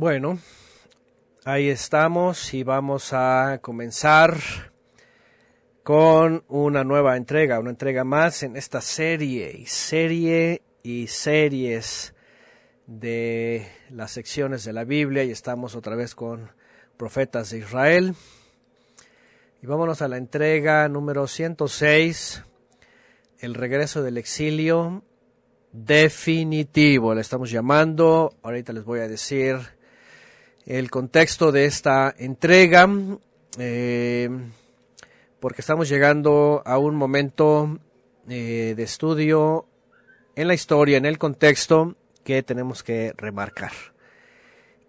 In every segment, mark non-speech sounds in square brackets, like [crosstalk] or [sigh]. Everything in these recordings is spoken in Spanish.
Bueno, ahí estamos y vamos a comenzar con una nueva entrega, una entrega más en esta serie y serie y series de las secciones de la Biblia. Y estamos otra vez con profetas de Israel. Y vámonos a la entrega número 106, el regreso del exilio definitivo, le estamos llamando, ahorita les voy a decir el contexto de esta entrega, eh, porque estamos llegando a un momento eh, de estudio en la historia, en el contexto que tenemos que remarcar.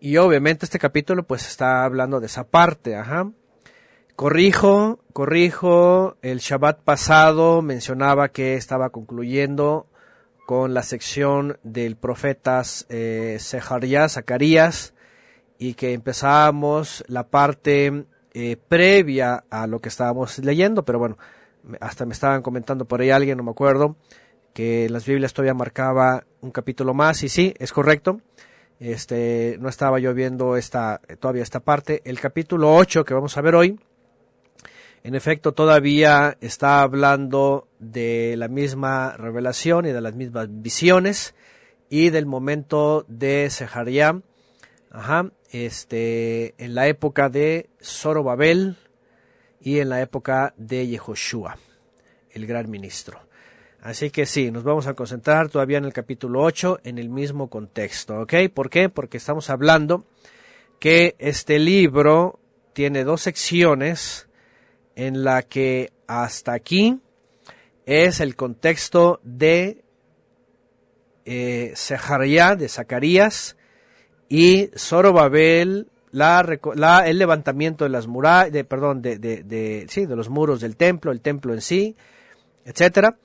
Y obviamente este capítulo pues está hablando de esa parte, ajá. Corrijo, corrijo, el Shabbat pasado mencionaba que estaba concluyendo con la sección del profetas eh, Zacarías, y que empezábamos la parte eh, previa a lo que estábamos leyendo, pero bueno, hasta me estaban comentando por ahí alguien, no me acuerdo, que las Biblias todavía marcaba un capítulo más, y sí, es correcto. Este, no estaba yo viendo esta, todavía esta parte. El capítulo 8 que vamos a ver hoy, en efecto, todavía está hablando de la misma revelación y de las mismas visiones y del momento de Sejaría, ajá, este, en la época de Zorobabel y en la época de Yehoshua, el gran ministro. Así que sí, nos vamos a concentrar todavía en el capítulo 8 en el mismo contexto, ¿ok? ¿Por qué? Porque estamos hablando que este libro tiene dos secciones en la que hasta aquí es el contexto de eh, de Zacarías, y Zorobabel, el levantamiento de las murallas, de, perdón, de, de, de, sí, de los muros del templo, el templo en sí, etcétera.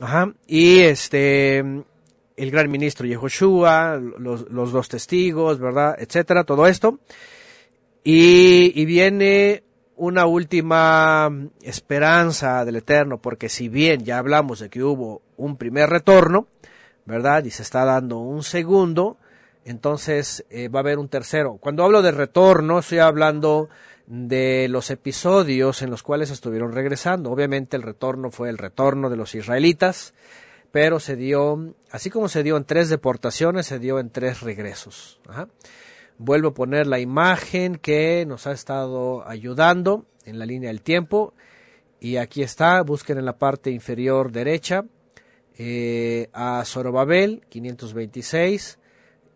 Ajá. Y este, el gran ministro Yehoshua, los, los dos testigos, ¿verdad? Etcétera, todo esto. Y, y viene una última esperanza del Eterno, porque si bien ya hablamos de que hubo un primer retorno, ¿verdad? Y se está dando un segundo, entonces eh, va a haber un tercero. Cuando hablo de retorno, estoy hablando de los episodios en los cuales estuvieron regresando. Obviamente el retorno fue el retorno de los israelitas, pero se dio, así como se dio en tres deportaciones, se dio en tres regresos. Vuelvo a poner la imagen que nos ha estado ayudando en la línea del tiempo. Y aquí está, busquen en la parte inferior derecha eh, a Zorobabel, 526,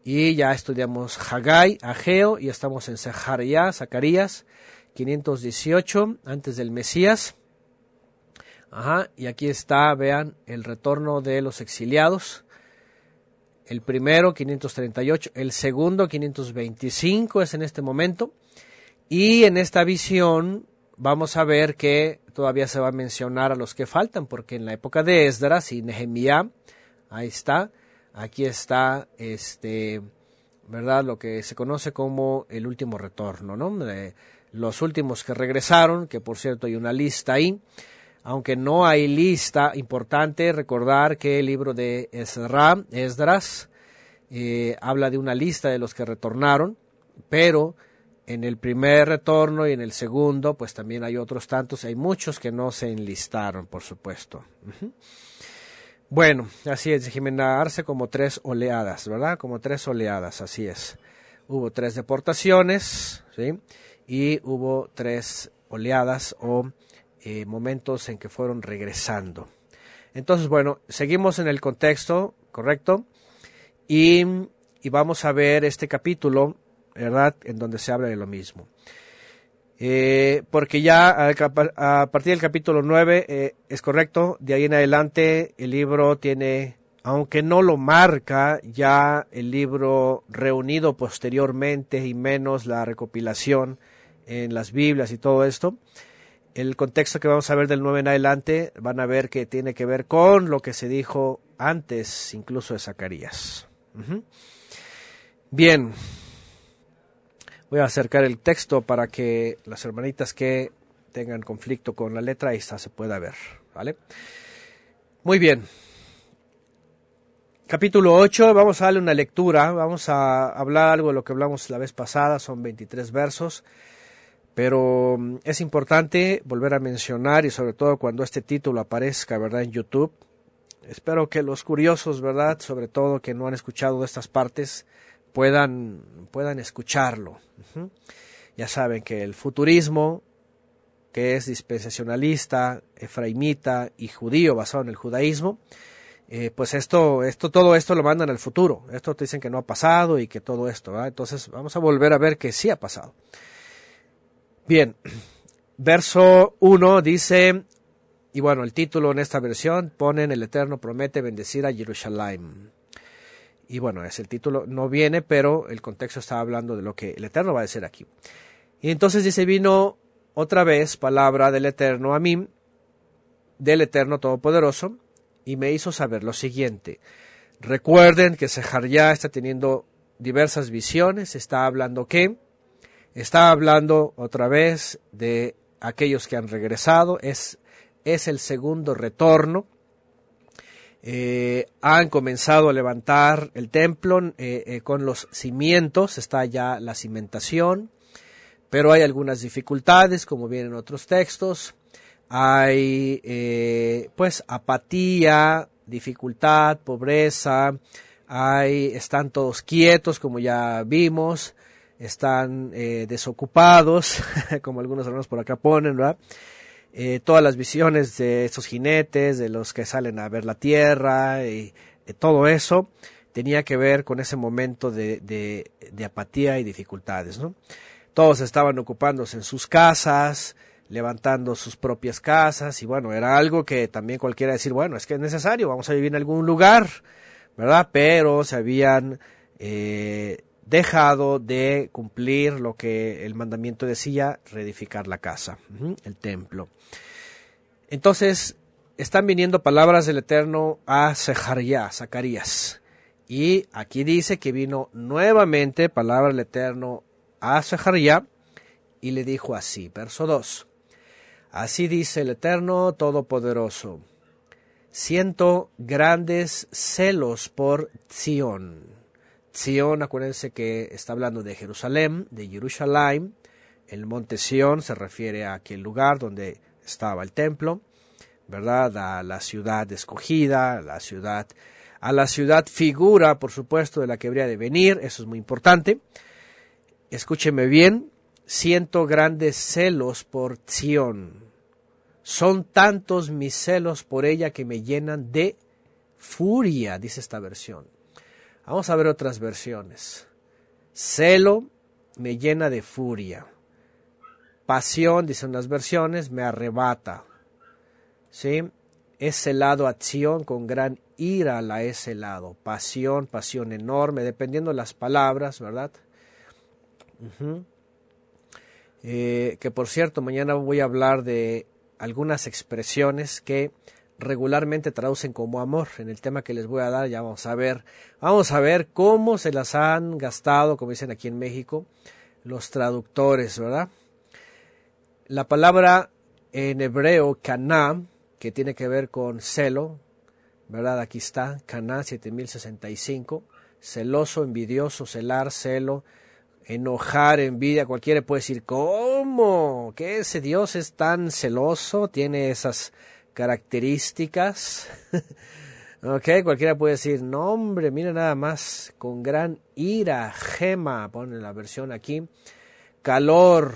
y ya estudiamos Hagai, Ageo, y estamos en Zaharia, Zacarías, 518, antes del Mesías. Ajá, y aquí está, vean, el retorno de los exiliados. El primero, 538, el segundo, 525, es en este momento. Y en esta visión vamos a ver que todavía se va a mencionar a los que faltan, porque en la época de Esdras y Nehemiah, ahí está, Aquí está, este, ¿verdad? Lo que se conoce como el último retorno, ¿no? los últimos que regresaron, que por cierto hay una lista ahí. Aunque no hay lista, importante recordar que el libro de Esra, Esdras, eh, habla de una lista de los que retornaron, pero en el primer retorno y en el segundo, pues también hay otros tantos, hay muchos que no se enlistaron, por supuesto. Bueno, así es, Jimena Arce como tres oleadas, ¿verdad? Como tres oleadas, así es. Hubo tres deportaciones, ¿sí? Y hubo tres oleadas o eh, momentos en que fueron regresando. Entonces, bueno, seguimos en el contexto, ¿correcto? Y, y vamos a ver este capítulo, ¿verdad? En donde se habla de lo mismo. Eh, porque ya a, partir del capítulo 9 eh, es correcto, de ahí en adelante el libro tiene, aunque no lo marca, ya el libro reunido posteriormente y menos la recopilación en las Biblias y todo esto, el contexto que vamos a ver del 9 en adelante van a ver que tiene que ver con lo que se dijo antes incluso de Zacarías. Bien, Voy a acercar el texto para que las hermanitas que tengan conflicto con la letra, esta se pueda ver. ¿Vale? Muy bien. capítulo 8, vamos a darle una lectura, vamos a hablar algo de lo que hablamos la vez pasada, son 23 versos, pero mm, es importante volver a mencionar y sobre todo cuando este título aparezca, ¿verdad?, en YouTube. Espero que los curiosos, ¿verdad?, sobre todo que no han escuchado estas partes, puedan, puedan escucharlo. Ya saben que el futurismo, que es dispensacionalista, efraimita y judío basado en el judaísmo, eh, pues esto, esto, todo esto lo mandan al futuro. Esto te dicen que no ha pasado y que todo esto, Entonces vamos a volver a ver que sí ha pasado. Bien, verso 1 dice, y bueno, el título en esta versión ponen el Eterno promete bendecir a Jerusalén. Y bueno, es el título, no viene, pero el contexto está hablando de lo que el Eterno va a decir aquí. Y entonces dice, vino otra vez palabra del Eterno a mí, del Eterno Todopoderoso, y me hizo saber lo siguiente. Recuerden que ya está teniendo diversas visiones, está hablando qué? Está hablando otra vez de aquellos que han regresado, es, es el segundo retorno. Eh, han comenzado a levantar el templo eh, eh, con los cimientos, está ya la cimentación, pero hay algunas dificultades, como vienen otros textos hay pues apatía, dificultad, pobreza, hay, están todos quietos como ya vimos, están desocupados, [laughs] como algunos hermanos por acá ponen, ¿verdad? Eh, todas las visiones de estos jinetes, de los que salen a ver la tierra, y todo eso tenía que ver con ese momento de, de, de apatía y dificultades, ¿no? Todos estaban ocupándose en sus casas, levantando sus propias casas y bueno, era algo que también cualquiera decir, bueno, es que es necesario, vamos a vivir en algún lugar, ¿verdad? Pero se habían eh, dejado de cumplir lo que el mandamiento decía, reedificar la casa, el templo. Entonces, están viniendo palabras del Eterno a Zeharia, Zacarías. Y aquí dice que vino nuevamente palabra del Eterno a Zeharia y le dijo así, verso 2. Así dice el Eterno Todopoderoso. Siento grandes celos por Zion. Zion, acuérdense que está hablando de Jerusalén, de Jerusalén. El monte Sión se refiere a aquel lugar donde estaba el templo, ¿verdad? A la ciudad escogida, a la ciudad, a la ciudad figura, por supuesto, de la que habría de venir, eso es muy importante. Escúcheme bien, siento grandes celos por Zion. Son tantos mis celos por ella que me llenan de furia, dice esta versión. Vamos a ver otras versiones. Celo me llena de furia. Pasión, dicen las versiones, me arrebata. ¿Sí? Es celado acción con gran ira la he celado. Pasión, pasión enorme, dependiendo de las palabras, ¿verdad? Eh, que por cierto, mañana voy a hablar de algunas expresiones que regularmente traducen como amor. En el tema que les voy a dar ya vamos a ver, vamos a ver cómo se las han gastado, como dicen aquí en México, los traductores, ¿verdad? La palabra en hebreo caná, que tiene que ver con celo, ¿verdad? Aquí está, caná 7065, celoso, envidioso, celar, celo, enojar, envidia, cualquiera puede decir, ¿cómo? ¿Que ese Dios es tan celoso? ¿Tiene esas características? [laughs] ok, cualquiera puede decir, no hombre, mira nada más, con gran ira, gema, pone la versión aquí, calor,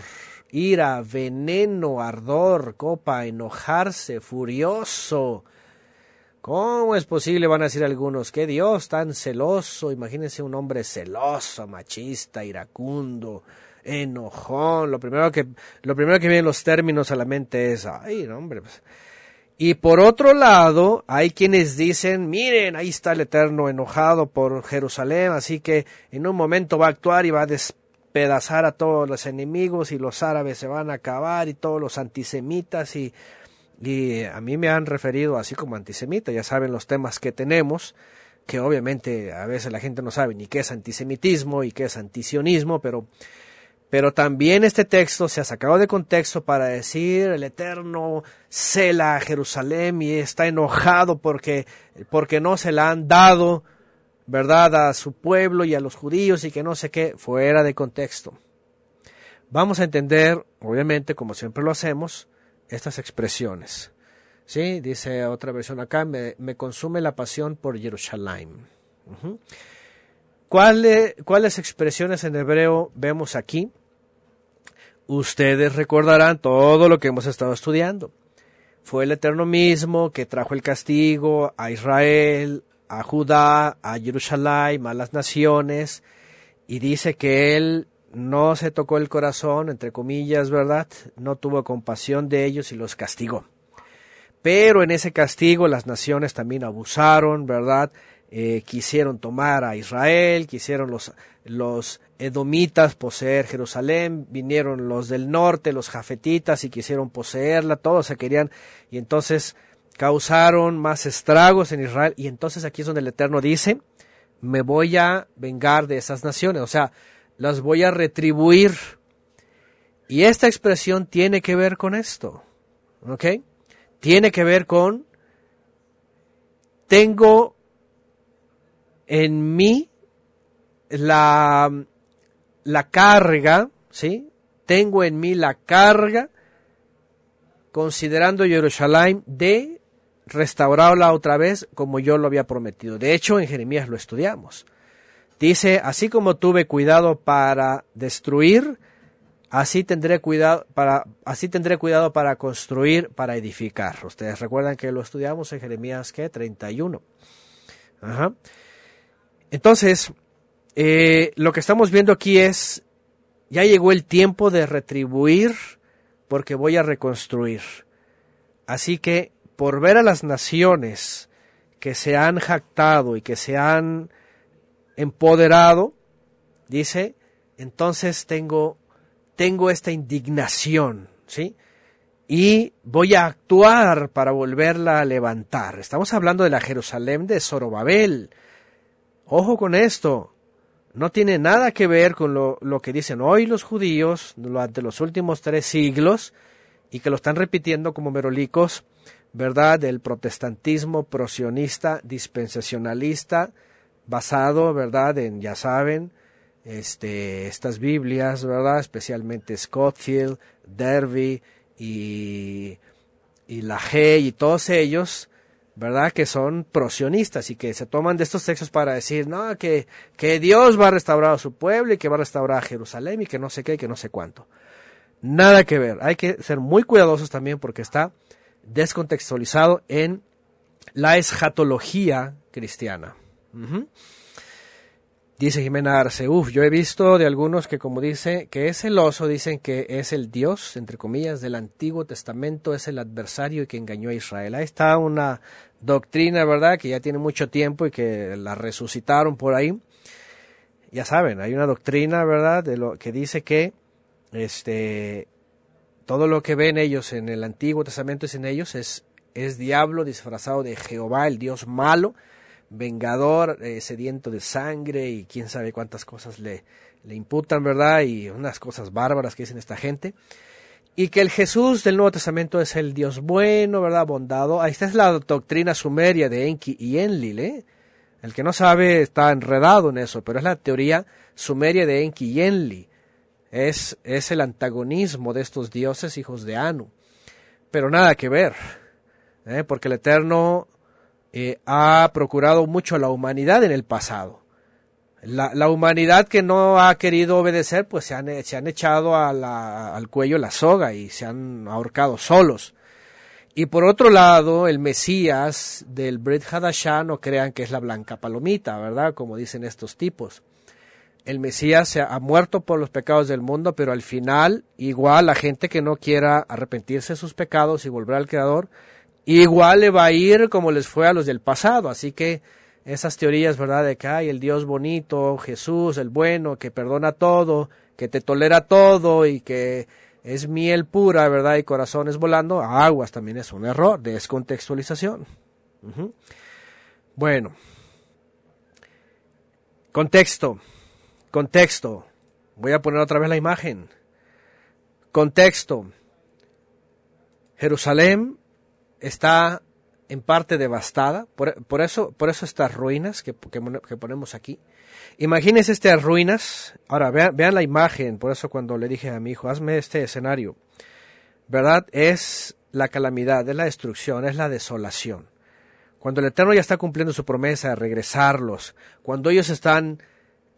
ira, veneno, ardor, copa, enojarse, furioso, ¿Cómo es posible? Van a decir algunos, que Dios tan celoso, imagínense un hombre celoso, machista, iracundo, enojón. Lo primero que, lo primero que los términos a la mente es, ay, hombre. Pues". Y por otro lado, hay quienes dicen, miren, ahí está el Eterno enojado por Jerusalén, así que en un momento va a actuar y va a despedazar a todos los enemigos y los árabes se van a acabar y todos los antisemitas y y a mí me han referido así como antisemita, ya saben los temas que tenemos, que obviamente a veces la gente no sabe ni qué es antisemitismo y qué es antisionismo, pero, pero también este texto se ha sacado de contexto para decir el Eterno cela a Jerusalén y está enojado porque, porque no se la han dado ¿verdad?, a su pueblo y a los judíos y que no sé qué, fuera de contexto. Vamos a entender, obviamente, como siempre lo hacemos, estas expresiones. ¿Sí? Dice otra versión acá, me, consume la pasión por Jerusalén. ¿Cuáles expresiones en hebreo vemos aquí? Ustedes recordarán todo lo que hemos estado estudiando. Fue el Eterno mismo que trajo el castigo a Israel, a Judá, a Jerusalén, a las naciones, y dice que él no se tocó el corazón, entre comillas, ¿verdad? No tuvo compasión de ellos y los castigó. Pero en ese castigo las naciones también abusaron, ¿verdad? Eh, quisieron tomar a Israel, quisieron los, los edomitas poseer Jerusalén, vinieron los del norte, los jafetitas, y quisieron poseerla, todos se querían, y entonces causaron más estragos en Israel, y entonces aquí es donde el Eterno dice, me voy a vengar de esas naciones, o sea, las voy a retribuir. Y esta expresión tiene que ver con esto, ¿ok? Tiene que ver con, tengo en mí la, la carga, ¿sí? Tengo en mí la carga, considerando Jerusalén, de restaurarla otra vez como yo lo había prometido. De hecho, en Jeremías lo estudiamos. Dice, así como tuve cuidado para destruir, así tendré cuidado para, así tendré cuidado para construir, para edificar. Ustedes recuerdan que lo estudiamos en Jeremías, ¿qué? 31. Ajá. Entonces, eh, lo que estamos viendo aquí es, ya llegó el tiempo de retribuir porque voy a reconstruir. Así que, por ver a las naciones que se han jactado y que se han empoderado, dice, entonces tengo, tengo esta indignación, ¿sí? Y voy a actuar para volverla a levantar. Estamos hablando de la Jerusalén de Zorobabel, Ojo con esto, no tiene nada que ver con lo, que dicen hoy los judíos durante los últimos tres siglos y que lo están repitiendo como merolicos, ¿verdad? Del protestantismo prosionista, dispensacionalista, basado, ¿verdad? En, ya saben, este, estas Biblias, ¿verdad? Especialmente Scottfield, Derby y, y La G y todos ellos, ¿verdad? Que son prosionistas y que se toman de estos textos para decir, no, que, que Dios va a restaurar a su pueblo y que va a restaurar a Jerusalén y que no sé qué y que no sé cuánto. Nada que ver. Hay que ser muy cuidadosos también porque está descontextualizado en la escatología cristiana. Dice Jimena Arce, uff, yo he visto de algunos que como dice que es el oso, dicen que es el Dios, entre comillas, del Antiguo Testamento, es el adversario y que engañó a Israel. Ahí está una doctrina, ¿verdad?, que ya tiene mucho tiempo y que la resucitaron por ahí. Ya saben, hay una doctrina, ¿verdad?, de lo que dice que este todo lo que ven ellos en el Antiguo Testamento es en ellos es es diablo disfrazado de Jehová, el Dios malo, vengador, eh, sediento de sangre y quién sabe cuántas cosas le, le imputan, ¿verdad? Y unas cosas bárbaras que dicen esta gente. Y que el Jesús del Nuevo Testamento es el Dios bueno, ¿verdad? Bondado. Esta es la doctrina sumeria de Enki y Enlil, ¿eh? El que no sabe está enredado en eso, pero es la teoría sumeria de Enki y Enlil. Es, es el antagonismo de estos dioses hijos de Anu. Pero nada que ver, ¿eh? porque el Eterno eh, ha procurado mucho la humanidad en el pasado. La, humanidad que no ha querido obedecer, pues se han, echado al cuello la soga y se han ahorcado solos. Y por otro lado, el Mesías del Brit Hadashah no crean que es la blanca palomita, ¿verdad? Como dicen estos tipos. El Mesías se ha muerto por los pecados del mundo, pero al final, igual la gente que no quiera arrepentirse de sus pecados y volver al Creador, igual le va a ir como les fue a los del pasado. Así que esas teorías, ¿verdad? De que hay el Dios bonito, Jesús, el bueno, que perdona todo, que te tolera todo y que es miel pura, ¿verdad? Y corazones volando, aguas también es un error, descontextualización. Bueno, contexto, contexto. Voy a poner otra vez la imagen. Contexto. Jerusalén está en parte devastada, por, eso, por eso estas ruinas que, que, ponemos aquí. Imagínense estas ruinas, ahora vean, vean la imagen, por eso cuando le dije a mi hijo, hazme este escenario, ¿verdad? Es la calamidad, es la destrucción, es la desolación. Cuando el Eterno ya está cumpliendo su promesa de regresarlos, cuando ellos están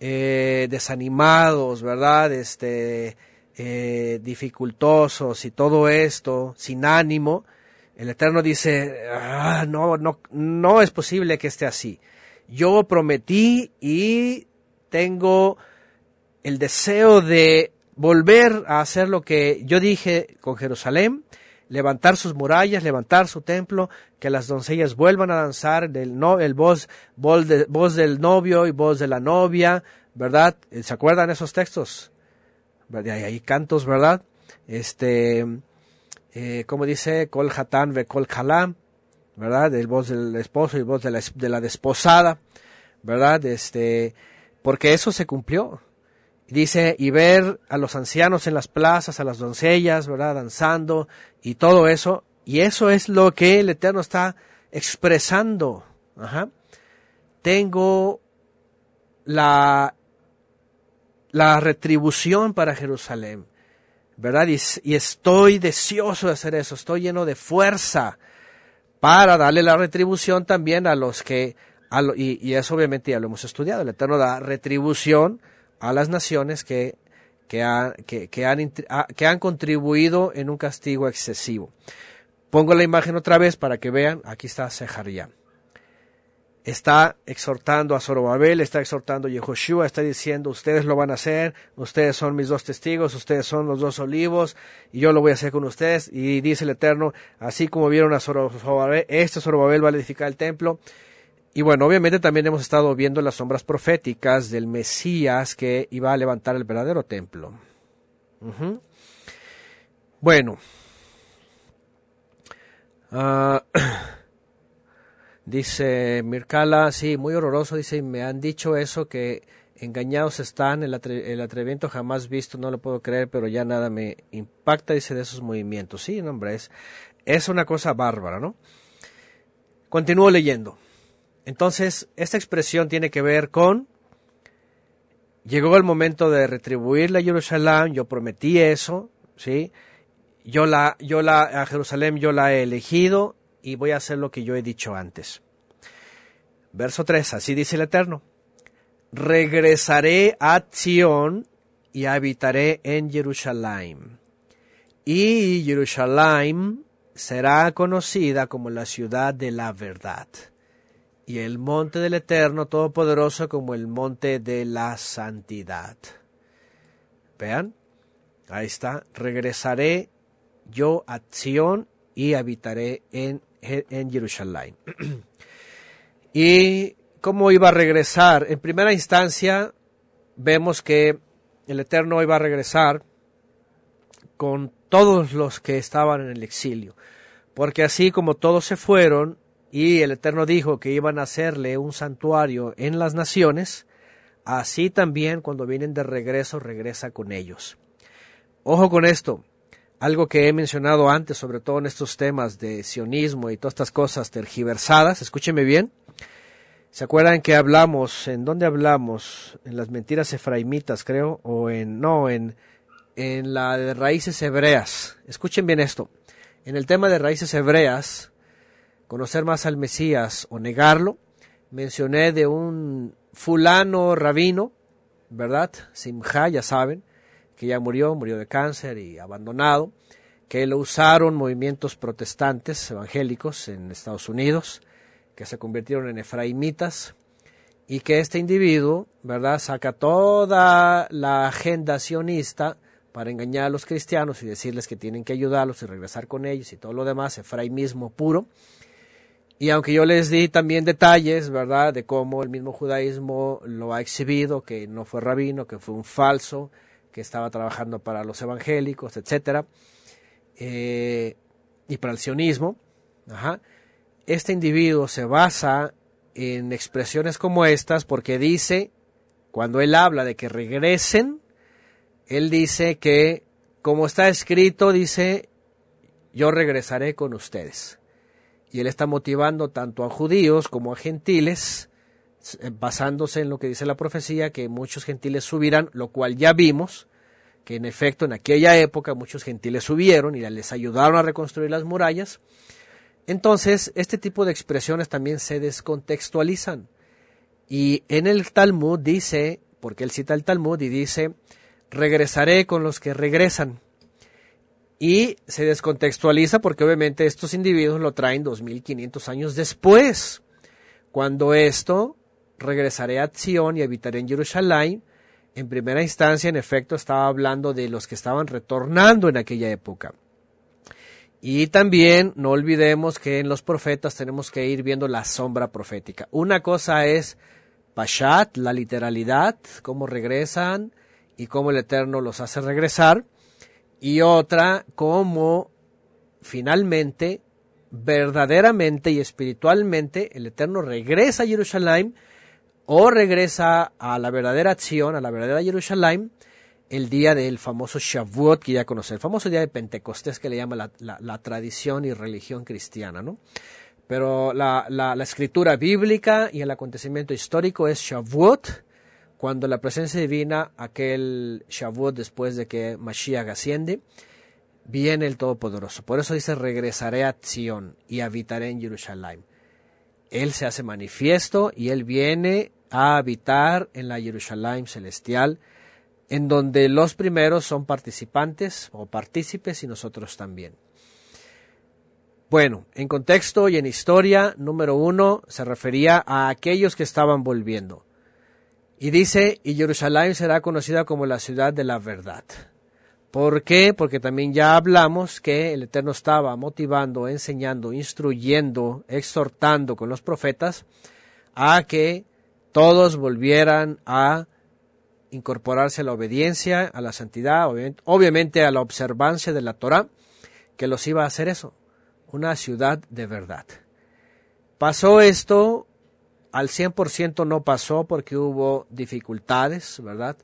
eh, desanimados, ¿verdad? Este, eh, dificultosos y todo esto, sin ánimo, el Eterno dice, ah, no, no, no es posible que esté así. Yo prometí y tengo el deseo de volver a hacer lo que yo dije con Jerusalén, levantar sus murallas, levantar su templo, que las doncellas vuelvan a danzar, del no, el voz, voz, del novio y voz de la novia, ¿verdad? ¿Se acuerdan esos textos? Hay, hay cantos, ¿verdad? Este, eh, como dice, Kol Hatán ve Kol Kalam, ¿verdad? El voz del esposo y voz de la, de la desposada, ¿verdad? Este, porque eso se cumplió. Dice, y ver a los ancianos en las plazas, a las doncellas, ¿verdad? Danzando y todo eso. Y eso es lo que el Eterno está expresando. Ajá. Tengo la, la retribución para Jerusalén. ¿Verdad? Y, estoy deseoso de hacer eso, estoy lleno de fuerza para darle la retribución también a los que, y, eso obviamente ya lo hemos estudiado, el Eterno da retribución a las naciones que, que, que, han, que han contribuido en un castigo excesivo. Pongo la imagen otra vez para que vean, aquí está Sejaría está exhortando a Zorobabel, está exhortando a Yehoshua, está diciendo, ustedes lo van a hacer, ustedes son mis dos testigos, ustedes son los dos olivos, y yo lo voy a hacer con ustedes. Y dice el Eterno, así como vieron a Zorobabel, este Zorobabel va a edificar el templo. Y bueno, obviamente también hemos estado viendo las sombras proféticas del Mesías que iba a levantar el verdadero templo. Bueno. Ah, [clears throat] Dice Mirkala, sí, muy horroroso, dice, me han dicho eso, que engañados están, el, atrevimiento jamás visto, no lo puedo creer, pero ya nada me impacta, dice, de esos movimientos. Sí, hombre, es, es una cosa bárbara, ¿no? Continúo leyendo. Entonces, esta expresión tiene que ver con, llegó el momento de retribuirle a Jerusalén, yo prometí eso, ¿sí? Yo la, yo la, a Jerusalén yo la he elegido, y voy a hacer lo que yo he dicho antes. Verso 3, así dice el Eterno. Regresaré a Sion y habitaré en Jerusalén. Y Jerusalén será conocida como la ciudad de la verdad. Y el monte del Eterno Todopoderoso como el monte de la santidad. Vean, ahí está. Regresaré yo a Sion y habitaré en en Jerusalén. [clears throat] y cómo iba a regresar. En primera instancia, vemos que el Eterno iba a regresar con todos los que estaban en el exilio. Porque así como todos se fueron y el Eterno dijo que iban a hacerle un santuario en las naciones, así también cuando vienen de regreso regresa con ellos. Ojo con esto, algo que he mencionado antes, sobre todo en estos temas de sionismo y todas estas cosas tergiversadas, escúcheme bien. ¿Se acuerdan que hablamos, en dónde hablamos? En las mentiras efraimitas, creo, o en, no, en, en la de raíces hebreas. Escuchen bien esto. En el tema de raíces hebreas, conocer más al Mesías o negarlo, mencioné de un fulano rabino, ¿verdad? Simha, ya saben, que ya murió, murió de cáncer y abandonado, que lo usaron movimientos protestantes evangélicos en Estados Unidos, que se convirtieron en efraimitas, y que este individuo, ¿verdad?, saca toda la agenda sionista para engañar a los cristianos y decirles que tienen que ayudarlos y regresar con ellos y todo lo demás, efraimismo puro. Y aunque yo les di también detalles, ¿verdad?, de cómo el mismo judaísmo lo ha exhibido, que no fue rabino, que fue un falso, que estaba trabajando para los evangélicos, etcétera, eh, y para el sionismo. Este individuo se basa en expresiones como estas porque dice, cuando él habla de que regresen, él dice que, como está escrito, dice, yo regresaré con ustedes. y él está motivando tanto a judíos como a gentiles, basándose en lo que dice la profecía, que muchos gentiles subirán, lo cual ya vimos, que en efecto en aquella época muchos gentiles subieron y les ayudaron a reconstruir las murallas. Entonces, este tipo de expresiones también se descontextualizan. Y en el Talmud dice, porque él cita el Talmud y dice, regresaré con los que regresan. Y se descontextualiza porque obviamente estos individuos lo traen 2500 años después. Cuando esto, regresaré a Sion y habitaré en Jerusalén, en primera instancia, en efecto, estaba hablando de los que estaban retornando en aquella época. Y también no olvidemos que en los profetas tenemos que ir viendo la sombra profética. Una cosa es Pashat, la literalidad, cómo regresan y cómo el Eterno los hace regresar. Y otra, cómo finalmente, verdaderamente y espiritualmente, el Eterno regresa a Jerusalén o regresa a la verdadera acción, a la verdadera Jerusalén, el día del famoso Shavuot que ya conoce, el famoso día de Pentecostés que le llama la, la, tradición y religión cristiana, ¿no? Pero la, la, escritura bíblica y el acontecimiento histórico es Shavuot, cuando la presencia divina, aquel Shavuot después de que Mashiach asciende, viene el Todopoderoso. Por eso dice, regresaré a Sion y habitaré en Jerusalén. Él se hace manifiesto y Él viene a habitar en la Jerusalén celestial, en donde los primeros son participantes o partícipes y nosotros también. Bueno, en contexto y en historia, número uno se refería a aquellos que estaban volviendo. Y dice, y Jerusalén será conocida como la ciudad de la verdad. ¿Por qué? Porque también ya hablamos que el Eterno estaba motivando, enseñando, instruyendo, exhortando con los profetas a que todos volvieran a incorporarse a la obediencia, a la santidad, obviamente a la observancia de la Torah, que los iba a hacer eso, una ciudad de verdad. Pasó esto, al 100% no pasó porque hubo dificultades, ¿verdad?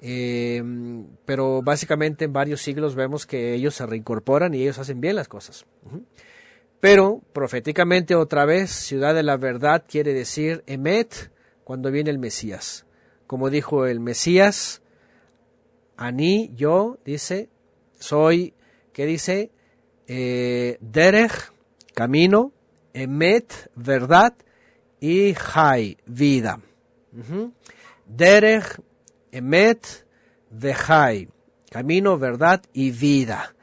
Eh, pero básicamente en varios siglos vemos que ellos se reincorporan y ellos hacen bien las cosas. Pero proféticamente otra vez, ciudad de la verdad quiere decir Emet cuando viene el Mesías. Como dijo el Mesías, Ani, yo, dice, soy, ¿qué dice? Eh, Derech, camino, Emet, verdad, y Jai, vida. Derech, Emet Vejai, camino, verdad y vida.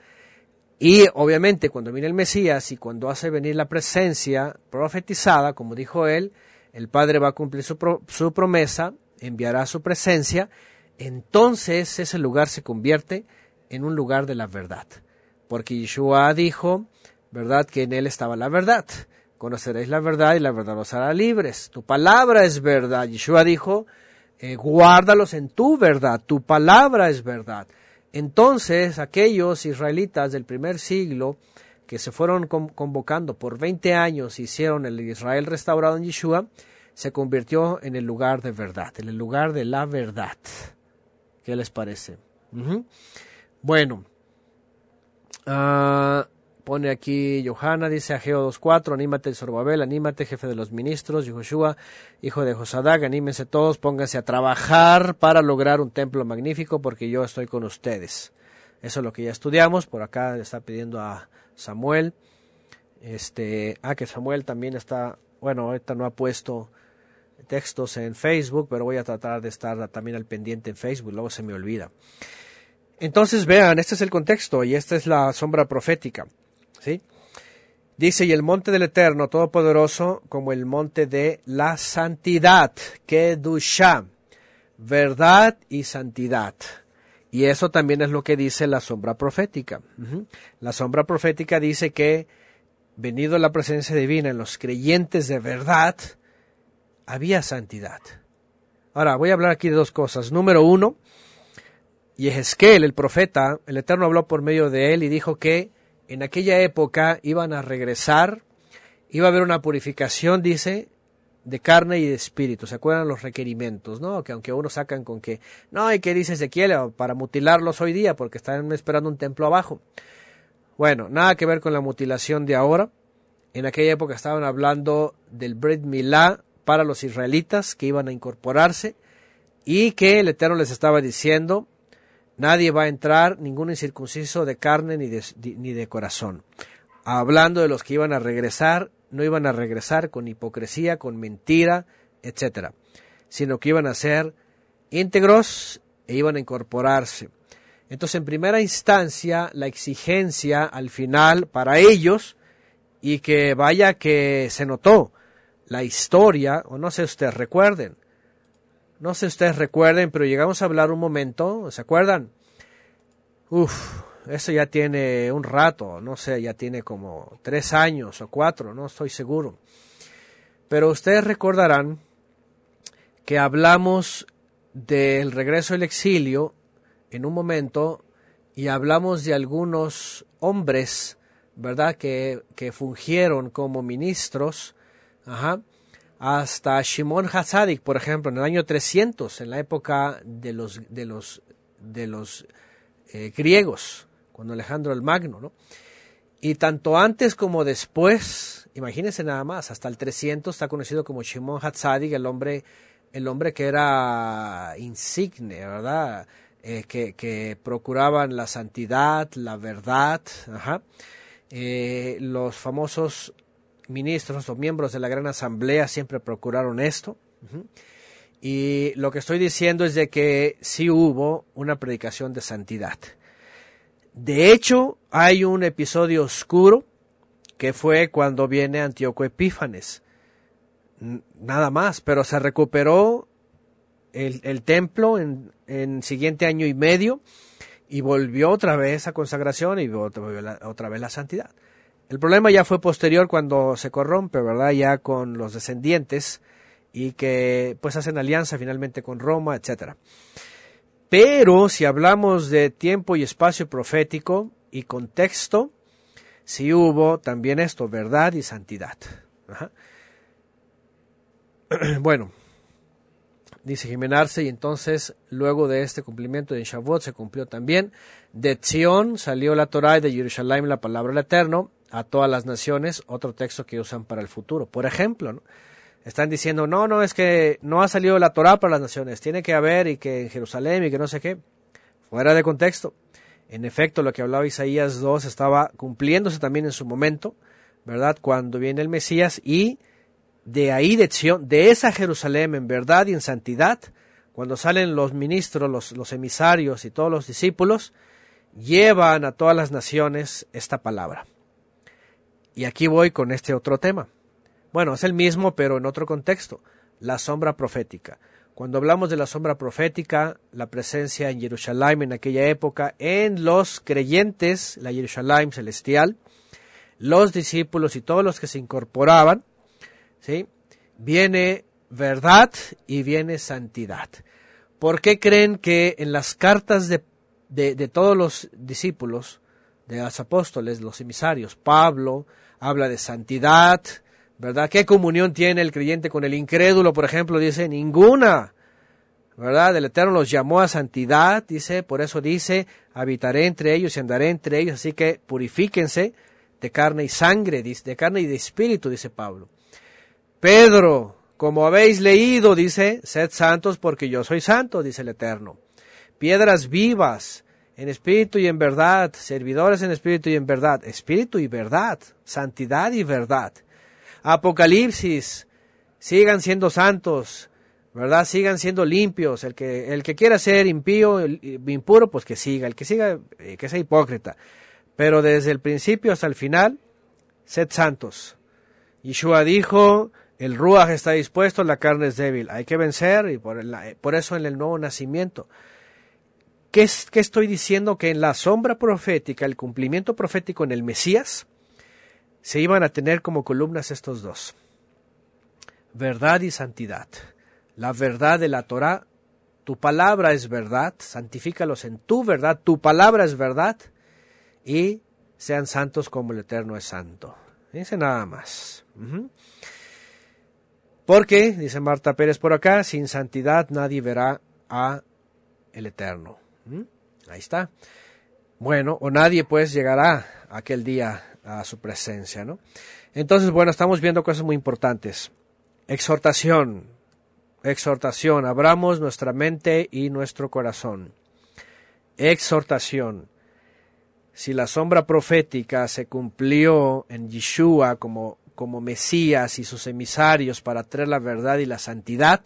Y obviamente cuando viene el Mesías y cuando hace venir la presencia profetizada, como dijo él, el Padre va a cumplir su, su promesa, enviará su presencia, entonces ese lugar se convierte en un lugar de la verdad. Porque Yeshua dijo, ¿verdad? Que en él estaba la verdad. Conoceréis la verdad y la verdad os hará libres. Tu palabra es verdad. Yeshua dijo, eh, guárdalos en tu verdad, tu palabra es verdad. Entonces aquellos israelitas del primer siglo que se fueron convocando por 20 años, hicieron el Israel restaurado en Yeshua, se convirtió en el lugar de verdad, en el lugar de la verdad. ¿Qué les parece? Bueno, uh, Pone aquí Johanna, dice Ageo 2.4, anímate Sorbabel, anímate jefe de los ministros, Yehoshua, hijo de Josadag, anímense todos, pónganse a trabajar para lograr un templo magnífico porque yo estoy con ustedes. Eso es lo que ya estudiamos, por acá está pidiendo a Samuel, este, ah, que Samuel también está, bueno, ahorita no ha puesto textos en Facebook, pero voy a tratar de estar también al pendiente en Facebook, luego se me olvida. Entonces vean, este es el contexto y esta es la sombra profética. Dice, y el monte del Eterno Todopoderoso como el monte de la santidad, Kedusha, verdad y santidad. Y eso también es lo que dice la sombra profética. La sombra profética dice que, venido la presencia divina en los creyentes de verdad, había santidad. Ahora, voy a hablar aquí de dos cosas. Número uno, y el profeta, el Eterno habló por medio de él y dijo que en aquella época iban a regresar, iba a haber una purificación, dice, de carne y de espíritu. ¿Se acuerdan los requerimientos, no? Que aunque uno sacan con que, no, ¿y qué dice Ezequiel? Para mutilarlos hoy día, porque están esperando un templo abajo. Bueno, nada que ver con la mutilación de ahora. En aquella época estaban hablando del Brit Milá para los israelitas que iban a incorporarse y que el Eterno les estaba diciendo, nadie va a entrar, ningún incircunciso de carne ni de, ni de corazón. Hablando de los que iban a regresar, no iban a regresar con hipocresía, con mentira, etcétera, sino que iban a ser íntegros e iban a incorporarse. Entonces, en primera instancia, la exigencia al final para ellos, y que vaya que se notó la historia, o no sé ustedes recuerden, no sé ustedes recuerden, pero llegamos a hablar un momento, ¿se acuerdan? Uf, eso ya tiene un rato, no sé, ya tiene como tres años o cuatro, no estoy seguro. Pero ustedes recordarán que hablamos del regreso del exilio en un momento y hablamos de algunos hombres, ¿verdad?, que, que fungieron como ministros, hasta Shimon Hatzadik, por ejemplo, en el año 300, en la época de los, de los, de los eh, griegos, cuando Alejandro el Magno, ¿no? Y tanto antes como después, imagínense nada más, hasta el 300 está conocido como Shimon Hatzadik, el hombre, el hombre que era insigne, ¿verdad? Eh, que, procuraban la santidad, la verdad, eh, los famosos ministros o miembros de la Gran Asamblea siempre procuraron esto. Y lo que estoy diciendo es de que sí hubo una predicación de santidad. De hecho, hay un episodio oscuro que fue cuando viene Antíoco Epífanes. Nada más, pero se recuperó el, templo en, en, siguiente año y medio y volvió otra vez a consagración y otra, otra vez la santidad. El problema ya fue posterior cuando se corrompe, ¿verdad? Ya con los descendientes y que pues hacen alianza finalmente con Roma, etcétera. Pero si hablamos de tiempo y espacio profético y contexto, sí hubo también esto, verdad y santidad. [clears throat] Bueno, dice Jimenarse, y entonces luego de este cumplimiento de Shavuot se cumplió también. De Zion salió la Torah y de Jerusalén la palabra del Eterno a todas las naciones, otro texto que usan para el futuro. Por ejemplo, están diciendo, no, no, es que no ha salido la Torah para las naciones, tiene que haber y que en Jerusalén y que no sé qué, fuera de contexto. En efecto, lo que hablaba Isaías 2 estaba cumpliéndose también en su momento, ¿verdad? Cuando viene el Mesías y de ahí de de esa Jerusalén en verdad y en santidad, cuando salen los ministros, los, los emisarios y todos los discípulos, llevan a todas las naciones esta palabra. Y aquí voy con este otro tema. Bueno, es el mismo, pero en otro contexto, la sombra profética. Cuando hablamos de la sombra profética, la presencia en Jerusalén en aquella época, en los creyentes, la Jerusalén celestial, los discípulos y todos los que se incorporaban, ¿sí? viene verdad y viene santidad. ¿Por qué creen que en las cartas de, de, de todos los discípulos, de los apóstoles, los emisarios, Pablo, habla de santidad, ¿verdad? ¿Qué comunión tiene el creyente con el incrédulo, por ejemplo? Dice, ninguna, ¿verdad? El Eterno los llamó a santidad, dice, por eso dice, habitaré entre ellos y andaré entre ellos, así que purifíquense de carne y sangre, de carne y de espíritu, dice Pablo. Pedro, como habéis leído, dice, sed santos porque yo soy santo, dice el Eterno. Piedras vivas, en espíritu y en verdad, servidores en espíritu y en verdad, espíritu y verdad, santidad y verdad. Apocalipsis, sigan siendo santos, ¿verdad? Sigan siendo limpios. El que, el que quiera ser impío, impuro, pues que siga. El que siga, eh, que sea hipócrita. Pero desde el principio hasta el final, sed santos. Yeshua dijo, el ruaj está dispuesto, la carne es débil. Hay que vencer y por, por eso en el nuevo nacimiento ¿Qué, estoy diciendo? Que en la sombra profética, el cumplimiento profético en el Mesías, se iban a tener como columnas estos dos. Verdad y santidad. La verdad de la Torah, tu palabra es verdad, santifícalos en tu verdad, tu palabra es verdad, y sean santos como el Eterno es santo. Dice nada más. Porque, dice Marta Pérez por acá, sin santidad nadie verá a el Eterno. Ahí está. Bueno, o nadie pues llegará aquel día a su presencia, ¿no? Entonces, bueno, estamos viendo cosas muy importantes. Exhortación, exhortación, abramos nuestra mente y nuestro corazón. Exhortación. Si la sombra profética se cumplió en Yeshua como, como Mesías y sus emisarios para traer la verdad y la santidad,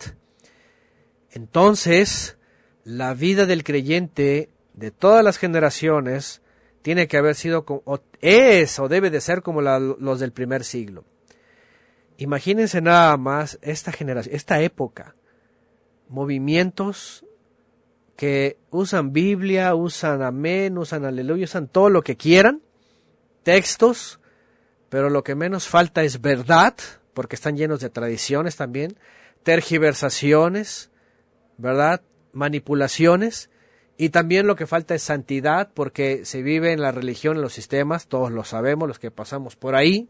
entonces la vida del creyente de todas las generaciones tiene que haber sido, o es o debe de ser como los del primer siglo. Imagínense nada más esta generación, esta época, movimientos que usan Biblia, usan amén, usan aleluya, usan todo lo que quieran, textos, pero lo que menos falta es verdad, porque están llenos de tradiciones también, tergiversaciones, ¿verdad? Manipulaciones, y también lo que falta es santidad, porque se vive en la religión, en los sistemas, todos lo sabemos, los que pasamos por ahí.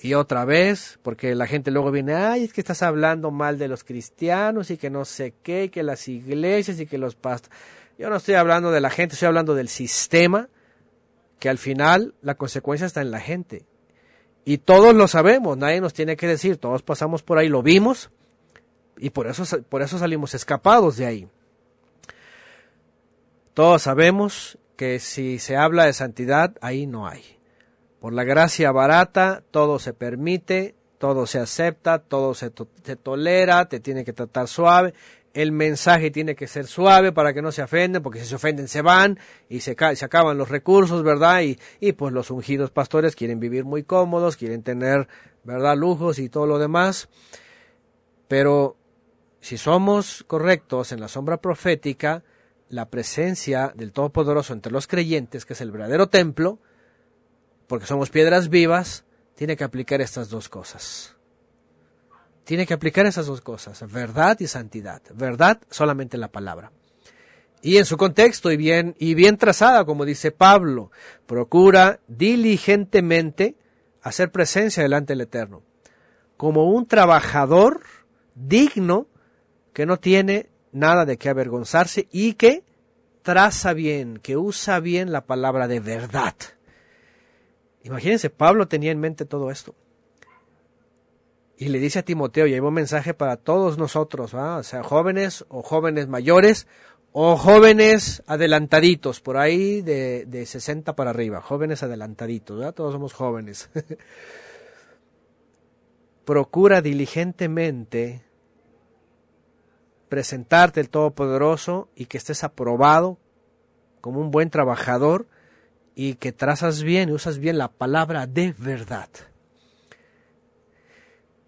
Y otra vez, porque la gente luego viene, ay, es que estás hablando mal de los cristianos y que no sé qué, que las iglesias y que los pastores. Yo no estoy hablando de la gente, estoy hablando del sistema, que al final la consecuencia está en la gente. Y todos lo sabemos, nadie nos tiene que decir, todos pasamos por ahí, lo vimos, y por eso, por eso salimos escapados de ahí. Todos sabemos que si se habla de santidad, ahí no hay. Por la gracia barata, todo se permite, todo se acepta, todo se, tolera, te tiene que tratar suave. El mensaje tiene que ser suave para que no se ofenden, porque si se ofenden se van y se, se acaban los recursos, ¿verdad? Y, y pues los ungidos pastores quieren vivir muy cómodos, quieren tener, ¿verdad?, lujos y todo lo demás. Pero si somos correctos en la sombra profética, la presencia del Todopoderoso entre los creyentes, que es el verdadero templo, porque somos piedras vivas, tiene que aplicar estas dos cosas. Tiene que aplicar esas dos cosas, verdad y santidad. Verdad solamente la palabra. Y en su contexto y bien, y bien trazada, como dice Pablo, procura diligentemente hacer presencia delante del Eterno, como un trabajador digno que no tiene nada de qué avergonzarse y que traza bien, que usa bien la palabra de verdad. Imagínense, Pablo tenía en mente todo esto. Y le dice a Timoteo, y hay un mensaje para todos nosotros, o sea, jóvenes o jóvenes mayores o jóvenes adelantaditos, por ahí de, de 60 para arriba, jóvenes adelantaditos, ¿verdad? todos somos jóvenes. [laughs] Procura diligentemente presentarte el Todopoderoso y que estés aprobado como un buen trabajador y que trazas bien y usas bien la palabra de verdad.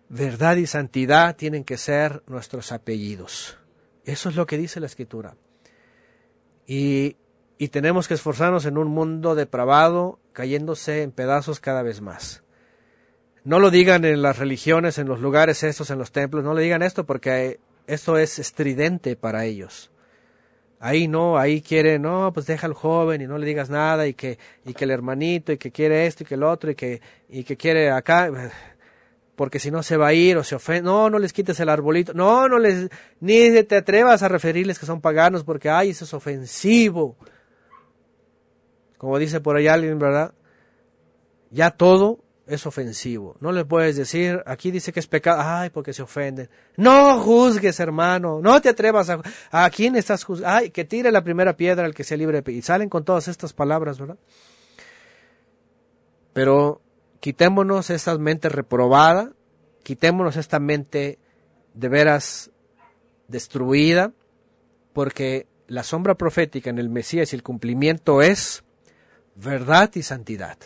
Verdad y santidad tienen que ser nuestros apellidos. Eso es lo que dice la Escritura. Y, y tenemos que esforzarnos en un mundo depravado, cayéndose en pedazos cada vez más. No lo digan en las religiones, en los lugares estos, en los templos, no le digan esto porque esto es estridente para ellos. Ahí no, ahí quiere, no, pues deja al joven y no le digas nada y que, y que el hermanito y que quiere esto y que el otro y que, y que quiere acá, [sighs] porque si no se va a ir o se ofende, no, no les quites el arbolito, no, no les, ni te atrevas a referirles que son paganos porque, ay, eso es ofensivo. Como dice por ahí alguien, ¿verdad? Ya todo es ofensivo. No le puedes decir, aquí dice que es pecado, ay, porque se ofenden. No juzgues, hermano, no te atrevas a... ¿A quién estás juzgando? Ay, que tire la primera piedra al que sea libre. Y salen con todas estas palabras, ¿verdad? Pero quitémonos esta mente reprobada, quitémonos esta mente de veras destruida, porque la sombra profética en el Mesías y el cumplimiento es verdad y santidad.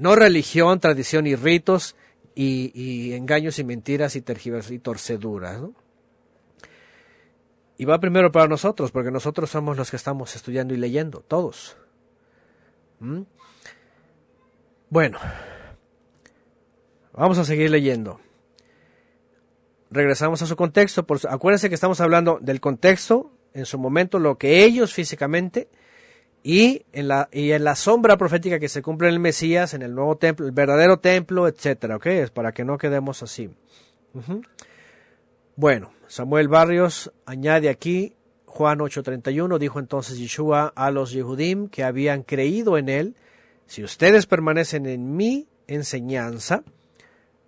No religión, tradición y ritos y, engaños y mentiras y tergiversos y torceduras. Y va primero para nosotros, porque nosotros somos los que estamos estudiando y leyendo, todos. ¿Mm? Bueno, vamos a seguir leyendo. Regresamos a su contexto. Por, acuérdense que estamos hablando del contexto, en su momento, lo que ellos físicamente y en la y en la sombra profética que se cumple en el Mesías, en el nuevo templo, el verdadero templo, etcétera, ¿ok? Es para que no quedemos así. Bueno, Samuel Barrios añade aquí Juan 8:31 dijo entonces Yeshua a los Yehudim que habían creído en él, si ustedes permanecen en mi enseñanza,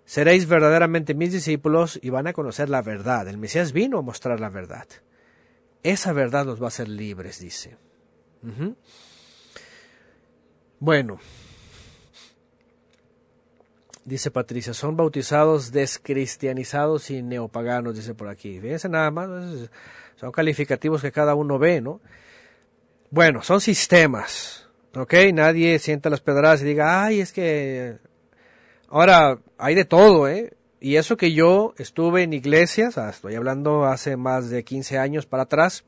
seréis verdaderamente mis discípulos y van a conocer la verdad. El Mesías vino a mostrar la verdad. Esa verdad los va a hacer libres, dice. Bueno, dice Patricia, son bautizados descristianizados y neopaganos, dice por aquí. Fíjense nada más, son calificativos que cada uno ve, ¿no? Bueno, son sistemas, ¿ok? Nadie sienta las pedradas y diga, ay, es que... Ahora, hay de todo, ¿eh? Y eso que yo estuve en iglesias, ah, estoy hablando hace más de 15 años para atrás,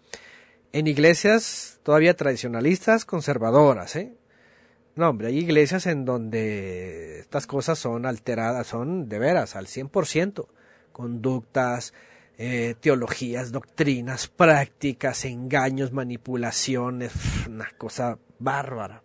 en iglesias todavía tradicionalistas, conservadoras, ¿eh? No, hombre, hay iglesias en donde estas cosas son alteradas, son de veras, al 100%. Conductas, eh, teologías, doctrinas, prácticas, engaños, manipulaciones, una cosa bárbara.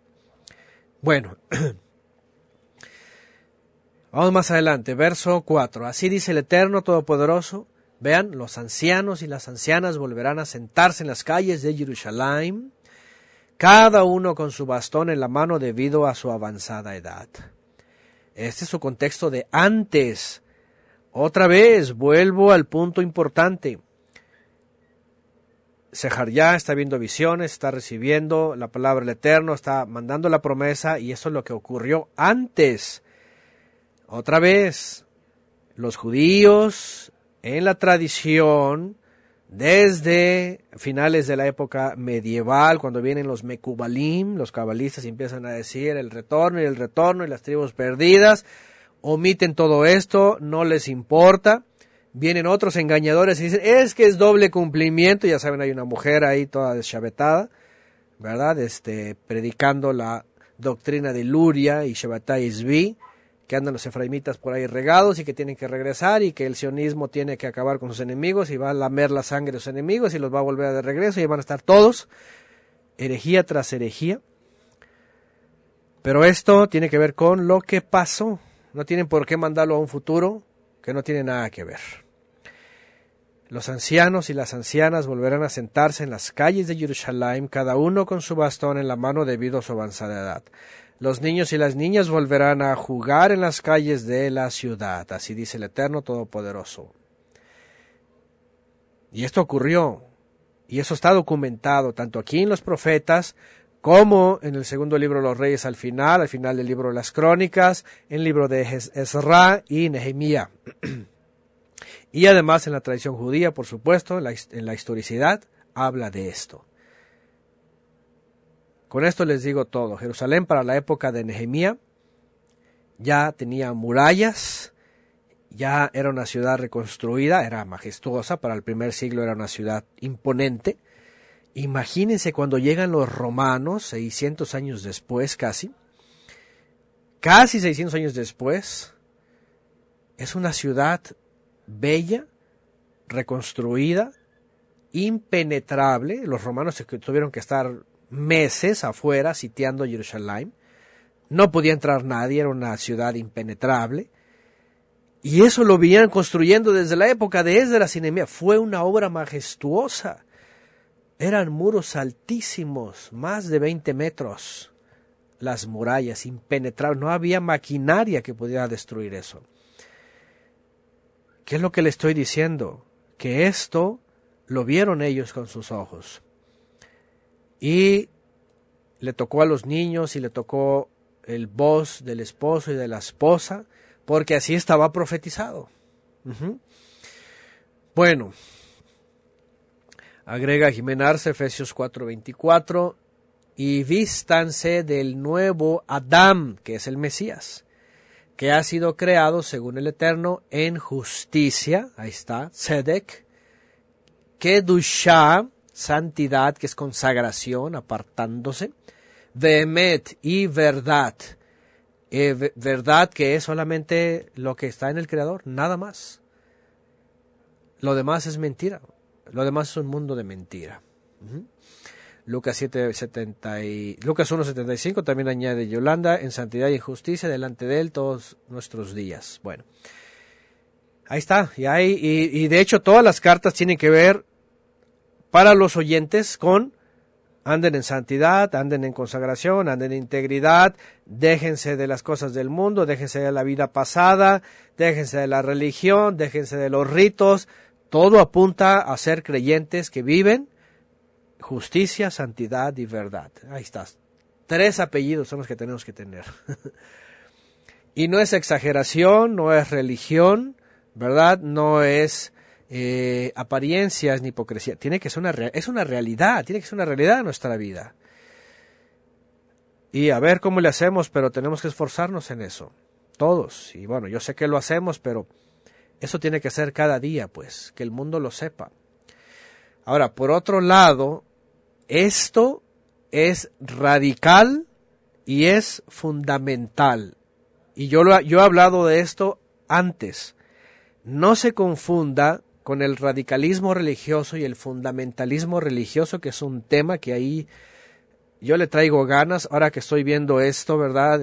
Bueno, [clears throat] vamos más adelante, verso 4. Así dice el Eterno Todopoderoso, Vean, los ancianos y las ancianas volverán a sentarse en las calles de Jerusalén, cada uno con su bastón en la mano debido a su avanzada edad. Este es su contexto de antes. Otra vez, vuelvo al punto importante. ya está viendo visiones, está recibiendo la palabra del Eterno, está mandando la promesa y eso es lo que ocurrió antes. Otra vez, los judíos en la tradición, desde finales de la época medieval, cuando vienen los Mekubalim, los cabalistas empiezan a decir el retorno y el retorno y las tribus perdidas, omiten todo esto, no les importa. Vienen otros engañadores y dicen, es que es doble cumplimiento, ya saben, hay una mujer ahí toda deschavetada, ¿verdad? Este, predicando la doctrina de Luria y Shabbatai Isbi, que andan los efraimitas por ahí regados y que tienen que regresar y que el sionismo tiene que acabar con sus enemigos y va a lamer la sangre de sus enemigos y los va a volver de regreso y van a estar todos, herejía tras herejía. Pero esto tiene que ver con lo que pasó. No tienen por qué mandarlo a un futuro que no tiene nada que ver. Los ancianos y las ancianas volverán a sentarse en las calles de Jerusalén, cada uno con su bastón en la mano debido a su avanzada edad. Los niños y las niñas volverán a jugar en las calles de la ciudad, así dice el Eterno Todopoderoso. Y esto ocurrió, y eso está documentado tanto aquí en los profetas como en el segundo libro de los reyes al final, al final del libro de las crónicas, en el libro de Ezra y Nehemías. [clears throat] y además en la tradición judía, por supuesto, en la, en la historicidad, habla de esto. Con esto les digo todo. Jerusalén para la época de Nehemías ya tenía murallas, ya era una ciudad reconstruida, era majestuosa, para el primer siglo era una ciudad imponente. Imagínense cuando llegan los romanos, 600 años después casi, casi 600 años después, es una ciudad bella, reconstruida, impenetrable. Los romanos tuvieron que estar meses afuera sitiando Jerusalén. No podía entrar nadie, era una ciudad impenetrable. Y eso lo venían construyendo desde la época de Esdras y Nehemías. Fue una obra majestuosa. Eran muros altísimos, más de 20 metros. Las murallas impenetrables. No había maquinaria que pudiera destruir eso. ¿Qué es lo que le estoy diciendo? Que esto lo vieron ellos con sus ojos. Y le tocó a los niños y le tocó el voz del esposo y de la esposa, porque así estaba profetizado. Bueno, agrega Jimenarse Efesios 4:24, y vístanse del nuevo Adán, que es el Mesías, que ha sido creado según el Eterno en justicia, ahí está, Tzedek, Kedushah, santidad, que es consagración, apartándose, vehemet y verdad. Eh, verdad que es solamente lo que está en el Creador, nada más. Lo demás es mentira. Lo demás es un mundo de mentira. Lucas 7, y, Lucas 1.75 también añade Yolanda en santidad y justicia delante de él todos nuestros días. Bueno, ahí está. Y, hay, y de hecho todas las cartas tienen que ver para los oyentes con anden en santidad, anden en consagración, anden en integridad, déjense de las cosas del mundo, déjense de la vida pasada, déjense de la religión, déjense de los ritos, todo apunta a ser creyentes que viven justicia, santidad y verdad. Ahí estás. Tres apellidos son los que tenemos que tener. [laughs] y no es exageración, no es religión, ¿verdad? No es eh, apariencias ni hipocresía. Tiene que ser una, es una realidad, tiene que ser una realidad de nuestra vida. Y a ver cómo le hacemos, pero tenemos que esforzarnos en eso. Todos. Y bueno, yo sé que lo hacemos, pero eso tiene que ser cada día, pues, que el mundo lo sepa. Ahora, por otro lado, esto es radical y es fundamental. Y yo, lo, yo he hablado de esto antes. No se confunda con el radicalismo religioso y el fundamentalismo religioso, que es un tema que ahí yo le traigo ganas, ahora que estoy viendo esto, ¿verdad?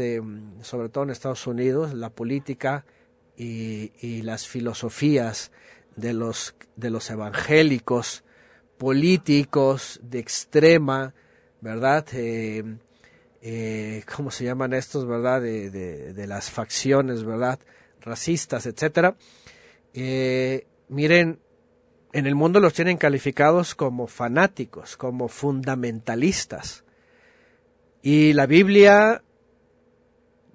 sobre todo en Estados Unidos, la política y, las filosofías de los, de los evangélicos, políticos de extrema, ¿verdad? Eh, eh, ¿Cómo se llaman estos, verdad? De, de, las facciones, ¿verdad? Racistas, etcétera. Eh, miren, en el mundo los tienen calificados como fanáticos, como fundamentalistas. Y la Biblia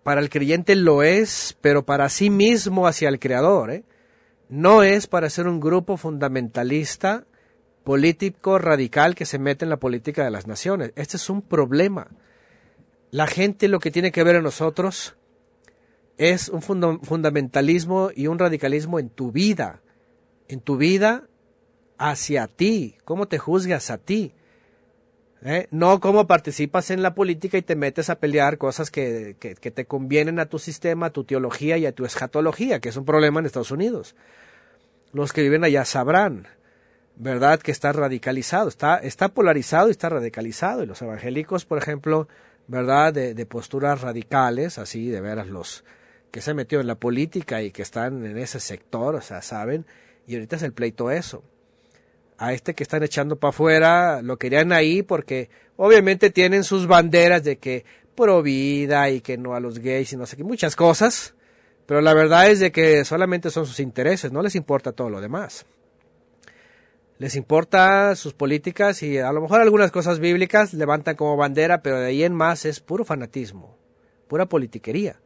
para el creyente lo es, pero para sí mismo hacia el Creador. ¿eh? No es para ser un grupo fundamentalista, político, radical que se mete en la política de las naciones. Este es un problema. La gente lo que tiene que ver en nosotros es un fundamentalismo y un radicalismo en tu vida en tu vida hacia ti, cómo te juzgas a ti. ¿eh? No cómo participas en la política y te metes a pelear cosas que, que, te convienen a tu sistema, a tu teología y a tu escatología, que es un problema en Estados Unidos. Los que viven allá sabrán, ¿verdad? Que está radicalizado, está, está polarizado y está radicalizado. Y los evangélicos, por ejemplo, ¿verdad? De, de posturas radicales, así de veras los que se metió en la política y que están en ese sector, o sea, saben, y ahorita es el pleito eso. A este que están echando para afuera lo querían ahí porque obviamente tienen sus banderas de que pro vida y que no a los gays y no sé qué, muchas cosas. Pero la verdad es de que solamente son sus intereses, no les importa todo lo demás. Les importa sus políticas y a lo mejor algunas cosas bíblicas levantan como bandera, pero de ahí en más es puro fanatismo, pura politiquería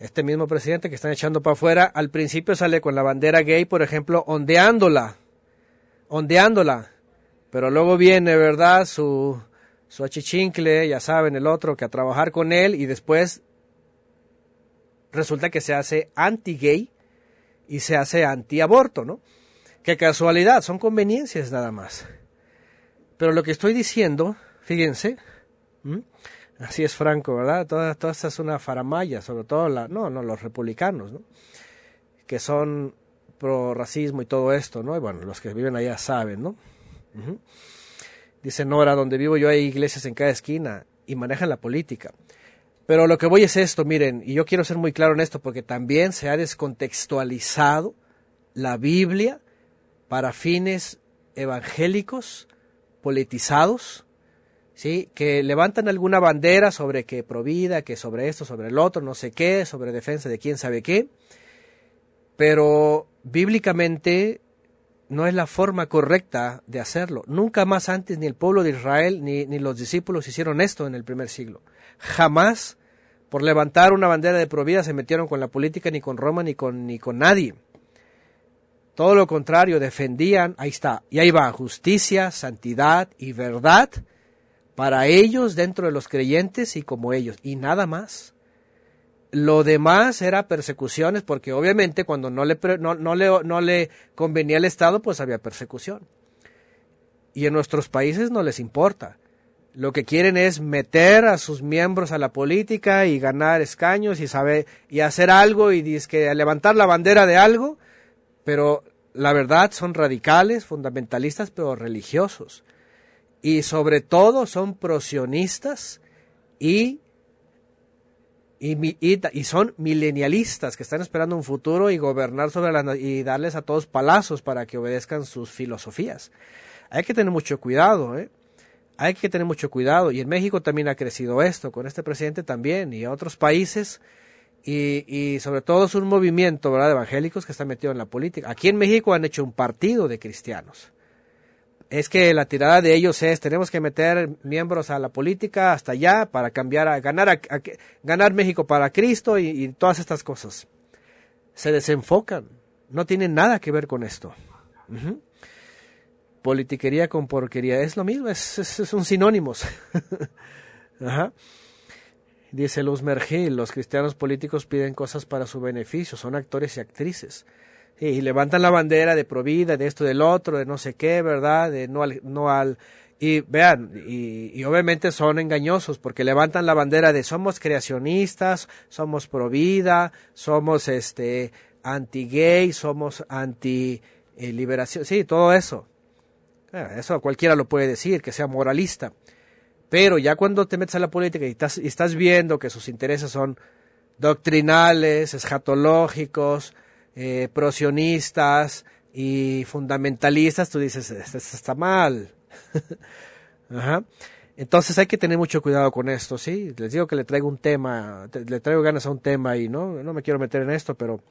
este mismo presidente que están echando para afuera, al principio sale con la bandera gay, por ejemplo, ondeándola, ondeándola, pero luego viene, ¿verdad? Su, su achichincle, ya saben, el otro, que a trabajar con él y después resulta que se hace anti-gay y se hace anti-aborto, ¿no? Qué casualidad, son conveniencias nada más. Pero lo que estoy diciendo, fíjense, Así es Franco, ¿verdad? Toda, toda esta es una faramaya, sobre todo la, no, no, los republicanos, ¿no? Que son pro racismo y todo esto, ¿no? Y bueno, los que viven allá saben, ¿no? Dice Nora, donde vivo yo hay iglesias en cada esquina y manejan la política. Pero lo que voy es esto, miren, y yo quiero ser muy claro en esto porque también se ha descontextualizado la Biblia para fines evangélicos, politizados, ¿sí? que levantan alguna bandera sobre que provida, que sobre esto, sobre el otro, no sé qué, sobre defensa de quién sabe qué, pero bíblicamente no es la forma correcta de hacerlo. Nunca más antes ni el pueblo de Israel ni, ni los discípulos hicieron esto en el primer siglo. Jamás por levantar una bandera de provida se metieron con la política ni con Roma ni con, ni con nadie. Todo lo contrario, defendían, ahí está, y ahí va, justicia, santidad y verdad para ellos dentro de los creyentes y como ellos, y nada más. Lo demás era persecuciones, porque obviamente cuando no le, no, le, no le convenía al Estado, pues había persecución. Y en nuestros países no les importa. Lo que quieren es meter a sus miembros a la política y ganar escaños y saber y hacer algo y que levantar la bandera de algo, pero la verdad son radicales, fundamentalistas, pero religiosos y sobre todo son prosionistas y, y, son milenialistas que están esperando un futuro y gobernar sobre la, y darles a todos palazos para que obedezcan sus filosofías. Hay que tener mucho cuidado, ¿eh? hay que tener mucho cuidado. Y en México también ha crecido esto, con este presidente también, y otros países. Y, y sobre todo es un movimiento ¿verdad? de evangélicos que está metido en la política. Aquí en México han hecho un partido de cristianos. Es que la tirada de ellos es, tenemos que meter miembros a la política hasta allá para cambiar, a, ganar, a, ganar México para Cristo y, todas estas cosas. Se desenfocan, no tienen nada que ver con esto politiquería con porquería. Es lo mismo, es, es, un sinónimos. [laughs] Dice Luz Mergil, los cristianos políticos piden cosas para su beneficio, son actores y actrices. Y levantan la bandera de provida, de esto, del otro, de no sé qué, ¿verdad? De no al... No al y vean, y, y obviamente son engañosos porque levantan la bandera de somos creacionistas, somos provida, somos este anti-gay, somos anti-liberación, sí, todo eso. Ah, eso cualquiera lo puede decir, que sea moralista. Pero ya cuando te metes a la política y estás, viendo que sus intereses son doctrinales, escatológicos, eh, y fundamentalistas, tú dices, esto, está mal. [laughs] Entonces hay que tener mucho cuidado con esto, ¿sí? Les digo que le traigo un tema, le traigo ganas a un tema y no, no me quiero meter en esto, pero,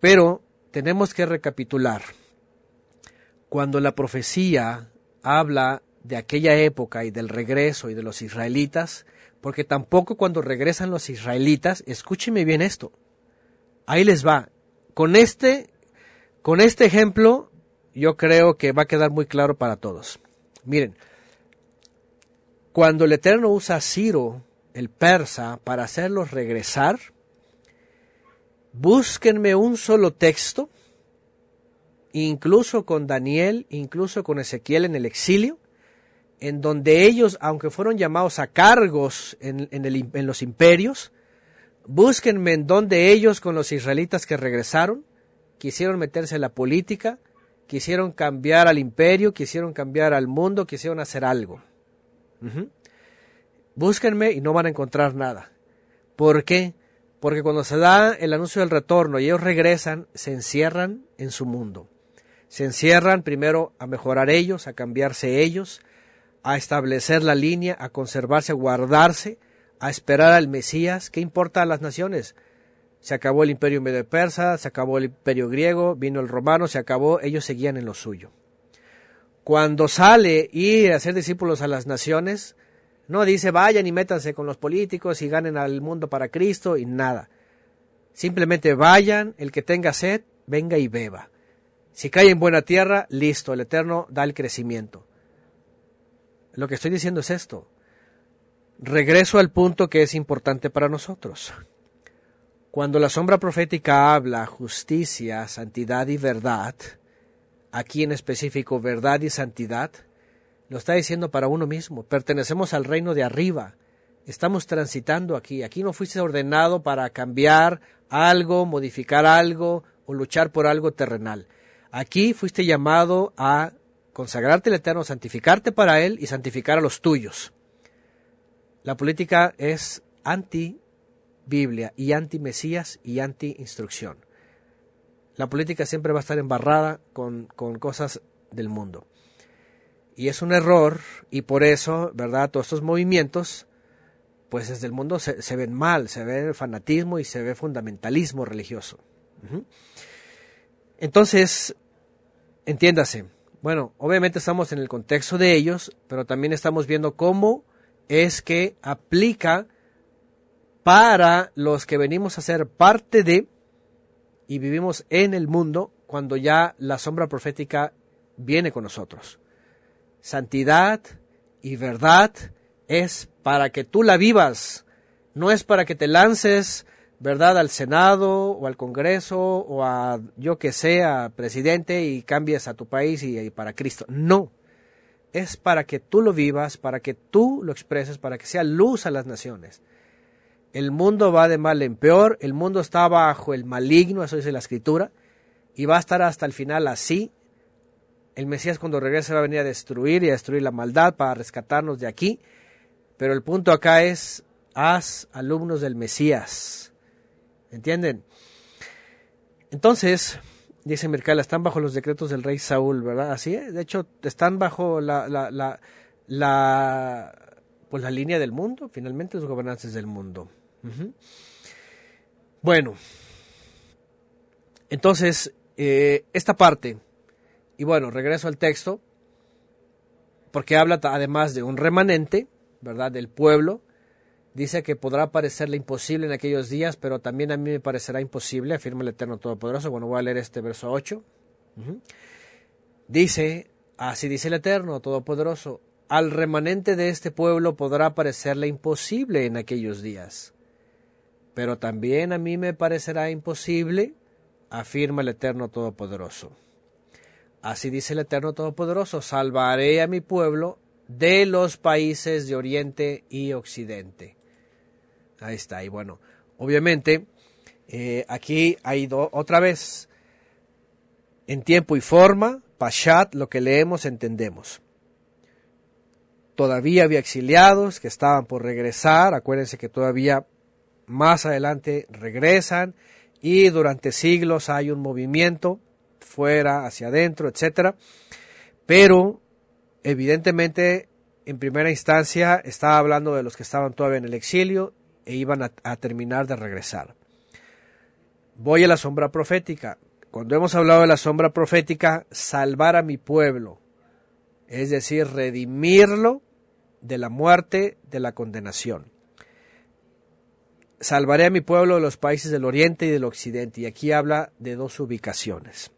pero tenemos que recapitular cuando la profecía habla de aquella época y del regreso y de los israelitas, porque tampoco cuando regresan los israelitas, escúcheme bien esto, ahí les va, con este, con este ejemplo, yo creo que va a quedar muy claro para todos. Miren, cuando el Eterno usa a Ciro, el persa, para hacerlos regresar, búsquenme un solo texto incluso con Daniel, incluso con Ezequiel en el exilio, en donde ellos, aunque fueron llamados a cargos en, en, los imperios, búsquenme en donde ellos con los israelitas que regresaron, quisieron meterse en la política, quisieron cambiar al imperio, quisieron cambiar al mundo, quisieron hacer algo. Búsquenme y no van a encontrar nada. ¿Por qué? Porque cuando se da el anuncio del retorno y ellos regresan, se encierran en su mundo. Se encierran primero a mejorar ellos, a cambiarse ellos, a establecer la línea, a conservarse, a guardarse, a esperar al Mesías. ¿Qué importa a las naciones? Se acabó el imperio medio persa, se acabó el imperio griego, vino el romano, se acabó, ellos seguían en lo suyo. Cuando sale y a ser discípulos a las naciones, no dice vayan y métanse con los políticos y ganen al mundo para Cristo y nada. Simplemente vayan, el que tenga sed, venga y beba. Si cae en buena tierra, listo, el Eterno da el crecimiento. Lo que estoy diciendo es esto. Regreso al punto que es importante para nosotros. Cuando la sombra profética habla justicia, santidad y verdad, aquí en específico verdad y santidad, lo está diciendo para uno mismo. Pertenecemos al reino de arriba. Estamos transitando aquí. Aquí no fuiste ordenado para cambiar algo, modificar algo o luchar por algo terrenal. Aquí fuiste llamado a consagrarte al Eterno, santificarte para Él y santificar a los tuyos. La política es anti-Biblia y anti-Mesías y anti-instrucción. La política siempre va a estar embarrada con, con cosas del mundo. Y es un error y por eso, ¿verdad? Todos estos movimientos, pues desde el mundo se, ven mal, se ve fanatismo y se ve fundamentalismo religioso. Entonces, entiéndase, bueno, obviamente estamos en el contexto de ellos, pero también estamos viendo cómo es que aplica para los que venimos a ser parte de y vivimos en el mundo cuando ya la sombra profética viene con nosotros. Santidad y verdad es para que tú la vivas, no es para que te lances ¿verdad? Al Senado o al Congreso o a yo que sea presidente y cambies a tu país y, para Cristo. No. Es para que tú lo vivas, para que tú lo expreses, para que sea luz a las naciones. El mundo va de mal en peor, el mundo está bajo el maligno, eso dice la escritura, y va a estar hasta el final así. El Mesías cuando regrese va a venir a destruir y a destruir la maldad para rescatarnos de aquí. Pero el punto acá es, haz alumnos del Mesías ¿Entienden? Entonces, dice Mercala, están bajo los decretos del rey Saúl, ¿verdad? Así es. De hecho, están bajo la, la, la, pues la línea del mundo, finalmente los gobernantes del mundo. Bueno, entonces, eh, esta parte, y bueno, regreso al texto, porque habla además de un remanente, ¿verdad?, del pueblo, dice que podrá parecerle imposible en aquellos días, pero también a mí me parecerá imposible, afirma el Eterno Todopoderoso. Bueno, voy a leer este verso 8. Dice, así dice el Eterno Todopoderoso, al remanente de este pueblo podrá parecerle imposible en aquellos días, pero también a mí me parecerá imposible, afirma el Eterno Todopoderoso. Así dice el Eterno Todopoderoso, salvaré a mi pueblo de los países de Oriente y Occidente. Ahí está, y bueno, obviamente eh, aquí ha ido otra vez en tiempo y forma, Pashat, lo que leemos, entendemos. Todavía había exiliados que estaban por regresar, acuérdense que todavía más adelante regresan y durante siglos hay un movimiento fuera, hacia adentro, etcétera. Pero evidentemente en primera instancia estaba hablando de los que estaban todavía en el exilio e iban a, terminar de regresar. Voy a la sombra profética. Cuando hemos hablado de la sombra profética, salvar a mi pueblo, es decir, redimirlo de la muerte, de la condenación. Salvaré a mi pueblo de los países del oriente y del occidente. Y aquí habla de dos ubicaciones.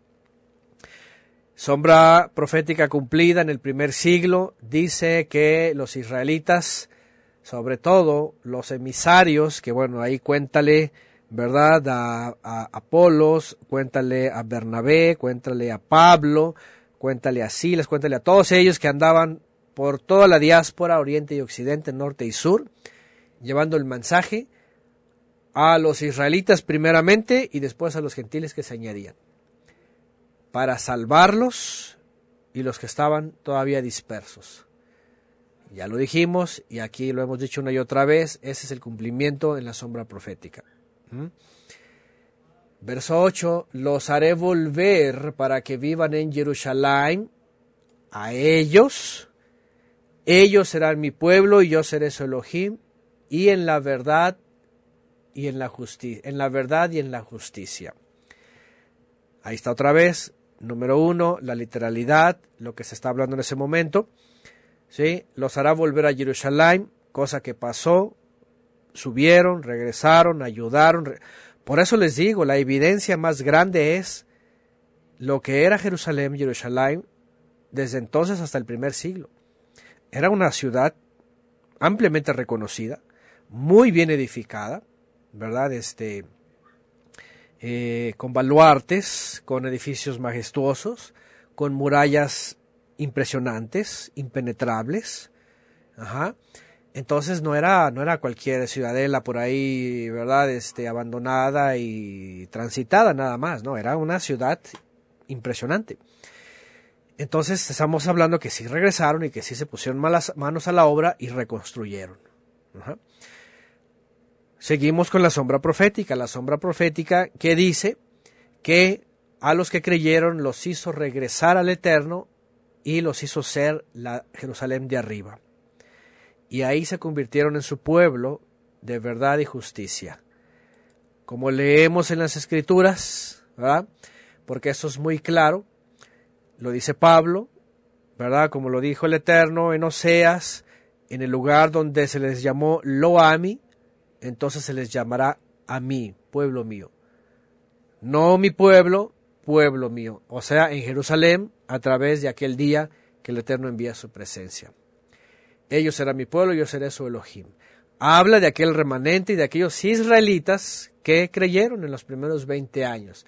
Sombra profética cumplida en el primer siglo dice que los israelitas sobre todo los emisarios, que bueno, ahí cuéntale, ¿verdad? A, Apolos, cuéntale a Bernabé, cuéntale a Pablo, cuéntale a Silas, cuéntale a todos ellos que andaban por toda la diáspora, oriente y occidente, norte y sur, llevando el mensaje a los israelitas primeramente y después a los gentiles que se añadían, para salvarlos y los que estaban todavía dispersos. Ya lo dijimos y aquí lo hemos dicho una y otra vez, ese es el cumplimiento en la sombra profética. ¿Mm? Verso 8, los haré volver para que vivan en Jerusalén a ellos, ellos serán mi pueblo y yo seré su Elohim, y en la verdad y en la justicia, en la verdad y en la justicia. Ahí está otra vez, número uno, la literalidad, lo que se está hablando en ese momento. ¿Sí? Los hará volver a Jerusalén, cosa que pasó, subieron, regresaron, ayudaron. Por eso les digo, la evidencia más grande es lo que era Jerusalén, Jerusalén, desde entonces hasta el primer siglo. Era una ciudad ampliamente reconocida, muy bien edificada, ¿verdad? Este, eh, con baluartes, con edificios majestuosos, con murallas impresionantes, impenetrables. Ajá. Entonces no era, no era cualquier ciudadela por ahí, ¿verdad? Este, abandonada y transitada nada más, no, era una ciudad impresionante. Entonces estamos hablando que sí regresaron y que sí se pusieron malas manos a la obra y reconstruyeron. Seguimos con la sombra profética, la sombra profética que dice que a los que creyeron los hizo regresar al Eterno y los hizo ser la Jerusalén de arriba. Y ahí se convirtieron en su pueblo de verdad y justicia. Como leemos en las escrituras, ¿verdad? Porque eso es muy claro, lo dice Pablo, ¿verdad? Como lo dijo el Eterno en Oseas, en el lugar donde se les llamó Loami, entonces se les llamará a mí, pueblo mío. No mi pueblo, pueblo mío, o sea, en Jerusalén, a través de aquel día que el Eterno envía su presencia. Ellos serán mi pueblo, yo seré su Elohim. Habla de aquel remanente y de aquellos israelitas que creyeron en los primeros 20 años.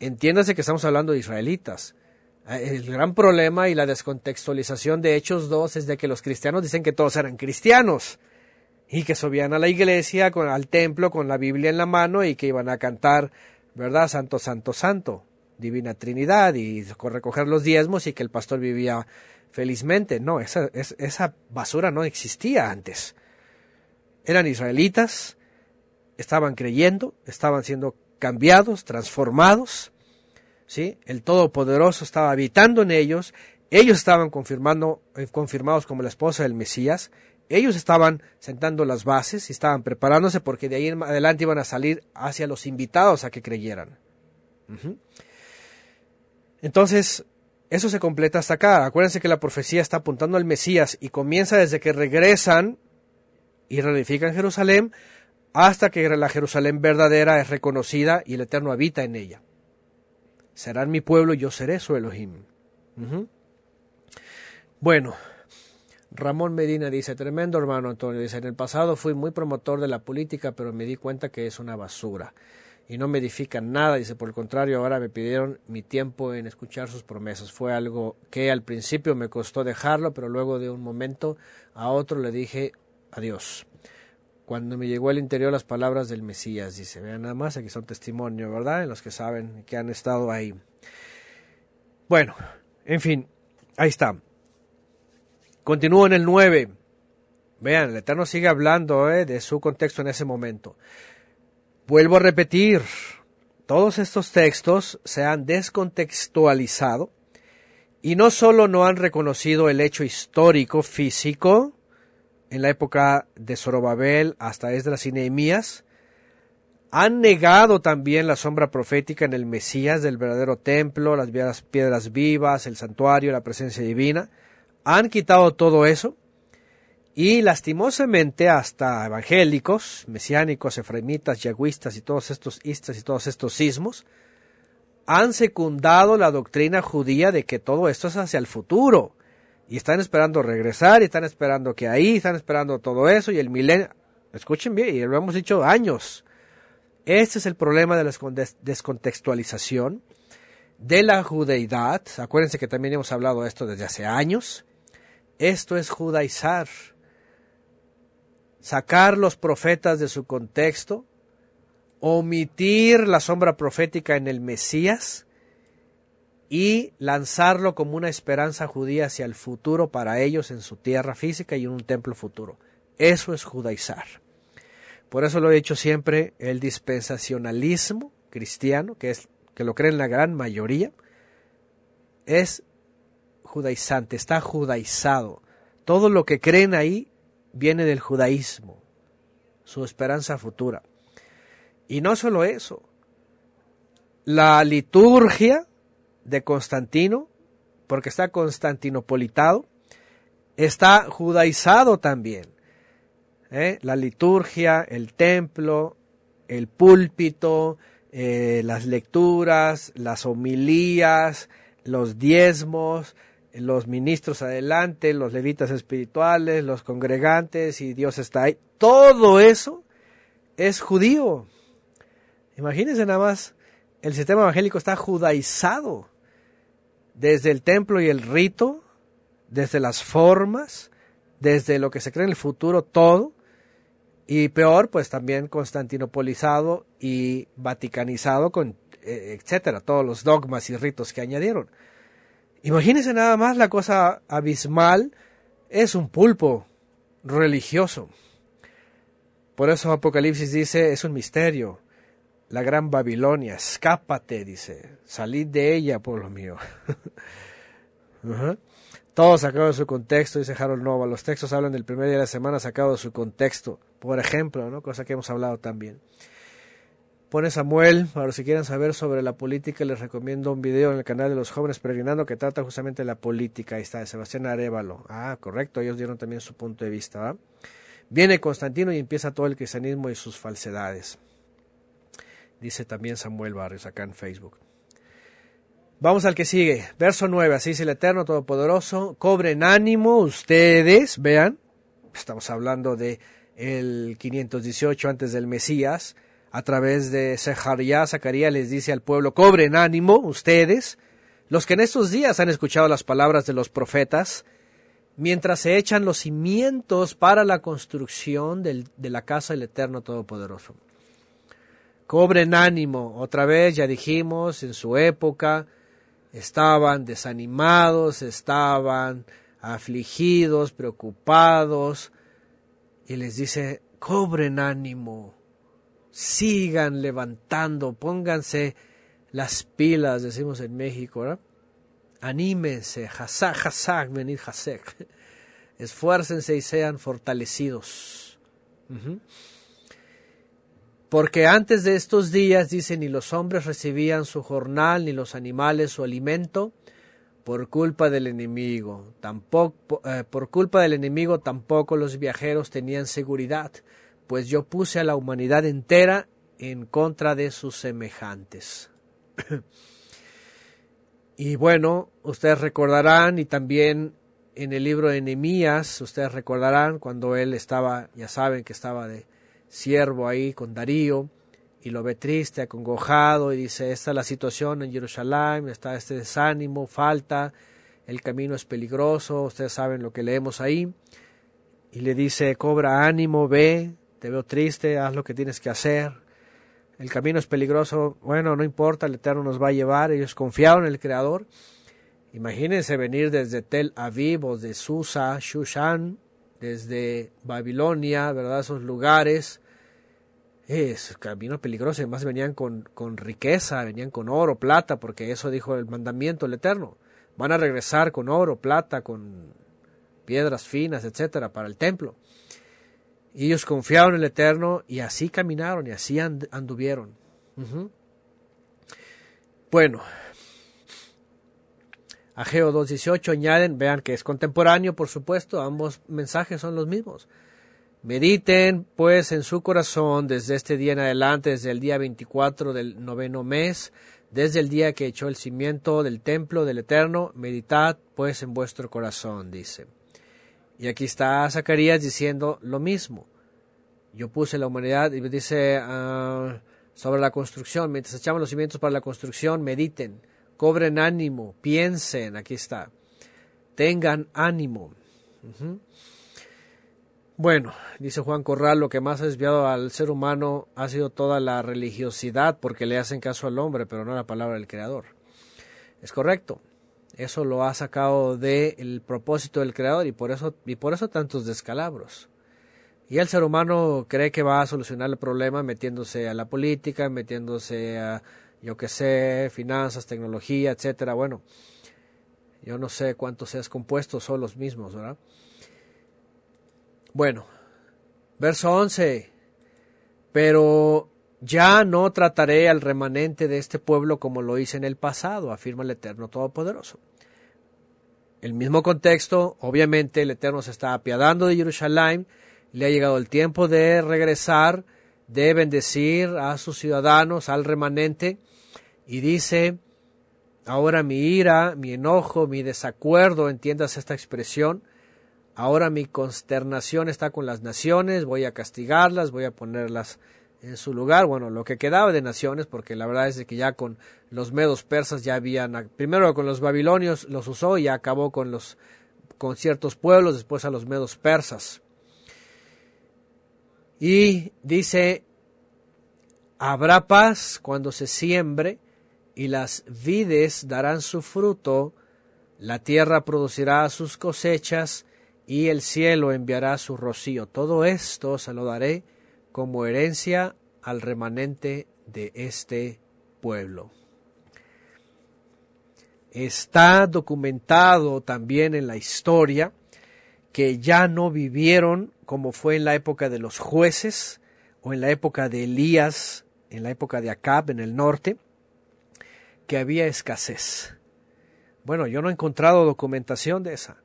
Entiéndase que estamos hablando de israelitas. El gran problema y la descontextualización de Hechos 2 es de que los cristianos dicen que todos eran cristianos y que subían a la iglesia, al templo, con la Biblia en la mano y que iban a cantar, ¿verdad? Santo, santo, santo. Divina Trinidad y recoger los diezmos y que el pastor vivía felizmente. No, esa, basura no existía antes. Eran israelitas, estaban creyendo, estaban siendo cambiados, transformados, ¿sí? El Todopoderoso estaba habitando en ellos, ellos estaban confirmando, eh, confirmados como la esposa del Mesías, ellos estaban sentando las bases y estaban preparándose porque de ahí en adelante iban a salir hacia los invitados a que creyeran. Entonces, eso se completa hasta acá. Acuérdense que la profecía está apuntando al Mesías y comienza desde que regresan y reedifican Jerusalén hasta que la Jerusalén verdadera es reconocida y el Eterno habita en ella. Serán mi pueblo y yo seré su Elohim. Bueno, Ramón Medina dice, tremendo hermano Antonio, dice, en el pasado fui muy promotor de la política, pero me di cuenta que es una basura y no me edifican nada, dice, por el contrario, ahora me pidieron mi tiempo en escuchar sus promesas. Fue algo que al principio me costó dejarlo, pero luego de un momento a otro le dije adiós. Cuando me llegó al interior las palabras del Mesías, dice, vean nada más, aquí son testimonio, ¿verdad? En los que saben que han estado ahí. Bueno, en fin, ahí está. Continúo en el 9. Vean, el Eterno sigue hablando ¿eh? de su contexto en ese momento. Vuelvo a repetir, todos estos textos se han descontextualizado y no solo no han reconocido el hecho histórico físico en la época de Zorobabel hasta Esdras y Nehemías, han negado también la sombra profética en el Mesías del verdadero templo, las piedras vivas, el santuario, la presencia divina, han quitado todo eso y lastimosamente hasta evangélicos, mesiánicos, efraimitas, yagüistas y todos estos istas y todos estos sismos han secundado la doctrina judía de que todo esto es hacia el futuro. Y están esperando regresar y están esperando que ahí, están esperando todo eso y el milenio, escuchen bien, y lo hemos dicho años, este es el problema de la descontextualización de la judeidad, acuérdense que también hemos hablado de esto desde hace años, esto es judaizar. Sacar los profetas de su contexto, omitir la sombra profética en el Mesías y lanzarlo como una esperanza judía hacia el futuro para ellos en su tierra física y en un templo futuro. Eso es judaizar. Por eso lo he dicho siempre, el dispensacionalismo cristiano, que es que lo creen la gran mayoría, es judaizante, está judaizado. Todo lo que creen ahí viene del judaísmo, su esperanza futura. Y no solo eso, la liturgia de Constantino, porque está constantinopolitado, está judaizado también. ¿eh? La liturgia, el templo, el púlpito, eh, las lecturas, las homilías, los diezmos, los ministros adelante, los levitas espirituales, los congregantes y Dios está ahí. Todo eso es judío. Imagínense nada más, el sistema evangélico está judaizado desde el templo y el rito, desde las formas, desde lo que se cree en el futuro, todo. Y peor, pues también constantinopolizado y vaticanizado con eh, etcétera, todos los dogmas y ritos que añadieron. Imagínense nada más la cosa abismal, es un pulpo religioso. Por eso Apocalipsis dice, es un misterio. La gran Babilonia, escápate, dice, salid de ella, pueblo mío. [laughs] Todo sacado de su contexto, dice Harold Nova. Los textos hablan del primer día de la semana sacado de su contexto, por ejemplo, ¿no? cosa que hemos hablado también. Pone Samuel, los que quieran saber sobre la política, les recomiendo un video en el canal de los jóvenes peregrinando que trata justamente de la política. Ahí está, de Sebastián Arevalo. Ah, correcto, ellos dieron también su punto de vista. Viene Constantino y empieza todo el cristianismo y sus falsedades. Dice también Samuel Barrios acá en Facebook. Vamos al que sigue. Verso 9. Así dice el Eterno Todopoderoso. Cobren ánimo ustedes. Vean. Estamos hablando de el 518 antes del Mesías a través de Sejaría, Zacarías les dice al pueblo, cobren ánimo ustedes, los que en estos días han escuchado las palabras de los profetas, mientras se echan los cimientos para la construcción de la casa del Eterno Todopoderoso. Cobren ánimo, otra vez ya dijimos, en su época estaban desanimados, estaban afligidos, preocupados, y les dice, cobren ánimo, sigan levantando, pónganse las pilas, decimos en México, anímense, hasak, hasak, venid hasek, [laughs] esfuércense y sean fortalecidos. Porque antes de estos días, dice, ni los hombres recibían su jornal, ni los animales su alimento, por culpa del enemigo. Tampoco, eh, por culpa del enemigo tampoco los viajeros tenían seguridad, pues yo puse a la humanidad entera en contra de sus semejantes. [clears throat] y bueno, ustedes recordarán, y también en el libro de Nehemías, ustedes recordarán cuando él estaba, ya saben que estaba de siervo ahí con Darío, y lo ve triste, acongojado, y dice, esta es la situación en Jerusalén, está este desánimo, falta, el camino es peligroso, ustedes saben lo que leemos ahí, y le dice, cobra ánimo, ve, te veo triste, haz lo que tienes que hacer, el camino es peligroso, bueno, no importa, el Eterno nos va a llevar, ellos confiaron en el Creador, imagínense venir desde Tel Aviv o de Susa, Shushan, desde Babilonia, ¿verdad? Esos lugares, es camino peligroso, además venían con, con riqueza, venían con oro, plata, porque eso dijo el mandamiento el Eterno. Van a regresar con oro, plata, con piedras finas, etcétera, para el templo. Y ellos confiaron en el Eterno y así caminaron y así anduvieron. Bueno, a Geo 2.18 añaden, vean que es contemporáneo, por supuesto, ambos mensajes son los mismos. Mediten pues en su corazón desde este día en adelante, desde el día 24 del noveno mes, desde el día que echó el cimiento del templo del Eterno, meditad pues en vuestro corazón, dice. Y aquí está Zacarías diciendo lo mismo. Yo puse la humanidad y dice ah, sobre la construcción, mientras echamos los cimientos para la construcción, mediten, cobren ánimo, piensen, aquí está, tengan ánimo. Bueno, dice Juan Corral, lo que más ha desviado al ser humano ha sido toda la religiosidad, porque le hacen caso al hombre, pero no a la palabra del Creador. Es correcto. Eso lo ha sacado del propósito del Creador y por eso, y por eso tantos descalabros. Y el ser humano cree que va a solucionar el problema metiéndose a la política, metiéndose a, yo qué sé, finanzas, tecnología, etcétera. Bueno, yo no sé cuántos seas compuestos son los mismos, ¿verdad? Bueno, verso 11. Pero ya no trataré al remanente de este pueblo como lo hice en el pasado, afirma el Eterno Todopoderoso. El mismo contexto, obviamente el Eterno se está apiadando de Jerusalén, le ha llegado el tiempo de regresar, de bendecir a sus ciudadanos, al remanente, y dice, ahora mi ira, mi enojo, mi desacuerdo, entiendas esta expresión, Ahora mi consternación está con las naciones, voy a castigarlas, voy a ponerlas en su lugar. Bueno, lo que quedaba de naciones, porque la verdad es que ya con los medos persas ya habían, primero con los babilonios los usó y ya acabó con los con ciertos pueblos, después a los medos persas. Y dice, habrá paz cuando se siembre y las vides darán su fruto, la tierra producirá sus cosechas y el cielo enviará su rocío. Todo esto se lo daré como herencia al remanente de este pueblo. Está documentado también en la historia que ya no vivieron como fue en la época de los jueces o en la época de Elías, en la época de Acab en el norte, que había escasez. Bueno, yo no he encontrado documentación de esa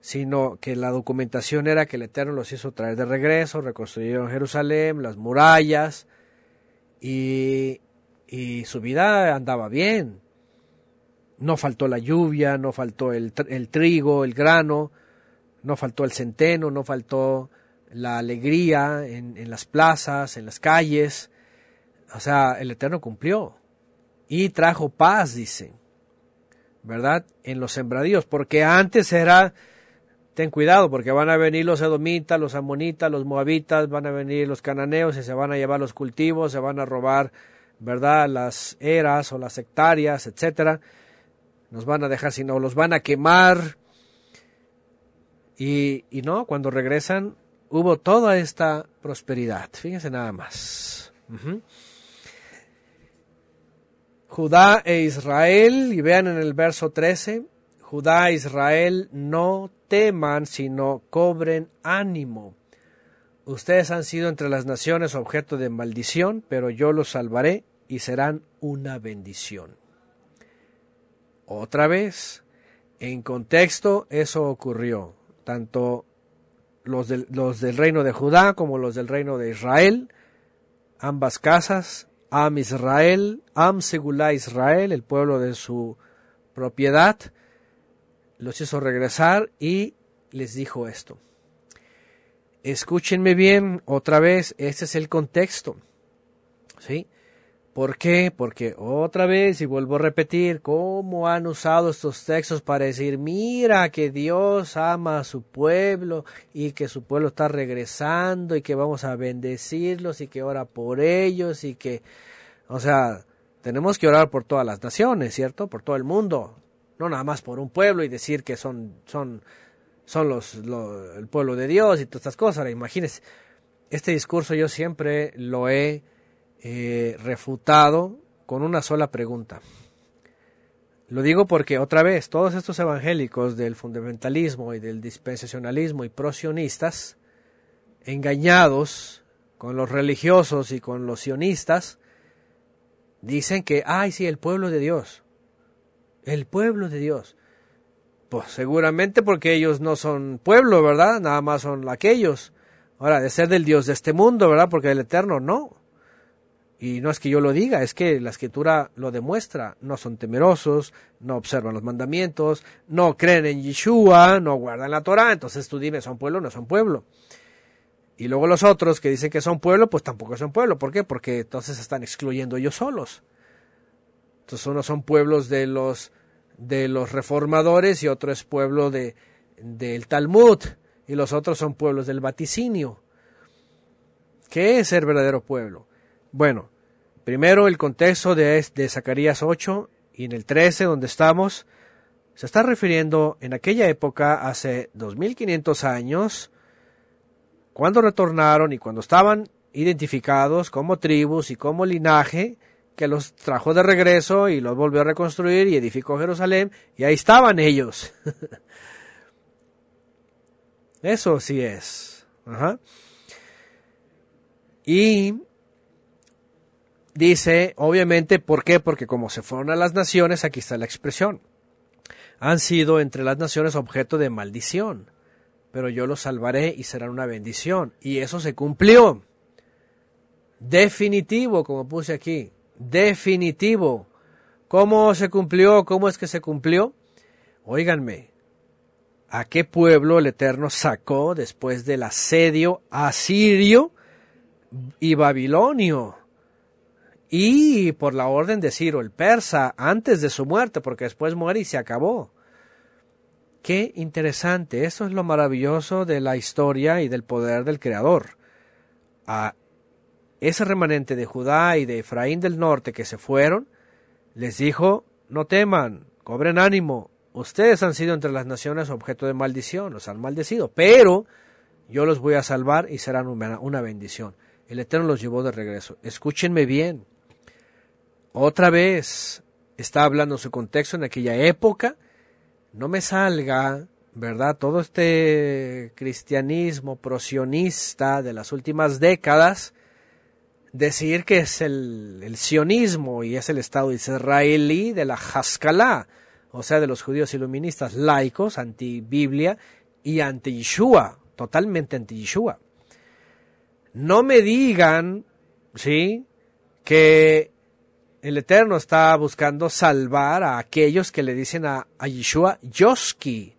sino que la documentación era que el Eterno los hizo traer de regreso, reconstruyeron Jerusalén, las murallas, y, y su vida andaba bien. No faltó la lluvia, no faltó el, el trigo, el grano, no faltó el centeno, no faltó la alegría en, en las plazas, en las calles. O sea, el Eterno cumplió y trajo paz, dice, ¿verdad? En los sembradíos, porque antes era ten cuidado porque van a venir los edomitas, los amonitas, los moabitas, van a venir los cananeos y se van a llevar los cultivos, se van a robar, ¿verdad?, las eras o las hectáreas, etcétera. Nos van a dejar, sino los van a quemar. Y, y no, cuando regresan hubo toda esta prosperidad. Fíjense nada más. Judá e Israel, y vean en el verso 13, Judá Israel no teman, sino cobren ánimo. Ustedes han sido entre las naciones objeto de maldición, pero yo los salvaré y serán una bendición. Otra vez, en contexto, eso ocurrió. Tanto los del, los del reino de Judá como los del reino de Israel, ambas casas, Am Israel, Am Segulá Israel, el pueblo de su propiedad, los hizo regresar y les dijo esto. Escúchenme bien otra vez, este es el contexto. ¿Sí? ¿Por qué? Porque otra vez, y vuelvo a repetir, cómo han usado estos textos para decir, mira que Dios ama a su pueblo y que su pueblo está regresando y que vamos a bendecirlos y que ora por ellos y que, o sea, tenemos que orar por todas las naciones, ¿cierto? Por todo el mundo, no nada más por un pueblo y decir que son, son, son los, el pueblo de Dios y todas estas cosas. imagínense, este discurso yo siempre lo he eh, refutado con una sola pregunta. Lo digo porque otra vez, todos estos evangélicos del fundamentalismo y del dispensacionalismo y prosionistas, engañados con los religiosos y con los sionistas, dicen que, ay, sí, el pueblo de Dios, el pueblo de Dios. Pues seguramente porque ellos no son pueblo, ¿verdad? Nada más son aquellos. Ahora, de ser del Dios de este mundo, ¿verdad? Porque el Eterno no. Y no es que yo lo diga, es que la escritura lo demuestra. No son temerosos, no observan los mandamientos, no creen en Yeshua, no guardan la Torah. Entonces tú dime, ¿son pueblo o no son pueblo? Y luego los otros que dicen que son pueblo, pues tampoco son pueblo. ¿Por qué? Porque entonces están excluyendo ellos solos. Entonces unos son pueblos de los, de los reformadores y otro es pueblo de, del Talmud. Y los otros son pueblos del vaticinio. ¿Qué es ser verdadero pueblo? Bueno, primero el contexto de, de Zacarías 8 y en el 13 donde estamos, se está refiriendo en aquella época, hace 2500 años, cuando retornaron y cuando estaban identificados como tribus y como linaje, que los trajo de regreso y los volvió a reconstruir y edificó Jerusalén, y ahí estaban ellos. [laughs] Eso sí es. Ajá. Y Dice, obviamente, ¿por qué? Porque como se fueron a las naciones, aquí está la expresión. Han sido entre las naciones objeto de maldición, pero yo los salvaré y serán una bendición. Y eso se cumplió. Definitivo, como puse aquí. Definitivo. ¿Cómo se cumplió? ¿Cómo es que se cumplió? Óiganme, ¿a qué pueblo el Eterno sacó después del asedio asirio y babilonio? y por la orden de Ciro el persa antes de su muerte, porque después muere y se acabó. Qué interesante, eso es lo maravilloso de la historia y del poder del Creador. A ese remanente de Judá y de Efraín del norte que se fueron, les dijo, no teman, cobren ánimo, ustedes han sido entre las naciones objeto de maldición, los han maldecido, pero yo los voy a salvar y serán una, bendición. El Eterno los llevó de regreso. Escúchenme bien, otra vez está hablando su contexto en aquella época, no me salga, ¿verdad? Todo este cristianismo prosionista de las últimas décadas, decir que es el, el sionismo y es el Estado israelí de la Haskalah, o sea, de los judíos iluministas laicos, anti-Biblia y anti-Yeshua, totalmente anti-Yeshua. No me digan, ¿sí? Que el Eterno está buscando salvar a aquellos que le dicen a, Yeshua Yoski.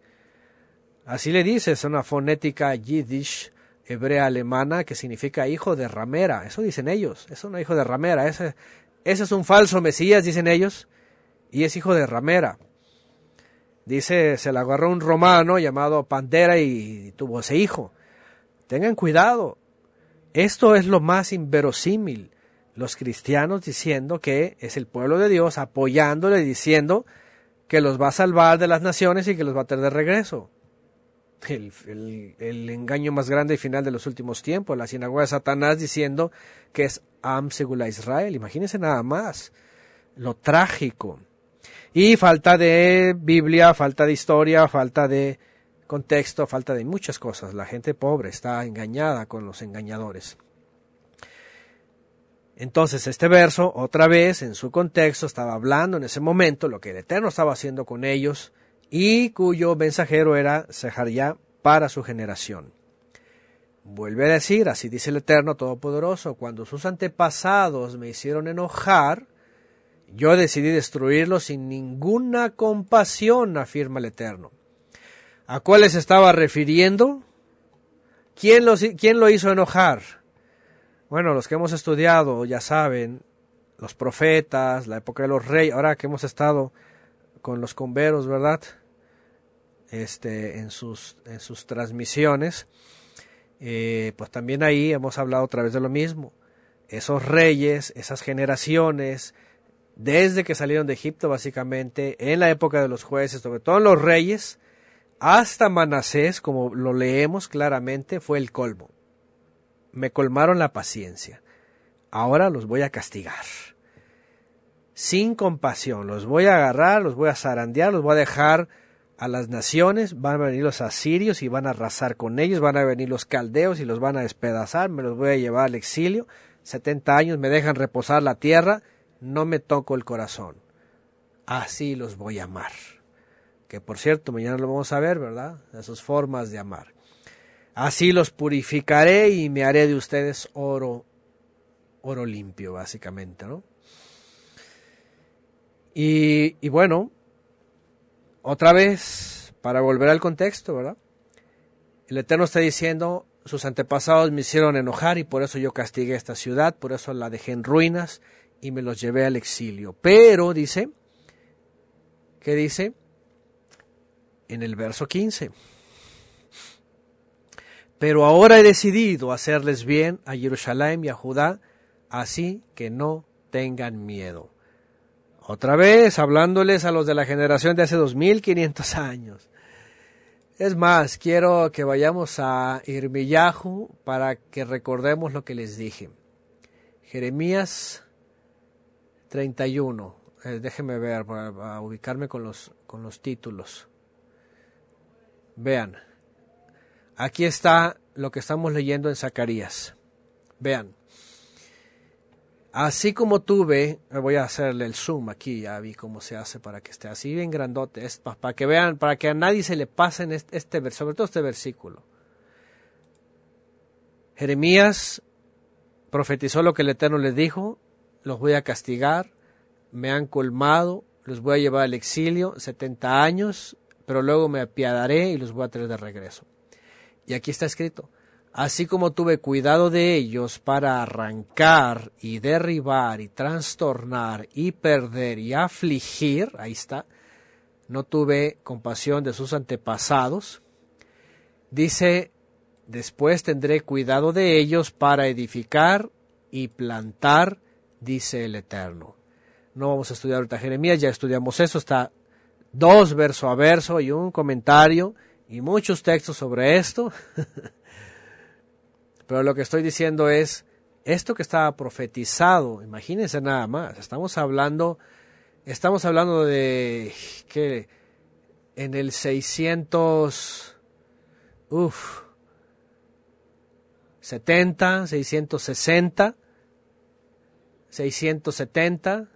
Así le dice, es una fonética yiddish hebrea alemana que significa hijo de ramera. Eso dicen ellos, es un hijo de ramera. Ese, ese es un falso Mesías, dicen ellos, y es hijo de ramera. Dice, se le agarró un romano llamado Pandera y tuvo ese hijo. Tengan cuidado. Esto es lo más inverosímil los cristianos diciendo que es el pueblo de Dios, apoyándole, diciendo que los va a salvar de las naciones y que los va a tener de regreso. El, engaño más grande y final de los últimos tiempos, la sinagoga de Satanás diciendo que es Am Segula Israel. Imagínense nada más. lo trágico. Y falta de Biblia, falta de historia, falta de contexto, falta de muchas cosas. La gente pobre está engañada con los engañadores. Entonces este verso, otra vez, en su contexto, estaba hablando en ese momento lo que el Eterno estaba haciendo con ellos y cuyo mensajero era Sejaría para su generación. Vuelve a decir, así dice el Eterno Todopoderoso, cuando sus antepasados me hicieron enojar, yo decidí destruirlos sin ninguna compasión, afirma el Eterno. ¿A cuáles estaba refiriendo? ¿Quién, ¿Quién lo hizo enojar? Bueno, los que hemos estudiado ya saben, los profetas, la época de los reyes, ahora que hemos estado con los converos, ¿verdad? Este, en sus, en sus transmisiones, eh, pues también ahí hemos hablado otra vez de lo mismo. Esos reyes, esas generaciones, desde que salieron de Egipto básicamente, en la época de los jueces, sobre todo los reyes, hasta Manasés, como lo leemos claramente, fue el colmo. Me colmaron la paciencia. Ahora los voy a castigar. Sin compasión, los voy a agarrar, los voy a zarandear, los voy a dejar a las naciones, van a venir los asirios y van a arrasar con ellos, van a venir los caldeos y los van a despedazar, me los voy a llevar al exilio, setenta años me dejan reposar la tierra, no me toco el corazón. Así los voy a amar. Que por cierto, mañana lo vamos a ver, ¿verdad? De sus formas de amar. Así los purificaré y me haré de ustedes oro, oro limpio, básicamente, ¿no? Y, y bueno, otra vez, para volver al contexto, ¿verdad? El Eterno está diciendo, sus antepasados me hicieron enojar y por eso yo castigué esta ciudad, por eso la dejé en ruinas y me los llevé al exilio. Pero, dice, ¿qué dice? En el verso 15. Pero ahora he decidido hacerles bien a Jerusalén y a Judá, así que no tengan miedo. Otra vez hablándoles a los de la generación de hace 2500 años. Es más, quiero que vayamos a Irmiyahu para que recordemos lo que les dije. Jeremías 31. Eh, déjenme ver para, ubicarme con los, con los títulos. Vean. Aquí está lo que estamos leyendo en Zacarías. Vean. Así como tuve, voy a hacerle el zoom aquí, ya vi cómo se hace para que esté así bien grandote, para que vean, para que a nadie se le pase en este, este sobre todo este versículo. Jeremías profetizó lo que el Eterno les dijo, los voy a castigar, me han colmado, los voy a llevar al exilio, 70 años, pero luego me apiadaré y los voy a traer de regreso. Y aquí está escrito, así como tuve cuidado de ellos para arrancar y derribar y trastornar y perder y afligir, ahí está, no tuve compasión de sus antepasados, dice, después tendré cuidado de ellos para edificar y plantar, dice el Eterno. No vamos a estudiar ahorita Jeremías, ya estudiamos eso, está dos verso a verso y un comentario y muchos textos sobre esto. [laughs] Pero lo que estoy diciendo es, esto que estaba profetizado, imagínense nada más, estamos hablando, estamos hablando de que en el 600, uff, 70, 660, 670,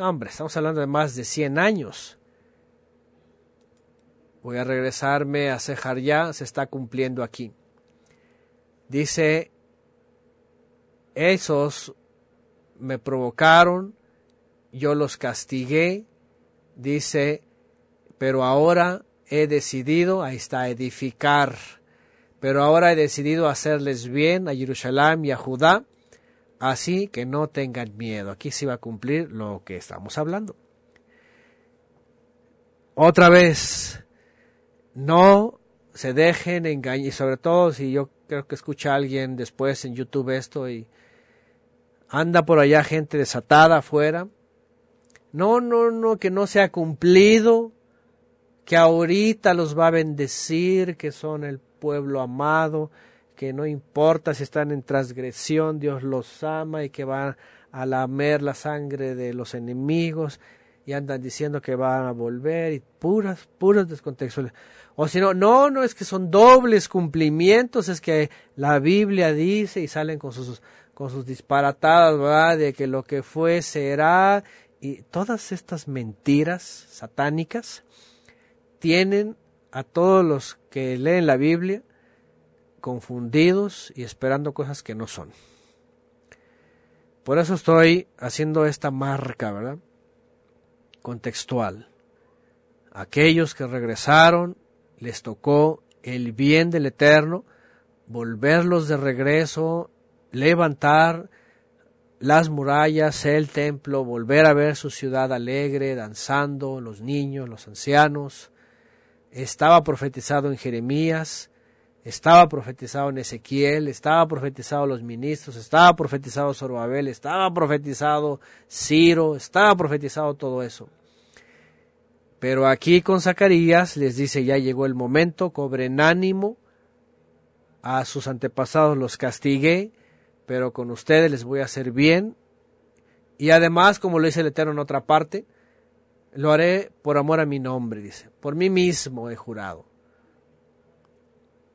hombre, estamos hablando de más de 100 años. Voy a regresarme a cejar ya, se está cumpliendo aquí. Dice, esos me provocaron, yo los castigué, dice, pero ahora he decidido, ahí está, edificar, pero ahora he decidido hacerles bien a Jerusalén y a Judá, así que no tengan miedo. Aquí se va a cumplir lo que estamos hablando. Otra vez, no se dejen engañar, y sobre todo si yo creo que escucha alguien después en YouTube esto y anda por allá gente desatada afuera. No, no, no, que no se ha cumplido, que ahorita los va a bendecir, que son el pueblo amado, que no importa si están en transgresión, Dios los ama y que van a lamer la sangre de los enemigos y andan diciendo que van a volver y puras, puras descontextuales. O si no, no, no es que son dobles cumplimientos, es que la Biblia dice y salen con sus, con sus disparatadas, ¿verdad? De que lo que fue será y todas estas mentiras satánicas tienen a todos los que leen la Biblia confundidos y esperando cosas que no son. Por eso estoy haciendo esta marca, ¿verdad? contextual. Aquellos que regresaron les tocó el bien del Eterno, volverlos de regreso, levantar las murallas, el templo, volver a ver su ciudad alegre, danzando, los niños, los ancianos. Estaba profetizado en Jeremías, estaba profetizado en Ezequiel, estaba profetizado los ministros, estaba profetizado Zorobabel, estaba profetizado Ciro, estaba profetizado todo eso. Pero aquí con Zacarías les dice ya llegó el momento, cobren ánimo, a sus antepasados los castigué, pero con ustedes les voy a hacer bien. Y además, como lo dice el Eterno en otra parte, lo haré por amor a mi nombre, dice, por mí mismo he jurado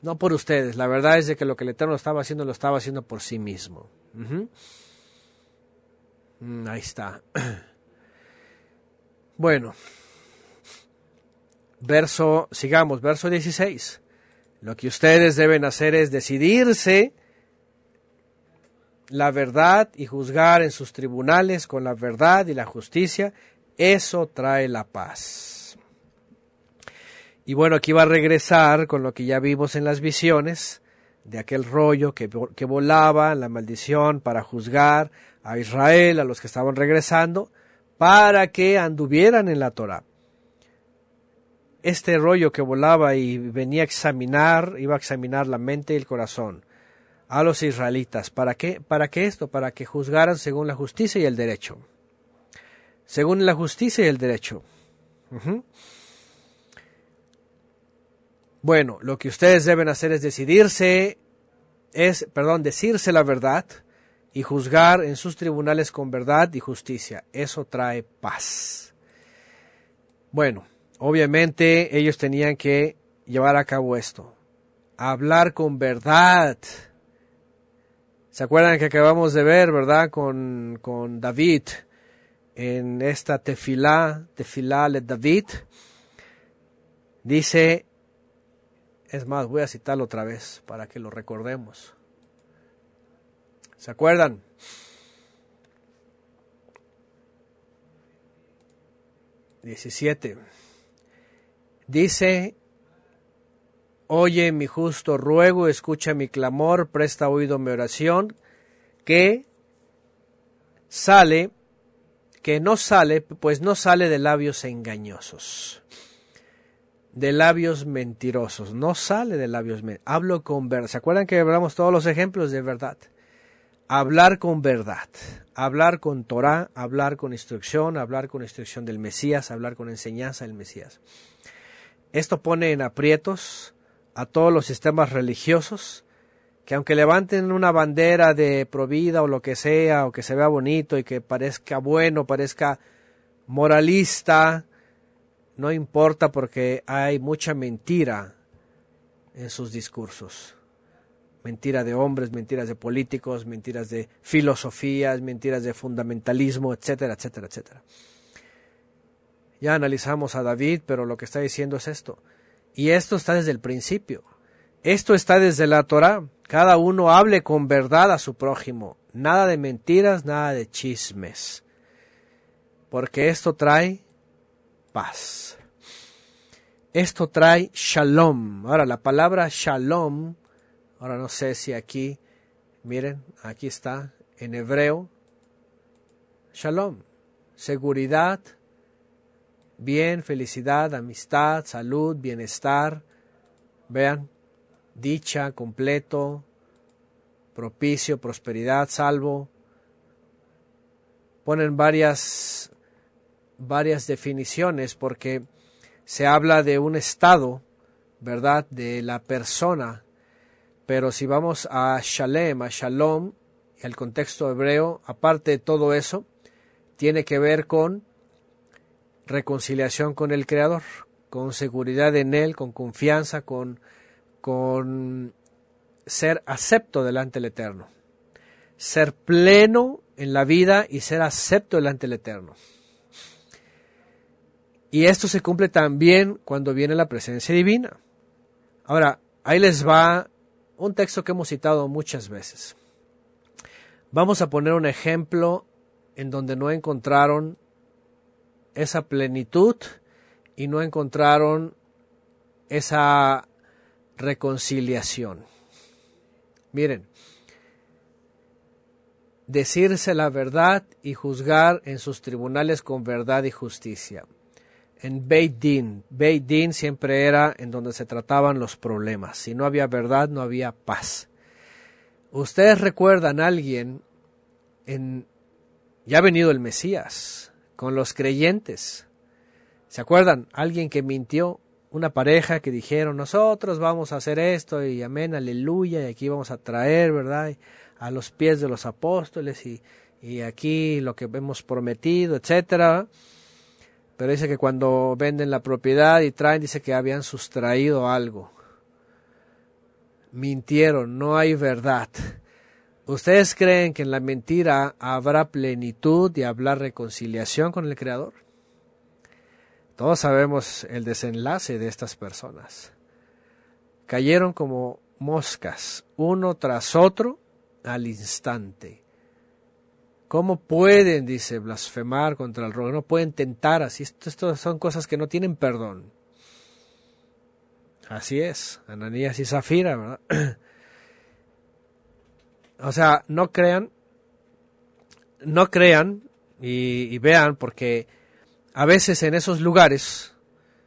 no por ustedes. La verdad es de que lo que el Eterno estaba haciendo lo estaba haciendo por sí mismo. Mm, ahí está. [clears throat] Bueno, verso, sigamos, verso 16. Lo que ustedes deben hacer es decidirse la verdad y juzgar en sus tribunales con la verdad y la justicia. Eso trae la paz. Y bueno, aquí va a regresar con lo que ya vimos en las visiones, de aquel rollo que, que volaba, la maldición para juzgar a Israel, a los que estaban regresando, para que anduvieran en la Torah. Este rollo que volaba y venía a examinar, iba a examinar la mente y el corazón a los israelitas. ¿Para qué? ¿Para qué esto? Para que juzgaran según la justicia y el derecho. Según la justicia y el derecho. Bueno, lo que ustedes deben hacer es decidirse, es, perdón, decirse la verdad y juzgar en sus tribunales con verdad y justicia. Eso trae paz. Bueno, obviamente ellos tenían que llevar a cabo esto. Hablar con verdad. ¿Se acuerdan que acabamos de ver, verdad, con, con David en esta tefilá, tefilá de David? Dice, es más, voy a citarlo otra vez para que lo recordemos. ¿Se acuerdan? Diecisiete. Dice, Oye mi justo ruego, escucha mi clamor, presta oído mi oración, que sale, que no sale, pues no sale de labios engañosos de labios mentirosos, no sale de labios mentirosos. Hablo con verdad. ¿Se acuerdan que hablamos todos los ejemplos de verdad? Hablar con verdad, hablar con Torah, hablar con instrucción, hablar con instrucción del Mesías, hablar con enseñanza del Mesías. Esto pone en aprietos a todos los sistemas religiosos que aunque levanten una bandera de provida o lo que sea, o que se vea bonito y que parezca bueno, parezca moralista, no importa porque hay mucha mentira en sus discursos. Mentira de hombres, mentiras de políticos, mentiras de filosofías, mentiras de fundamentalismo, etcétera, etcétera, etcétera. Ya analizamos a David, pero lo que está diciendo es esto. Y esto está desde el principio. Esto está desde la Torah. Cada uno hable con verdad a su prójimo. Nada de mentiras, nada de chismes. Porque esto trae paz. Esto trae shalom. Ahora, la palabra shalom, ahora no sé si aquí, miren, aquí está, en hebreo, shalom, seguridad, bien, felicidad, amistad, salud, bienestar, vean, dicha, completo, propicio, prosperidad, salvo. Ponen varias varias definiciones porque se habla de un estado, ¿verdad?, de la persona, Pero si vamos a Shalem, a Shalom, el contexto hebreo, aparte de todo eso, tiene que ver con reconciliación con el Creador, con seguridad en Él, con confianza, con, con ser acepto delante del Eterno, ser pleno en la vida y ser acepto delante del Eterno. Y esto se cumple también cuando viene la presencia divina. Ahora, ahí les va un texto que hemos citado muchas veces. Vamos a poner un ejemplo en donde no encontraron esa plenitud y no encontraron esa reconciliación. Miren, decirse la verdad y juzgar en sus tribunales con verdad y justicia. En Beit Din, Beit Din siempre era en donde se trataban los problemas. Si no había verdad, no había paz. Ustedes recuerdan a alguien en ya ha venido el Mesías con los creyentes. ¿Se acuerdan? Alguien que mintió, una pareja que dijeron, nosotros vamos a hacer esto y amén, aleluya, y aquí vamos a traer, ¿verdad? A los pies de los apóstoles y, y aquí lo que hemos prometido, etcétera. Pero dice que cuando venden la propiedad y traen, dice que habían sustraído algo. Mintieron, no hay verdad. ¿Ustedes creen que en la mentira habrá plenitud y habrá reconciliación con el Creador? Todos sabemos el desenlace de estas personas. Cayeron como moscas, uno tras otro, al instante. ¿Cómo pueden, dice, blasfemar contra el rey? No pueden tentar así. Estas son cosas que no tienen perdón. Así es, Ananías y Zafira, ¿verdad? [clears throat] o sea, no crean, no crean y vean, porque a veces en esos lugares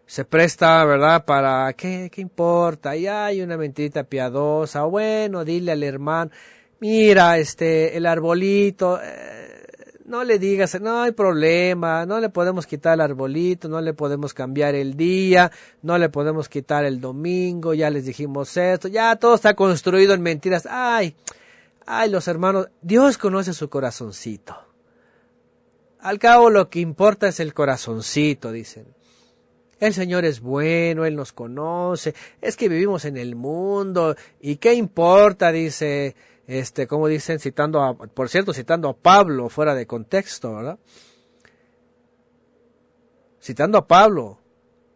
se presta, ¿verdad? Para, ¿qué, qué importa? Ahí hay una mentirita piadosa. Bueno, dile al hermano, mira, este, el arbolito, eh, no le digas, no hay problema, no le podemos quitar el arbolito, no le podemos cambiar el día, no le podemos quitar el domingo, ya les dijimos esto, ya todo está construido en mentiras. Ay, ay, los hermanos, Dios conoce su corazoncito. Al cabo lo que importa es el corazoncito, dicen. El Señor es bueno, Él nos conoce, es que vivimos en el mundo, y qué importa, dice, este, como dicen, citando a, por cierto, citando a Pablo fuera de contexto, ¿verdad? Citando a Pablo,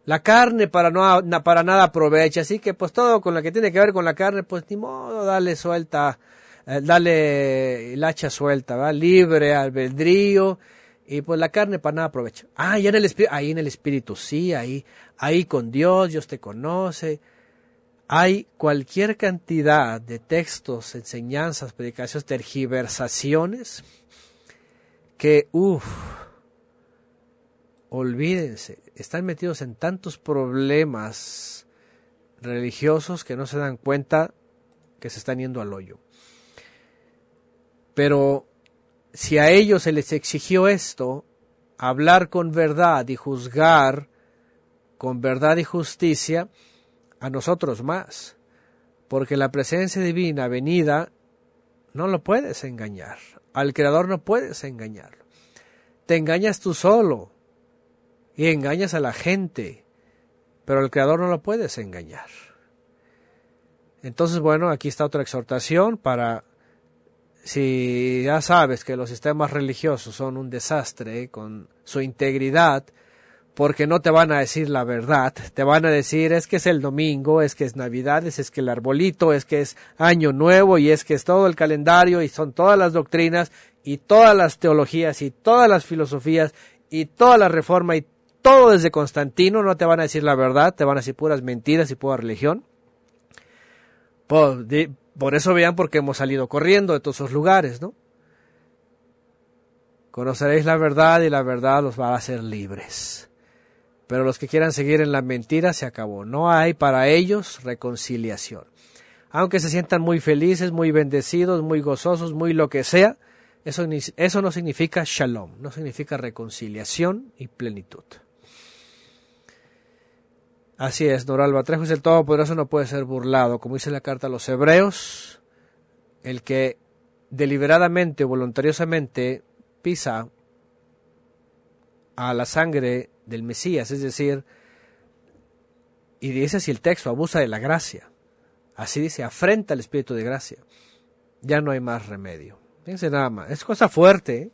la carne para, no, para nada aprovecha, así que pues todo con lo que tiene que ver con la carne, pues ni modo, dale suelta, eh, dale el hacha suelta, ¿verdad? Libre albedrío, y pues la carne para nada aprovecha. Ah, ya en el espíritu, ahí en el espíritu, sí, ahí, ahí con Dios, Dios te conoce. Hay cualquier cantidad de textos, enseñanzas, predicaciones, tergiversaciones que, uff, olvídense, están metidos en tantos problemas religiosos que no se dan cuenta que se están yendo al hoyo. Pero si a ellos se les exigió esto, hablar con verdad y juzgar con verdad y justicia, a nosotros más, porque la presencia divina venida no lo puedes engañar, al Creador no puedes engañar. Te engañas tú solo y engañas a la gente, pero al Creador no lo puedes engañar. Entonces, bueno, aquí está otra exhortación para si ya sabes que los sistemas religiosos son un desastre con su integridad, porque no te van a decir la verdad, te van a decir es que es el domingo, es que es Navidad, es que el arbolito, es que es Año Nuevo y es que es todo el calendario y son todas las doctrinas y todas las teologías y todas las filosofías y toda la reforma y todo desde Constantino, no te van a decir la verdad, te van a decir puras mentiras y pura religión. Pues, por eso vean porque hemos salido corriendo de todos esos lugares, ¿no? Conoceréis la verdad y la verdad los va a hacer libres. Pero los que quieran seguir en la mentira se acabó. No hay para ellos reconciliación. Aunque se sientan muy felices, muy bendecidos, muy gozosos, muy lo que sea, eso, eso no significa shalom, no significa reconciliación y plenitud. Así es, Noralba Trejo es el Todopoderoso, no puede ser burlado. Como dice la carta a los Hebreos, el que deliberadamente o voluntariosamente pisa a la sangre del Mesías, es decir, y dice así el texto, abusa de la gracia. Así dice, afrenta el espíritu de gracia. Ya no hay más remedio. Fíjense nada más, es cosa fuerte. ¿eh?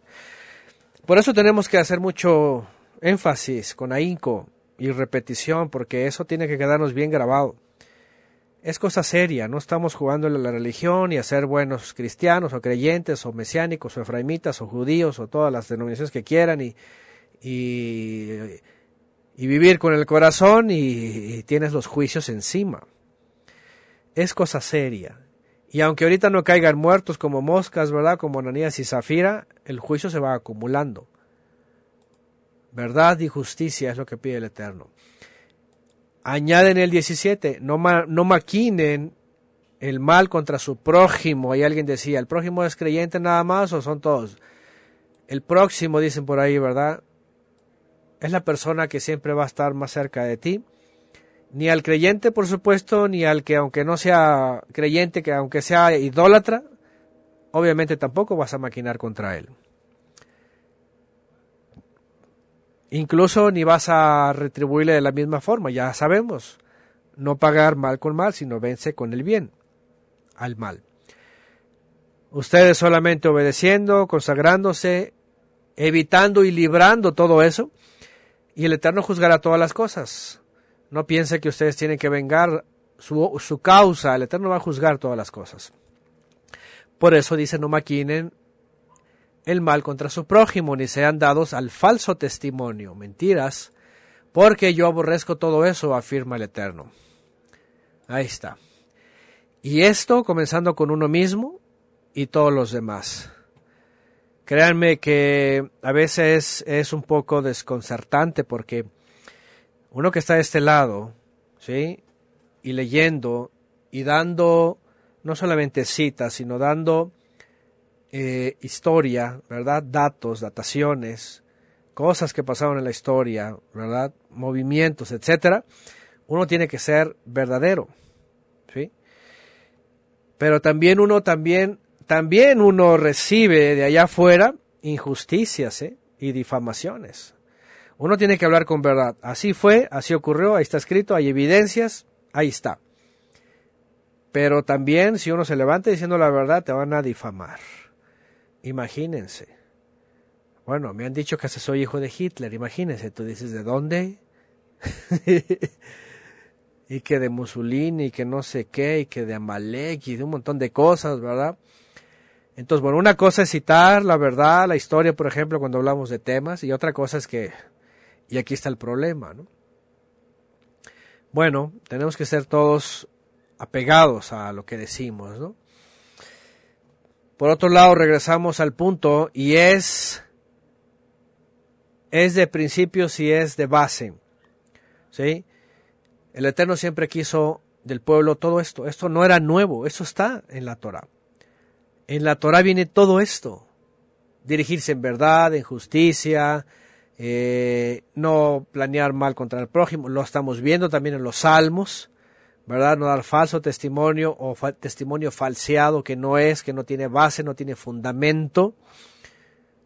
Por eso tenemos que hacer mucho énfasis con ahínco y repetición, porque eso tiene que quedarnos bien grabado. Es cosa seria, no estamos jugando en la religión y a ser buenos cristianos o creyentes o mesiánicos o efraimitas o judíos o todas las denominaciones que quieran y, y, vivir con el corazón y, tienes los juicios encima. Es cosa seria. Y aunque ahorita no caigan muertos como moscas, ¿verdad? Como Ananías y Zafira, el juicio se va acumulando. Verdad y justicia es lo que pide el Eterno. Añaden el 17, no, no maquinen el mal contra su prójimo. Y alguien decía, ¿el prójimo es creyente nada más o son todos? El próximo, dicen por ahí, ¿verdad? Es la persona que siempre va a estar más cerca de ti. Ni al creyente, por supuesto, ni al que aunque no sea creyente, que aunque sea idólatra, obviamente tampoco vas a maquinar contra él. Incluso ni vas a retribuirle de la misma forma, ya sabemos. No pagar mal con mal, sino vence con el bien al mal. Ustedes solamente obedeciendo, consagrándose, evitando y librando todo eso, y el Eterno juzgará todas las cosas. No piense que ustedes tienen que vengar su, su causa, el Eterno va a juzgar todas las cosas. Por eso dice, no maquinen el mal contra su prójimo, ni sean dados al falso testimonio, mentiras, porque yo aborrezco todo eso, afirma el Eterno. Ahí está. Y esto comenzando con uno mismo y todos los demás. Créanme que a veces es un poco desconcertante porque uno que está de este lado, ¿sí? Y leyendo y dando no solamente citas, sino dando eh, historia, ¿verdad? Datos, dataciones, cosas que pasaron en la historia, ¿verdad? Movimientos, etcétera. Uno tiene que ser verdadero, ¿sí? Pero también uno también también uno recibe de allá afuera injusticias ¿eh? y difamaciones. Uno tiene que hablar con verdad. Así fue, así ocurrió, ahí está escrito, hay evidencias, ahí está. Pero también si uno se levanta diciendo la verdad, te van a difamar. Imagínense. Bueno, me han dicho que soy hijo de Hitler, imagínense, tú dices, ¿de dónde? [laughs] y que de Mussolini, y que no sé qué, y que de Amalek, y de un montón de cosas, ¿verdad? Entonces, bueno, una cosa es citar la verdad, la historia, por ejemplo, cuando hablamos de temas, y otra cosa es que, y aquí está el problema, ¿no? Bueno, tenemos que ser todos apegados a lo que decimos, ¿no? Por otro lado, regresamos al punto y es, es de principios y es de base. ¿Sí? El Eterno siempre quiso del pueblo todo esto. Esto no era nuevo, eso está en la Torah. En la Torah viene todo esto. Dirigirse en verdad, en justicia, eh, no planear mal contra el prójimo. Lo estamos viendo también en los salmos. ¿Verdad? No dar falso testimonio o testimonio falseado que no es, que no tiene base, no tiene fundamento.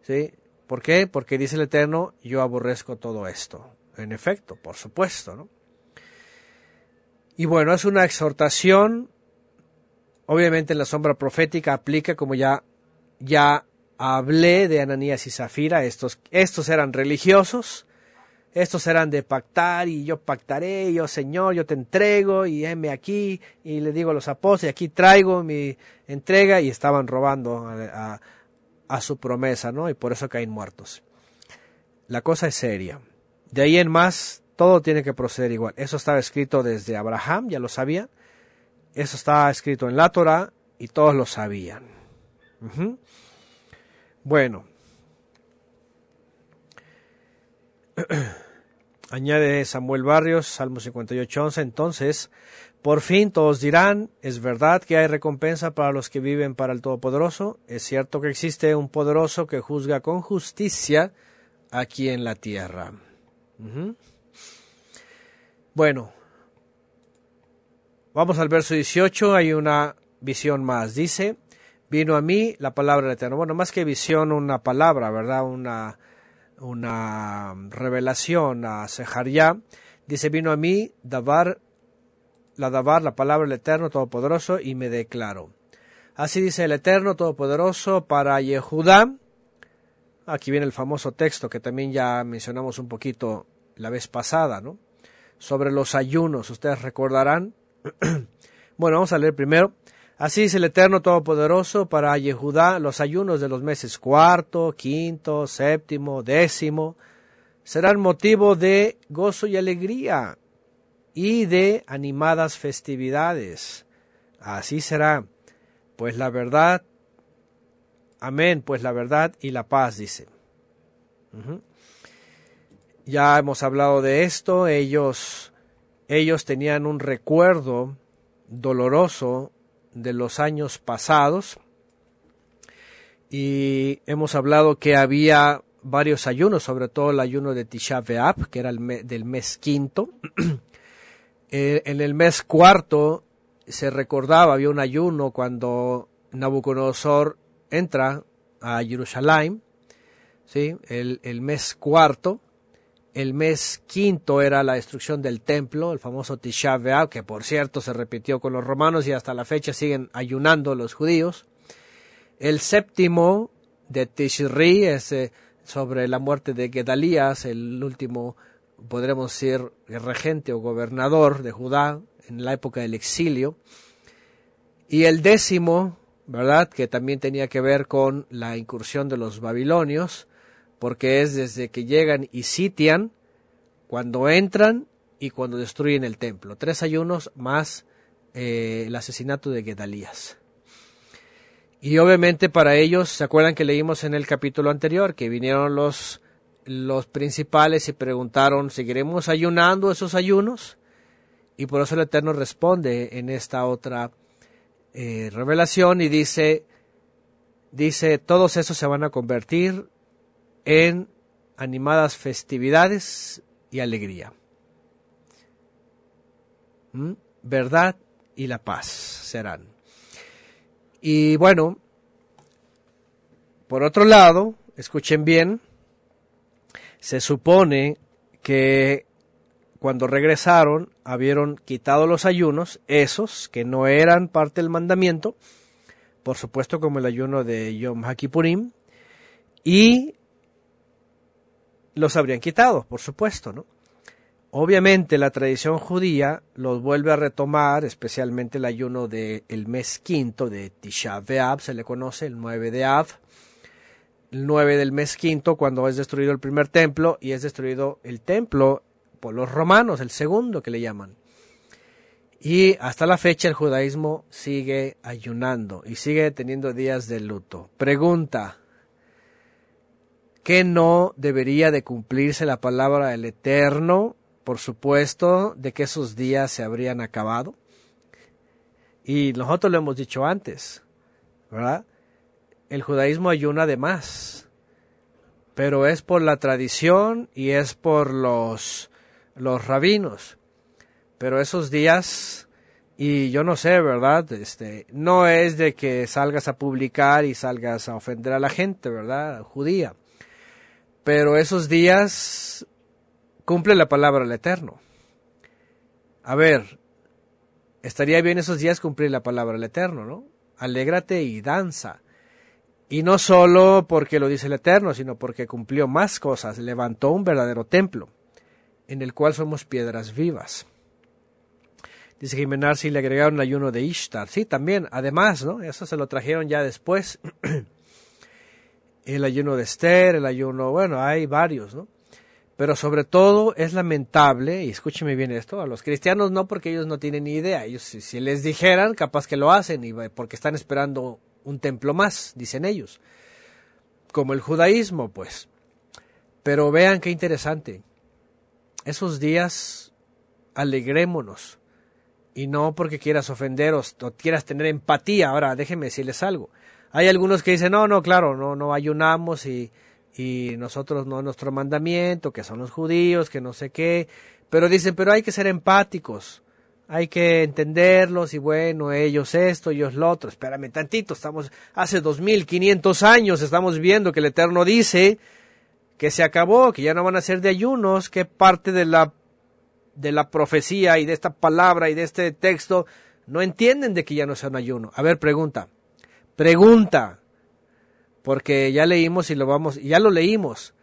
¿Sí? ¿Por qué? Porque dice el Eterno, yo aborrezco todo esto. En efecto, por supuesto, ¿no? Y bueno, es una exhortación, obviamente en la sombra profética aplica, como ya, ya hablé de Ananías y Zafira, estos, estos eran religiosos, estos eran de pactar y yo pactaré, yo Señor, yo te entrego y heme aquí y le digo a los apóstoles, aquí traigo mi entrega y estaban robando a, su promesa, ¿no? Y por eso caen muertos. La cosa es seria. De ahí en más, todo tiene que proceder igual. Eso estaba escrito desde Abraham, ya lo sabían. Eso estaba escrito en la Torah y todos lo sabían. Bueno, [clears throat] Añade Samuel Barrios, Salmo 58.11, entonces, por fin todos dirán, es verdad que hay recompensa para los que viven para el Todopoderoso, es cierto que existe un poderoso que juzga con justicia aquí en la tierra. Bueno, vamos al verso 18, hay una visión más. Dice, vino a mí la palabra del Eterno. Bueno, más que visión, una palabra, ¿verdad? Una, una revelación a Sejaría. Dice, vino a mí Dabar, la Dabar, la palabra del Eterno Todopoderoso, y me declaró. Así dice el Eterno Todopoderoso para Yehudá. Aquí viene el famoso texto que también ya mencionamos un poquito la vez pasada, ¿no? Sobre los ayunos, ustedes recordarán. [clears throat] bueno, vamos a leer primero. Así dice el Eterno Todopoderoso para Yehudá, los ayunos de los meses cuarto, quinto, séptimo, décimo, serán motivo de gozo y alegría y de animadas festividades. Así será, pues la verdad, amén, pues la verdad y la paz, dice. Ya hemos hablado de esto, ellos, ellos tenían un recuerdo doloroso de los años pasados y hemos hablado que había varios ayunos, sobre todo el ayuno de Tisha B'Av, que era el del mes quinto. [clears throat] Eh, en el mes cuarto se recordaba, había un ayuno cuando Nabucodonosor entra a Jerusalén, ¿sí? el, el mes cuarto. El mes quinto era la destrucción del templo, el famoso Tisha que por cierto se repitió con los romanos y hasta la fecha siguen ayunando los judíos. El séptimo de Tishri es sobre la muerte de Gedalías, el último, podremos decir, regente o gobernador de Judá en la época del exilio. Y el décimo, ¿verdad? Que también tenía que ver con la incursión de los babilonios, porque es desde que llegan y sitian, cuando entran y cuando destruyen el templo. Tres ayunos más eh, el asesinato de Gedalías. Y obviamente para ellos, ¿se acuerdan que leímos en el capítulo anterior que vinieron los, los principales y preguntaron, ¿seguiremos ayunando esos ayunos? Y por eso el Eterno responde en esta otra eh, revelación y dice, dice, todos esos se van a convertir en animadas festividades y alegría. ¿Mm? Verdad y la paz serán. Y bueno, por otro lado, escuchen bien, se supone que cuando regresaron habieron quitado los ayunos, esos que no eran parte del mandamiento, por supuesto como el ayuno de Yom HaKippurim, y los habrían quitado, por supuesto, ¿no? Obviamente la tradición judía los vuelve a retomar, especialmente el ayuno del mes quinto de Tisha B'Av, se le conoce el 9 de Av, el 9 del mes quinto cuando es destruido el primer templo y es destruido el templo por los romanos, el segundo que le llaman. Y hasta la fecha el judaísmo sigue ayunando y sigue teniendo días de luto. Pregunta, ¿qué no debería de cumplirse la palabra del Eterno por supuesto, de que esos días se habrían acabado. Y nosotros lo hemos dicho antes, ¿verdad? El judaísmo ayuna de más, pero es por la tradición y es por los, los rabinos. Pero esos días, y yo no sé, ¿verdad? Este, no es de que salgas a publicar y salgas a ofender a la gente, ¿verdad? Judía. Pero esos días cumple la palabra del Eterno. A ver, estaría bien esos días cumplir la palabra del Eterno, ¿no? Alégrate y danza. Y no solo porque lo dice el Eterno, sino porque cumplió más cosas, levantó un verdadero templo, en el cual somos piedras vivas. Dice que si le agregaron ayuno de Ishtar. Sí, también, además, ¿no? Eso se lo trajeron ya después. [clears throat] el ayuno de Esther, el ayuno, bueno, hay varios, ¿no? Pero sobre todo es lamentable, y escúcheme bien esto, a los cristianos no porque ellos no tienen ni idea, ellos si, les dijeran capaz que lo hacen y porque están esperando un templo más, dicen ellos, como el judaísmo pues. Pero vean qué interesante, esos días alegrémonos y no porque quieras ofenderos o quieras tener empatía. Ahora, déjenme decirles algo. Hay algunos que dicen, no, no, claro, no, no ayunamos y y nosotros no nuestro mandamiento, que son los judíos, que no sé qué, pero dicen, pero hay que ser empáticos. hay que entenderlos y bueno, ellos esto, ellos lo otro. Espérame tantito, estamos hace dos mil quinientos años, estamos viendo que el Eterno dice que se acabó, que ya no van a ser de ayunos, que parte de la de la profecía y de esta palabra y de este texto no entienden de que ya no sea un ayuno. A ver, pregunta. Pregunta. Porque ya leímos y lo vamos, ya lo leímos.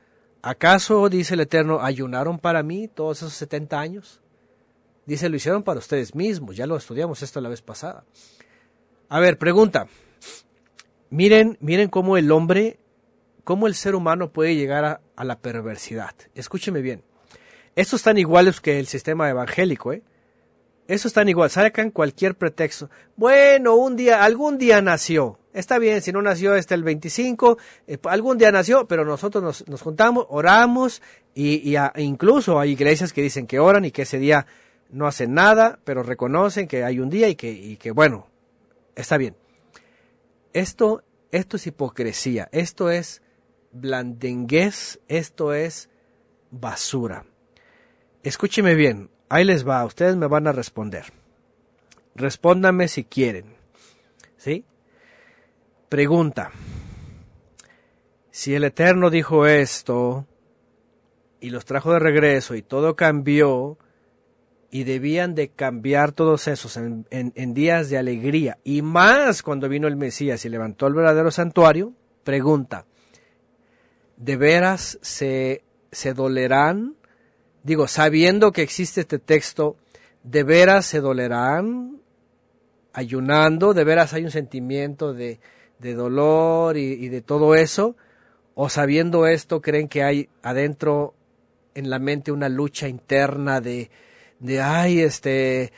¿Acaso, dice el Eterno, ayunaron para mí todos esos 70 años? Dice, lo hicieron para ustedes mismos. Ya lo estudiamos esto la vez pasada. A ver, pregunta. Miren, miren cómo el hombre, cómo el ser humano puede llegar a, a la perversidad. Escúcheme bien. Estos están iguales que el sistema evangélico, ¿eh? Eso están igual, sacan cualquier pretexto. Bueno, un día, algún día nació. Está bien, si no nació este el 25, eh, algún día nació, pero nosotros nos, juntamos, oramos y, incluso hay iglesias que dicen que oran y que ese día no hacen nada, pero reconocen que hay un día y que, y que bueno, está bien. Esto, esto es hipocresía, esto es blandenguez, esto es basura. Escúcheme bien, Ahí les va, ustedes me van a responder. Respóndanme si quieren. ¿Sí? Pregunta. Si el Eterno dijo esto y los trajo de regreso y todo cambió y debían de cambiar todos esos en, días de alegría y más cuando vino el Mesías y levantó el verdadero santuario, pregunta, ¿de veras se, se dolerán digo, sabiendo que existe este texto, ¿de veras se dolerán ayunando? ¿De veras hay un sentimiento de, dolor y, de todo eso? ¿O sabiendo esto creen que hay adentro en la mente una lucha interna de, de ay, este,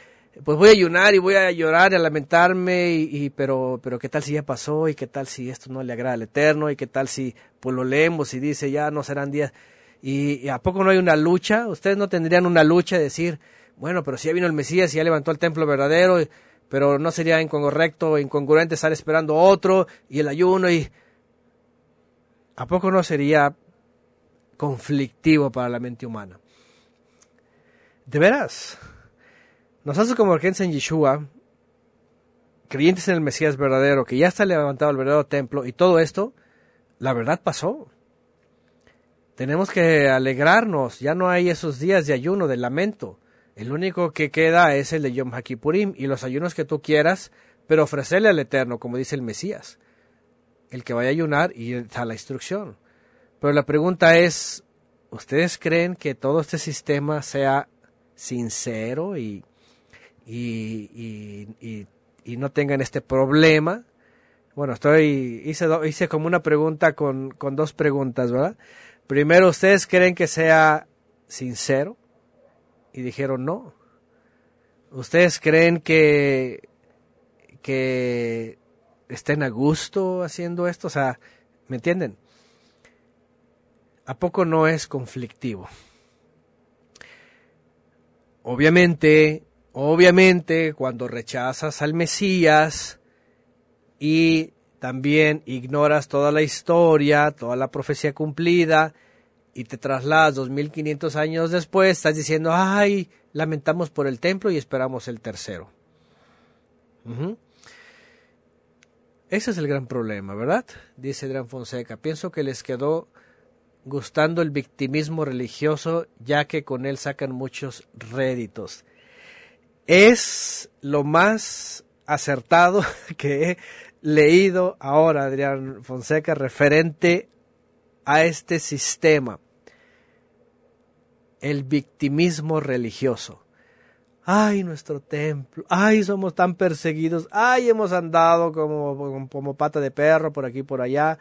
pues voy a ayunar y voy a llorar y a lamentarme, y, pero, pero qué tal si ya pasó, y qué tal si esto no le agrada al Eterno, y qué tal si pues lo leemos y dice ya no serán días. ¿Y, a poco no hay una lucha? ¿Ustedes no tendrían una lucha de decir, bueno, pero si ya vino el Mesías y ya levantó el templo verdadero, pero no sería incorrecto incongruente estar esperando otro y el ayuno y... ¿A poco no sería conflictivo para la mente humana? De veras, nosotros como urgencia en Yeshua, creyentes en el Mesías verdadero, que ya está levantado el verdadero templo y todo esto, la verdad pasó. Tenemos que alegrarnos, ya no hay esos días de ayuno, de lamento. El único que queda es el de Yom HaKippurim y los ayunos que tú quieras, pero ofrecerle al Eterno, como dice el Mesías. El que vaya a ayunar y da la instrucción. Pero la pregunta es, ¿ustedes creen que todo este sistema sea sincero y, y, y, y no tengan este problema? Bueno, estoy hice, hice como una pregunta con, con dos preguntas, ¿verdad? Primero, ¿ustedes creen que sea sincero? Y dijeron no. ¿Ustedes creen que, que estén a gusto haciendo esto? O sea, ¿me entienden? ¿A poco no es conflictivo? Obviamente, obviamente, cuando rechazas al Mesías y también ignoras toda la historia, toda la profecía cumplida y te trasladas 2500 años después, estás diciendo, ay, lamentamos por el templo y esperamos el tercero. Ese es el gran problema, ¿verdad? Dice Adrián Fonseca. Pienso que les quedó gustando el victimismo religioso, ya que con él sacan muchos réditos. Es lo más acertado [laughs] que leído ahora, Adrián Fonseca, referente a este sistema, el victimismo religioso. Ay, nuestro templo, ay, somos tan perseguidos, ay, hemos andado como, como pata de perro por aquí por allá,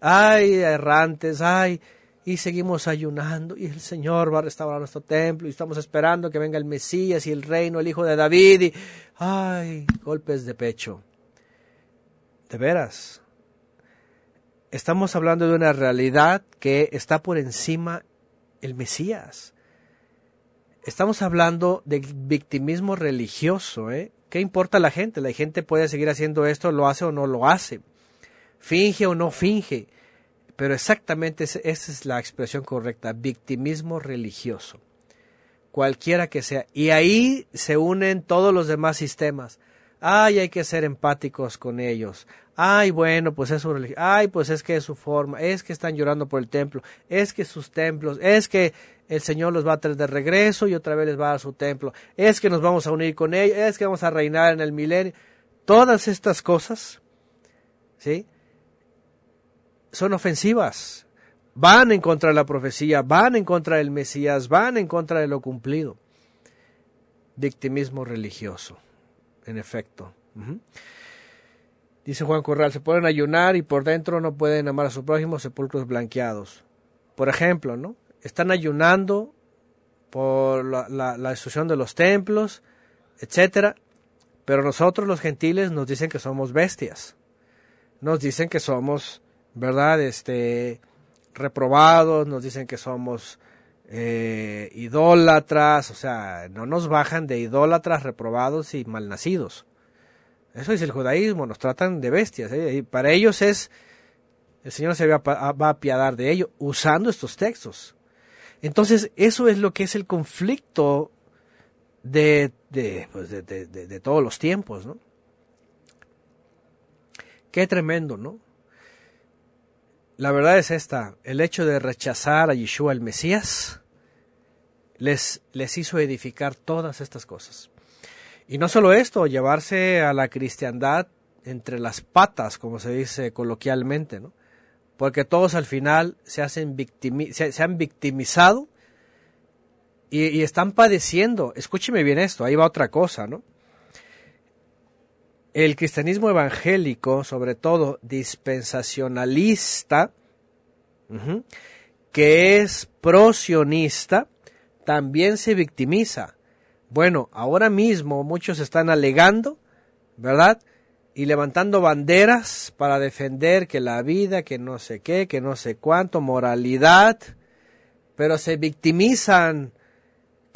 ay, errantes, ay, y seguimos ayunando y el Señor va a restaurar nuestro templo y estamos esperando que venga el Mesías y el reino, el Hijo de David y, ay, golpes de pecho. De veras. Estamos hablando de una realidad que está por encima el Mesías. Estamos hablando de victimismo religioso, ¿eh? ¿Qué importa la gente? La gente puede seguir haciendo esto, lo hace o no lo hace. Finge o no finge. Pero exactamente esa es la expresión correcta, victimismo religioso. cualquiera que sea. Y ahí se unen todos los demás sistemas. Ay, hay que ser empáticos con ellos. Ay, bueno, pues es su religión. Ay, pues es que es su forma. Es que están llorando por el templo. Es que sus templos. Es que el Señor los va a traer de regreso y otra vez les va a su templo. Es que nos vamos a unir con ellos. Es que vamos a reinar en el milenio. Todas estas cosas, ¿sí? Son ofensivas. Van en contra de la profecía, van en contra del Mesías, van en contra de lo cumplido. Victimismo religioso, en efecto. Dice Juan Corral, se pueden ayunar y por dentro no pueden amar a su prójimo sepulcros blanqueados. Por ejemplo, ¿no? Están ayunando por la, la, destrucción de los templos, etcétera, pero nosotros los gentiles nos dicen que somos bestias. Nos dicen que somos, ¿verdad? Este, reprobados, nos dicen que somos eh, idólatras, o sea, no nos bajan de idólatras, reprobados y malnacidos. Eso es el judaísmo, nos tratan de bestias. ¿eh? Y para ellos es, el Señor se va a apiadar de ello usando estos textos. Entonces, eso es lo que es el conflicto de, pues de, de, todos los tiempos, ¿no? Qué tremendo, ¿no? La verdad es esta, el hecho de rechazar a Yeshua el Mesías les, les hizo edificar todas estas cosas. Y no solo esto, llevarse a la cristiandad entre las patas, como se dice coloquialmente, ¿no? Porque todos al final se, hacen se, se han victimizado y, están padeciendo. Escúcheme bien esto, ahí va otra cosa, ¿no? El cristianismo evangélico, sobre todo dispensacionalista, que es prosionista, también se victimiza. Bueno, ahora mismo muchos están alegando, ¿verdad? Y levantando banderas para defender que la vida, que no sé qué, que no sé cuánto, moralidad, pero se victimizan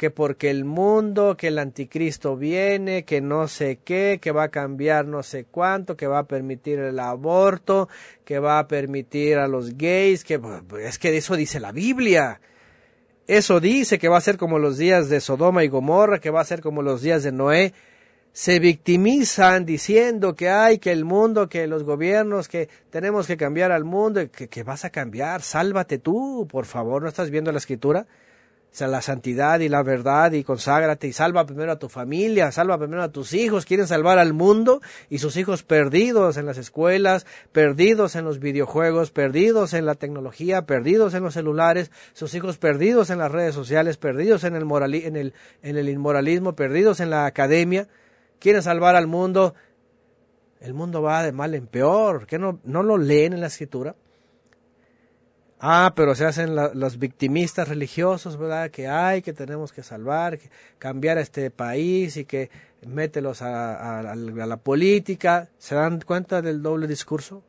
que porque el mundo, que el anticristo viene, que no sé qué, que va a cambiar no sé cuánto, que va a permitir el aborto, que va a permitir a los gays, que es que eso dice la Biblia. Eso dice que va a ser como los días de Sodoma y Gomorra, que va a ser como los días de Noé. Se victimizan diciendo que hay, que el mundo, que los gobiernos, que tenemos que cambiar al mundo, que, que vas a cambiar, sálvate tú, por favor, ¿no estás viendo la escritura? Sea, la santidad y la verdad y conságrate y salva primero a tu familia, salva primero a tus hijos, quieren salvar al mundo y sus hijos perdidos en las escuelas, perdidos en los videojuegos, perdidos en la tecnología, perdidos en los celulares, sus hijos perdidos en las redes sociales, perdidos en el, en el, en el inmoralismo, perdidos en la academia, quieren salvar al mundo. El mundo va de mal en peor, ¿qué no, no lo leen en la escritura? Ah, pero se hacen los victimistas religiosos, ¿verdad? Que hay, que tenemos que salvar, cambiar a este país y que mételos a, la política. ¿Se dan cuenta del doble discurso?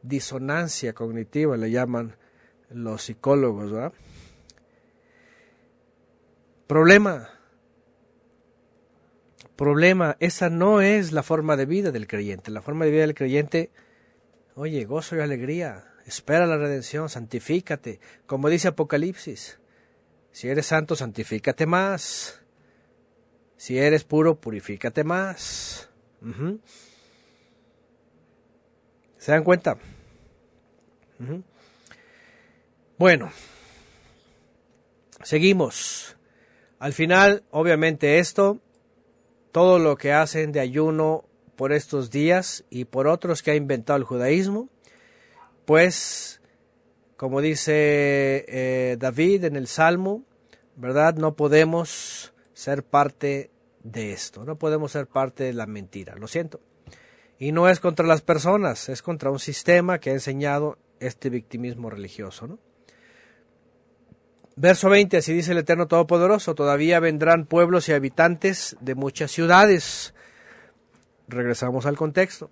Disonancia cognitiva le llaman los psicólogos, ¿verdad? Problema. Problema, esa no es la forma de vida del creyente. La forma de vida del creyente, oye, gozo y alegría, espera la redención, santifícate, como dice Apocalipsis. Si eres santo, santifícate más. Si eres puro, purifícate más. ¿Se dan cuenta? Bueno, seguimos. Al final, obviamente esto, todo lo que hacen de ayuno por estos días y por otros que ha inventado el judaísmo, pues, como dice eh, David en el Salmo, ¿verdad? No podemos ser parte de esto, no podemos ser parte de la mentira, lo siento. Y no es contra las personas, es contra un sistema que ha enseñado este victimismo religioso, ¿no? Verso 20, así dice el Eterno Todopoderoso, todavía vendrán pueblos y habitantes de muchas ciudades. Regresamos al contexto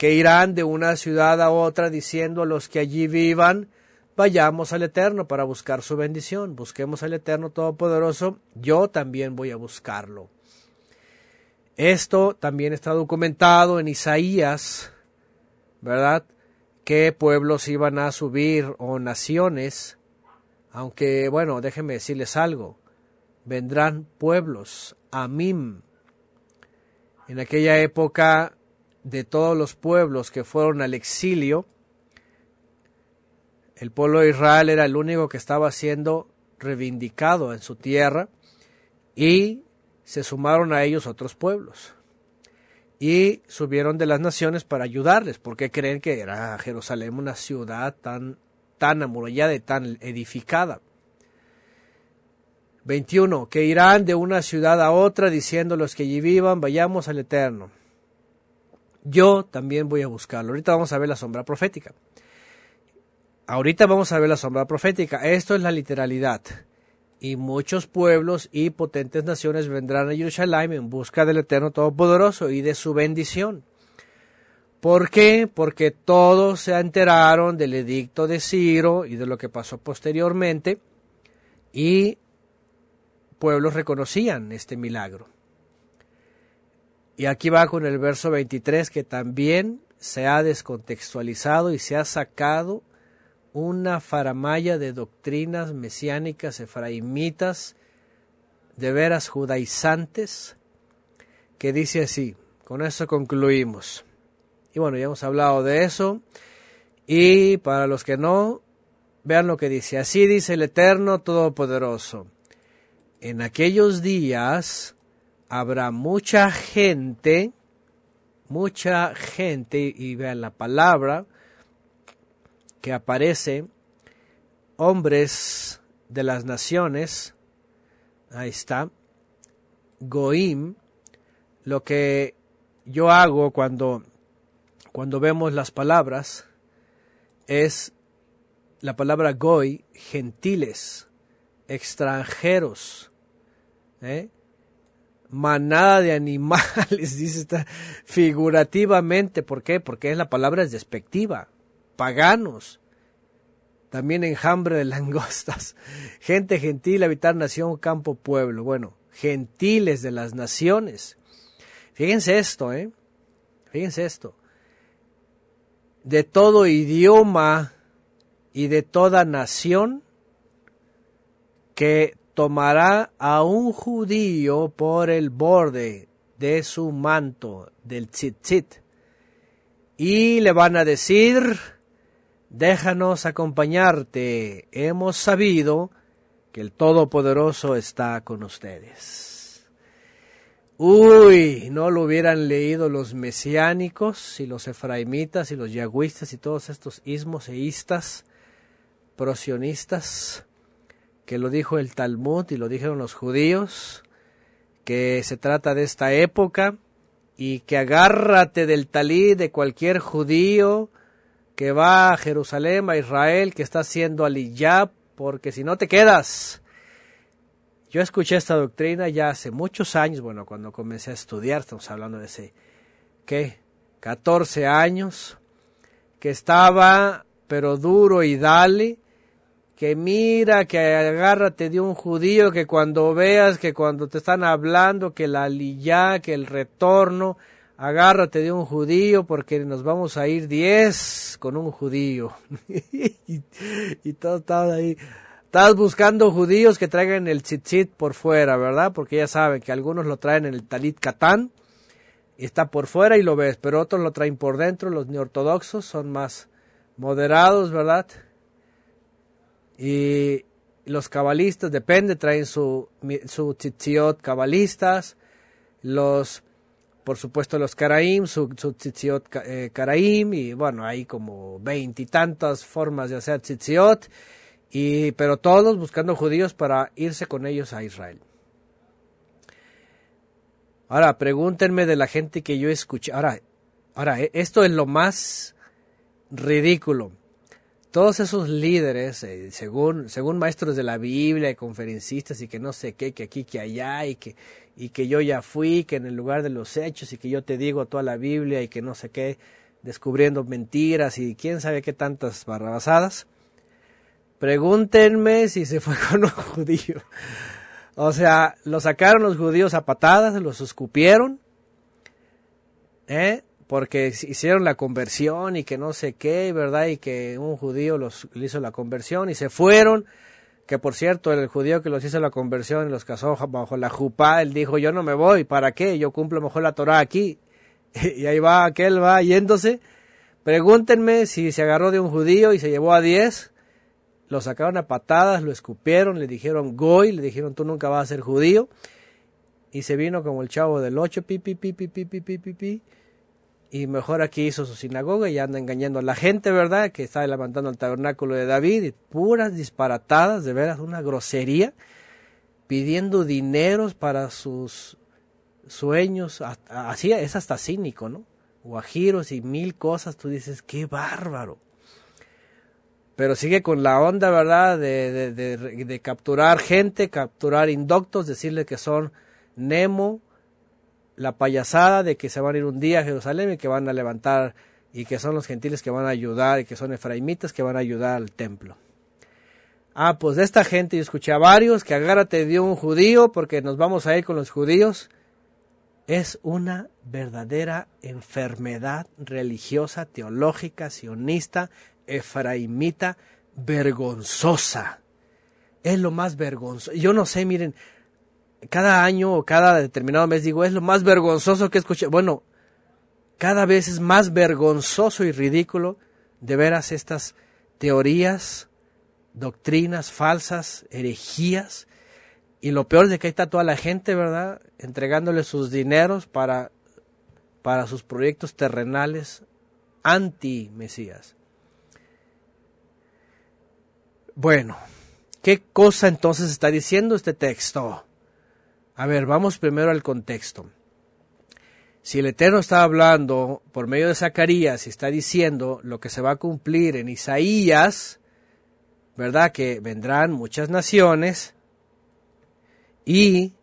que irán de una ciudad a otra diciendo a los que allí vivan, vayamos al Eterno para buscar su bendición, busquemos al Eterno Todopoderoso, yo también voy a buscarlo. Esto también está documentado en Isaías, ¿verdad? ¿Qué pueblos iban a subir o naciones? Aunque, bueno, déjenme decirles algo. vendrán pueblos, Amim. En aquella época, de todos los pueblos que fueron al exilio, el pueblo de Israel era el único que estaba siendo reivindicado en su tierra y se sumaron a ellos otros pueblos y subieron de las naciones para ayudarles, porque creen que era Jerusalén una ciudad tan, tan amurallada y tan edificada. 21. Que irán de una ciudad a otra diciendo los que allí vivan, vayamos al Eterno. Yo también voy a buscarlo. Ahorita vamos a ver la sombra profética. Ahorita vamos a ver la sombra profética. Esto es la literalidad y muchos pueblos y potentes naciones vendrán a Jerusalén en busca del Eterno Todopoderoso y de su bendición. ¿Por qué? Porque todos se enteraron del edicto de Ciro y de lo que pasó posteriormente y pueblos reconocían este milagro. Y aquí va con el verso 23 que también se ha descontextualizado y se ha sacado una faramaya de doctrinas mesiánicas efraimitas, de veras judaizantes, que dice así, con eso concluimos. Y bueno, ya hemos hablado de eso, y para los que no, vean lo que dice, así dice el Eterno Todopoderoso, en aquellos días habrá mucha gente, mucha gente, y vean la palabra, que aparece hombres de las naciones, ahí está, Goim, lo que yo hago cuando, cuando vemos las palabras es la palabra Goy, gentiles, extranjeros, ¿eh? Manada de animales, [laughs] dice esta, figurativamente, ¿por qué? Porque es la palabra es despectiva, paganos, también enjambre de [laughs] langostas, gente gentil, habitar nación, campo, pueblo. Bueno, gentiles de las naciones. Fíjense esto, ¿eh? Fíjense esto. De todo idioma y de toda nación que tomará a un judío por el borde de su manto, del tzitzit, y le van a decir, déjanos acompañarte, hemos sabido que el Todopoderoso está con ustedes. Uy, no lo hubieran leído los mesiánicos y los efraimitas y los yagüistas y todos estos ismoseístas, prosionistas, que lo dijo el Talmud y lo dijeron los judíos, que se trata de esta época y que agárrate del talí de cualquier judío que va a Jerusalén, a Israel, que está haciendo aliyah, porque si no te quedas. Yo escuché esta doctrina ya hace muchos años, bueno, cuando comencé a estudiar, estamos hablando de ese, ¿qué? 14 años, que estaba, pero duro y dale, que mira, que agárrate de un judío, que cuando veas, que cuando te están hablando, que la aliyah, que el retorno, agárrate de un judío porque nos vamos a ir diez con un judío. [laughs] y, y todo ahí. Estás buscando judíos que traigan el tzitzit por fuera, ¿verdad? Porque ya saben que algunos lo traen en el talit katán y está por fuera y lo ves, pero otros lo traen por dentro. Los neortodoxos son más moderados, ¿verdad? Y los cabalistas, depende, traen su, su tzitziot cabalistas. Los por supuesto los Karaim, su, su tzitziot eh, Karaim, y bueno, hay como veintitantas formas de hacer tzitziot, y, pero todos buscando judíos para irse con ellos a Israel. Ahora, pregúntenme de la gente que yo escuché. Ahora, ahora, e, esto es lo más ridículo todos esos líderes, eh, según, según maestros de la Biblia y conferencistas y que no sé qué, que aquí, que allá y que, y que yo ya fui, que en el lugar de los hechos y que yo te digo toda la Biblia y que no sé qué, descubriendo mentiras y quién sabe qué tantas barrabasadas, pregúntenme si se fue [laughs] con un judío. O sea, lo sacaron los judíos a patadas, los escupieron, ¿eh? Porque hicieron la conversión y que no sé qué, ¿verdad? Y que un judío los hizo la conversión y se fueron, que por cierto, el judío que los hizo la conversión y los casó bajo la jupá, él dijo, yo no me voy, ¿para qué? Yo cumplo mejor la Torah aquí. Y ahí va, aquel va yéndose. Pregúntenme si se agarró de un judío y se llevó a diez, lo sacaron a patadas, lo escupieron, le dijeron goy, le dijeron tú nunca vas a ser judío. Y se vino como el chavo del ocho, pi, pi, pi, pi, pi, y mejor aquí hizo su sinagoga y anda engañando a la gente, ¿verdad? Que está levantando el tabernáculo de David y puras disparatadas, de veras, una grosería, pidiendo dineros para sus sueños, así es hasta cínico, ¿no? Guajiros y mil cosas, tú dices, qué bárbaro. Pero sigue con la onda, ¿verdad? De, de, de capturar gente, capturar indoctos, decirle que son Nemo, la payasada de que se van a ir un día a Jerusalén y que van a levantar y que son los gentiles que van a ayudar y que son efraimitas que van a ayudar al templo. Ah, pues de esta gente yo escuché a varios que agárrate dio un judío porque nos vamos a ir con los judíos. Es una verdadera enfermedad religiosa, teológica, sionista, efraimita, vergonzosa. Es lo más vergonzoso. Yo no sé, miren, cada año o cada determinado mes digo, es lo más vergonzoso que escuché. Bueno, cada vez es más vergonzoso y ridículo de veras estas teorías, doctrinas falsas, herejías. Y lo peor de que ahí está toda la gente, ¿verdad? Entregándole sus dineros para, para sus proyectos terrenales anti-Mesías. Bueno, ¿qué cosa entonces está diciendo este texto? A ver, vamos primero al contexto. Si el Eterno está hablando por medio de Zacarías y está diciendo lo que se va a cumplir en Isaías, ¿verdad? Que vendrán muchas naciones y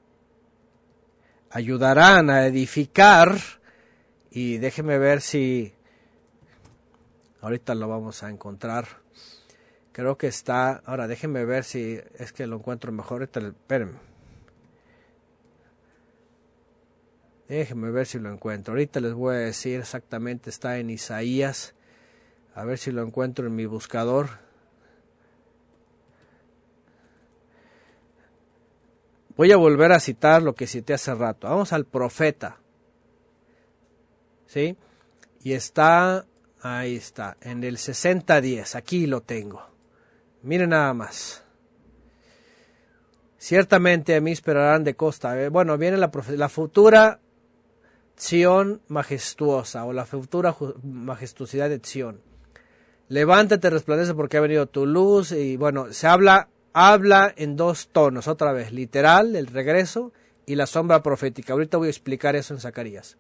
ayudarán a edificar. Y déjeme ver si ahorita lo vamos a encontrar. Creo que está. Ahora déjeme ver si es que lo encuentro mejor. Espérenme. Déjenme ver si lo encuentro. Ahorita les voy a decir exactamente, está en Isaías. A ver si lo encuentro en mi buscador. Voy a volver a citar lo que cité hace rato. Vamos al profeta. ¿Sí? Y está, ahí está, en el 6010. Aquí lo tengo. Miren nada más. Ciertamente a mí esperarán de costa. Eh, bueno, viene la, la futura Sion majestuosa o la futura majestuosidad de Sion. Levántate, resplandece porque ha venido tu luz y bueno, se habla habla en dos tonos, otra vez, literal, el regreso y la sombra profética. Ahorita voy a explicar eso en Zacarías.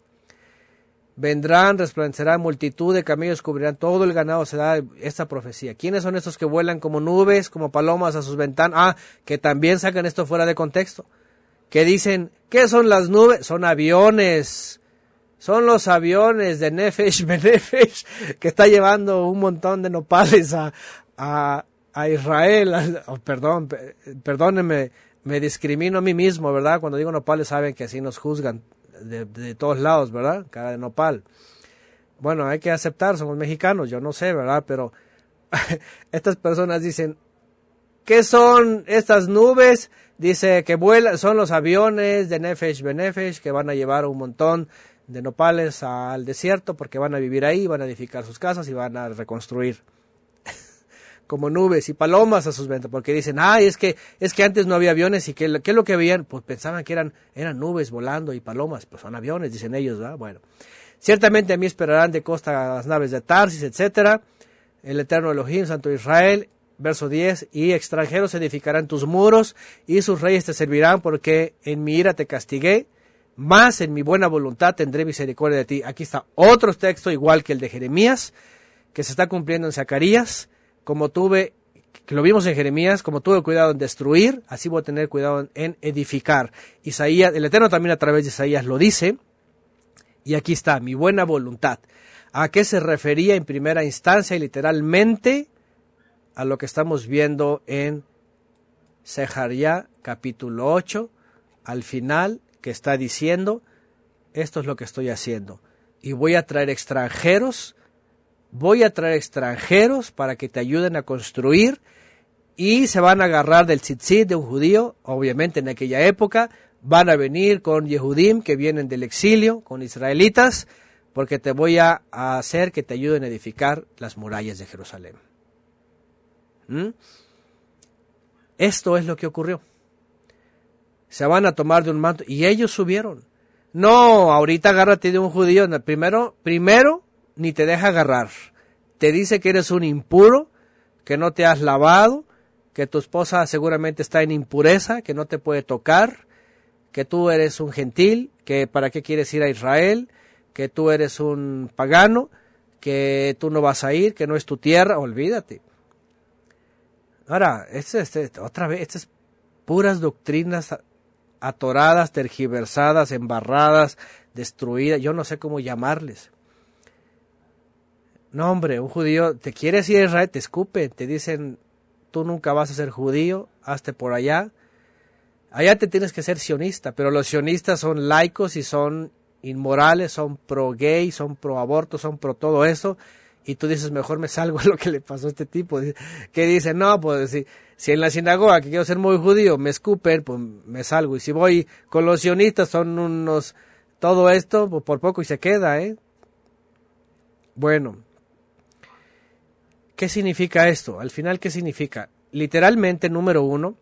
Vendrán, resplandecerán multitud de camellos, cubrirán todo el ganado, se da esta profecía. ¿Quiénes son estos que vuelan como nubes, como palomas a sus ventanas? Ah, que también sacan esto fuera de contexto. Que dicen, ¿qué son las nubes? Son aviones son los aviones de Nefesh Benefesh [laughs] que está llevando un montón de nopales a, a, a Israel. Oh, perdón, perdónenme, me discrimino a mí mismo, ¿verdad? Cuando digo nopales saben que así nos juzgan de, de todos lados, ¿verdad? Cada de nopal. Bueno, hay que aceptar, somos mexicanos, yo no sé, ¿verdad? Pero [laughs] estas personas dicen, ¿qué son estas nubes? Dice que vuelan, son los aviones de Nefesh Benefesh que van a llevar un montón de nopales al desierto porque van a vivir ahí, van a edificar sus casas y van a reconstruir [laughs] como nubes y palomas a sus ventas porque dicen, ay, es que, es que antes no había aviones y que, ¿qué es lo que veían? Pues pensaban que eran, eran nubes volando y palomas, pues son aviones, dicen ellos, ¿verdad? Bueno, ciertamente a mí esperarán de costa las naves de Tarsis, etcétera, el eterno Elohim, Santo Israel, verso 10, y extranjeros edificarán tus muros y sus reyes te servirán porque en mi ira te castigué más en mi buena voluntad tendré misericordia de ti. Aquí está otro texto igual que el de Jeremías, que se está cumpliendo en Zacarías, como tuve, que lo vimos en Jeremías, como tuve cuidado en destruir, así voy a tener cuidado en edificar. Isaías, el Eterno también a través de Isaías lo dice, y aquí está, mi buena voluntad. ¿A qué se refería en primera instancia y literalmente? A lo que estamos viendo en Zacarías capítulo 8, al final que está diciendo, esto es lo que estoy haciendo. Y voy a traer extranjeros, voy a traer extranjeros para que te ayuden a construir y se van a agarrar del tzitzit de un judío, obviamente en aquella época, van a venir con Yehudim que vienen del exilio, con israelitas, porque te voy a hacer que te ayuden a edificar las murallas de Jerusalén. ¿Mm? Esto es lo que ocurrió. Se van a tomar de un manto y ellos subieron. No, ahorita agárrate de un judío. Primero, primero, ni te deja agarrar. Te dice que eres un impuro, que no te has lavado, que tu esposa seguramente está en impureza, que no te puede tocar, que tú eres un gentil, que para qué quieres ir a Israel, que tú eres un pagano, que tú no vas a ir, que no es tu tierra, olvídate. Ahora, este, este, otra vez, estas puras doctrinas atoradas, tergiversadas, embarradas, destruidas, yo no sé cómo llamarles. No, hombre, un judío, te quieres ir a Israel, te escupe, te dicen, tú nunca vas a ser judío, hazte por allá. Allá te tienes que ser sionista, pero los sionistas son laicos y son inmorales, son pro gay, son pro aborto, son pro todo eso, y tú dices, mejor me salgo de [laughs] lo que le pasó a este tipo, que dice, no, pues si, si en la sinagoga, que quiero ser muy judío, me escupen, pues me salgo, y si voy con los sionistas, son unos, todo esto, pues por poco y se queda, ¿eh? Bueno, ¿qué significa esto? Al final, ¿qué significa? Literalmente, número uno,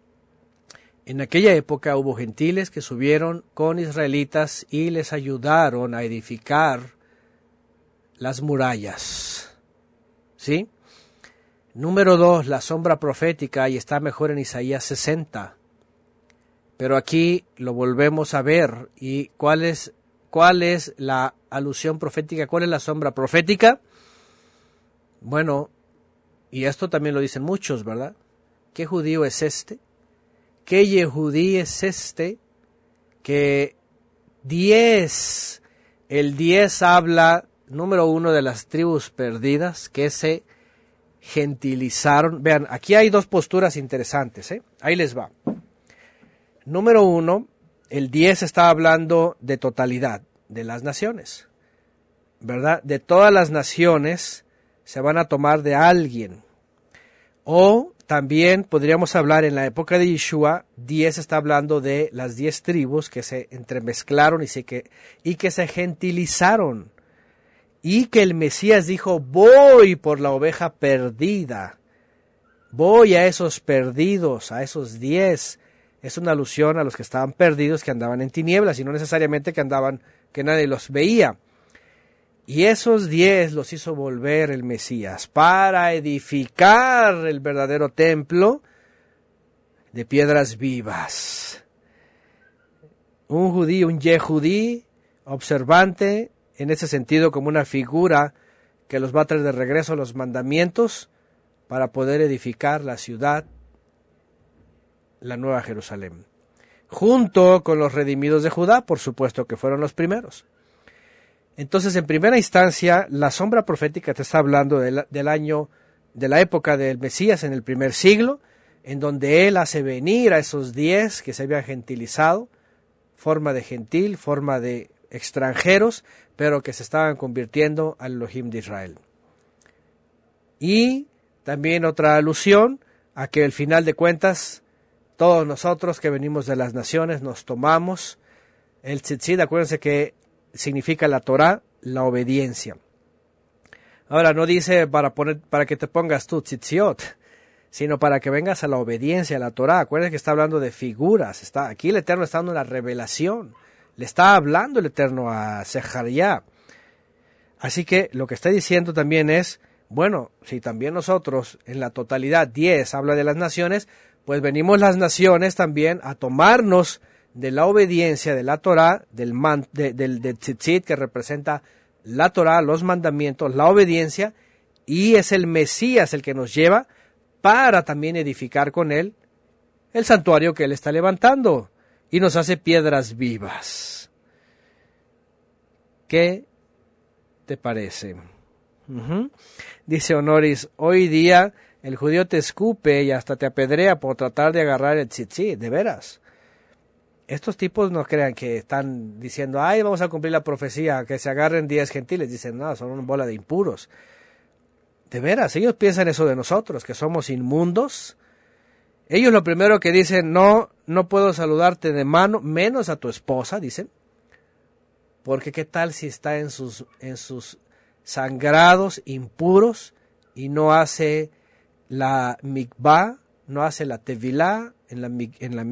en aquella época hubo gentiles que subieron con israelitas y les ayudaron a edificar las murallas. ¿Sí? Número dos, la sombra profética, y está mejor en Isaías 60. Pero aquí lo volvemos a ver. ¿Y cuál es, cuál es la alusión profética? ¿Cuál es la sombra profética? Bueno, y esto también lo dicen muchos, ¿verdad? ¿Qué judío es este? ¿Qué Yehudí es este? Que diez, el diez habla, número uno, de las tribus perdidas que se gentilizaron. Vean, aquí hay dos posturas interesantes, ¿eh? Ahí les va. Número uno, el diez está hablando de totalidad, de las naciones, ¿verdad? De todas las naciones se van a tomar de alguien. O también podríamos hablar en la época de Yeshua, 10 está hablando de las 10 tribus que se entremezclaron y que se gentilizaron. Y que el Mesías dijo, voy por la oveja perdida. Voy a esos perdidos, a esos 10. Es una alusión a los que estaban perdidos, que andaban en tinieblas y no necesariamente que andaban, que nadie los veía. Y esos diez los hizo volver el Mesías para edificar el verdadero templo de piedras vivas. Un judío, un yehudí, observante, en ese sentido como una figura que los va a traer de regreso los mandamientos para poder edificar la ciudad, la nueva Jerusalén. Junto con los redimidos de Judá, por supuesto que fueron los primeros. Entonces, en primera instancia, la sombra profética te está hablando del, año, de la época del Mesías en el primer siglo, en donde él hace venir a esos diez que se habían gentilizado, forma de gentil, forma de extranjeros, pero que se estaban convirtiendo al Elohim de Israel. Y también otra alusión a que al final de cuentas, todos nosotros que venimos de las naciones nos tomamos el tzitzit, acuérdense que significa la Torah, la obediencia. Ahora, no dice para, poner, para que te pongas tu tzitziot, sino para que vengas a la obediencia a la Torah. Acuérdense que está hablando de figuras. Está, aquí el Eterno está dando la revelación. Le está hablando el Eterno a Sejaría. Así que lo que está diciendo también es, bueno, si también nosotros en la totalidad 10 habla de las naciones, pues venimos las naciones también a tomarnos de la obediencia de la Torah, del, man, del, tzitzit que representa la Torah, los mandamientos, la obediencia, y es el Mesías el que nos lleva para también edificar con él el santuario que él está levantando y nos hace piedras vivas. ¿Qué te parece? Dice Honoris, hoy día el judío te escupe y hasta te apedrea por tratar de agarrar el tzitzit, de veras estos tipos no crean que están diciendo, ay, vamos a cumplir la profecía, que se agarren diez gentiles. Dicen, no, son una bola de impuros. De veras, ellos piensan eso de nosotros, que somos inmundos, Ellos lo primero que dicen, no, no puedo saludarte de mano, menos a tu esposa, dicen. Porque qué tal si está en sus, en sus sangrados impuros y no hace la mikvah, no hace la tevilá en la, en la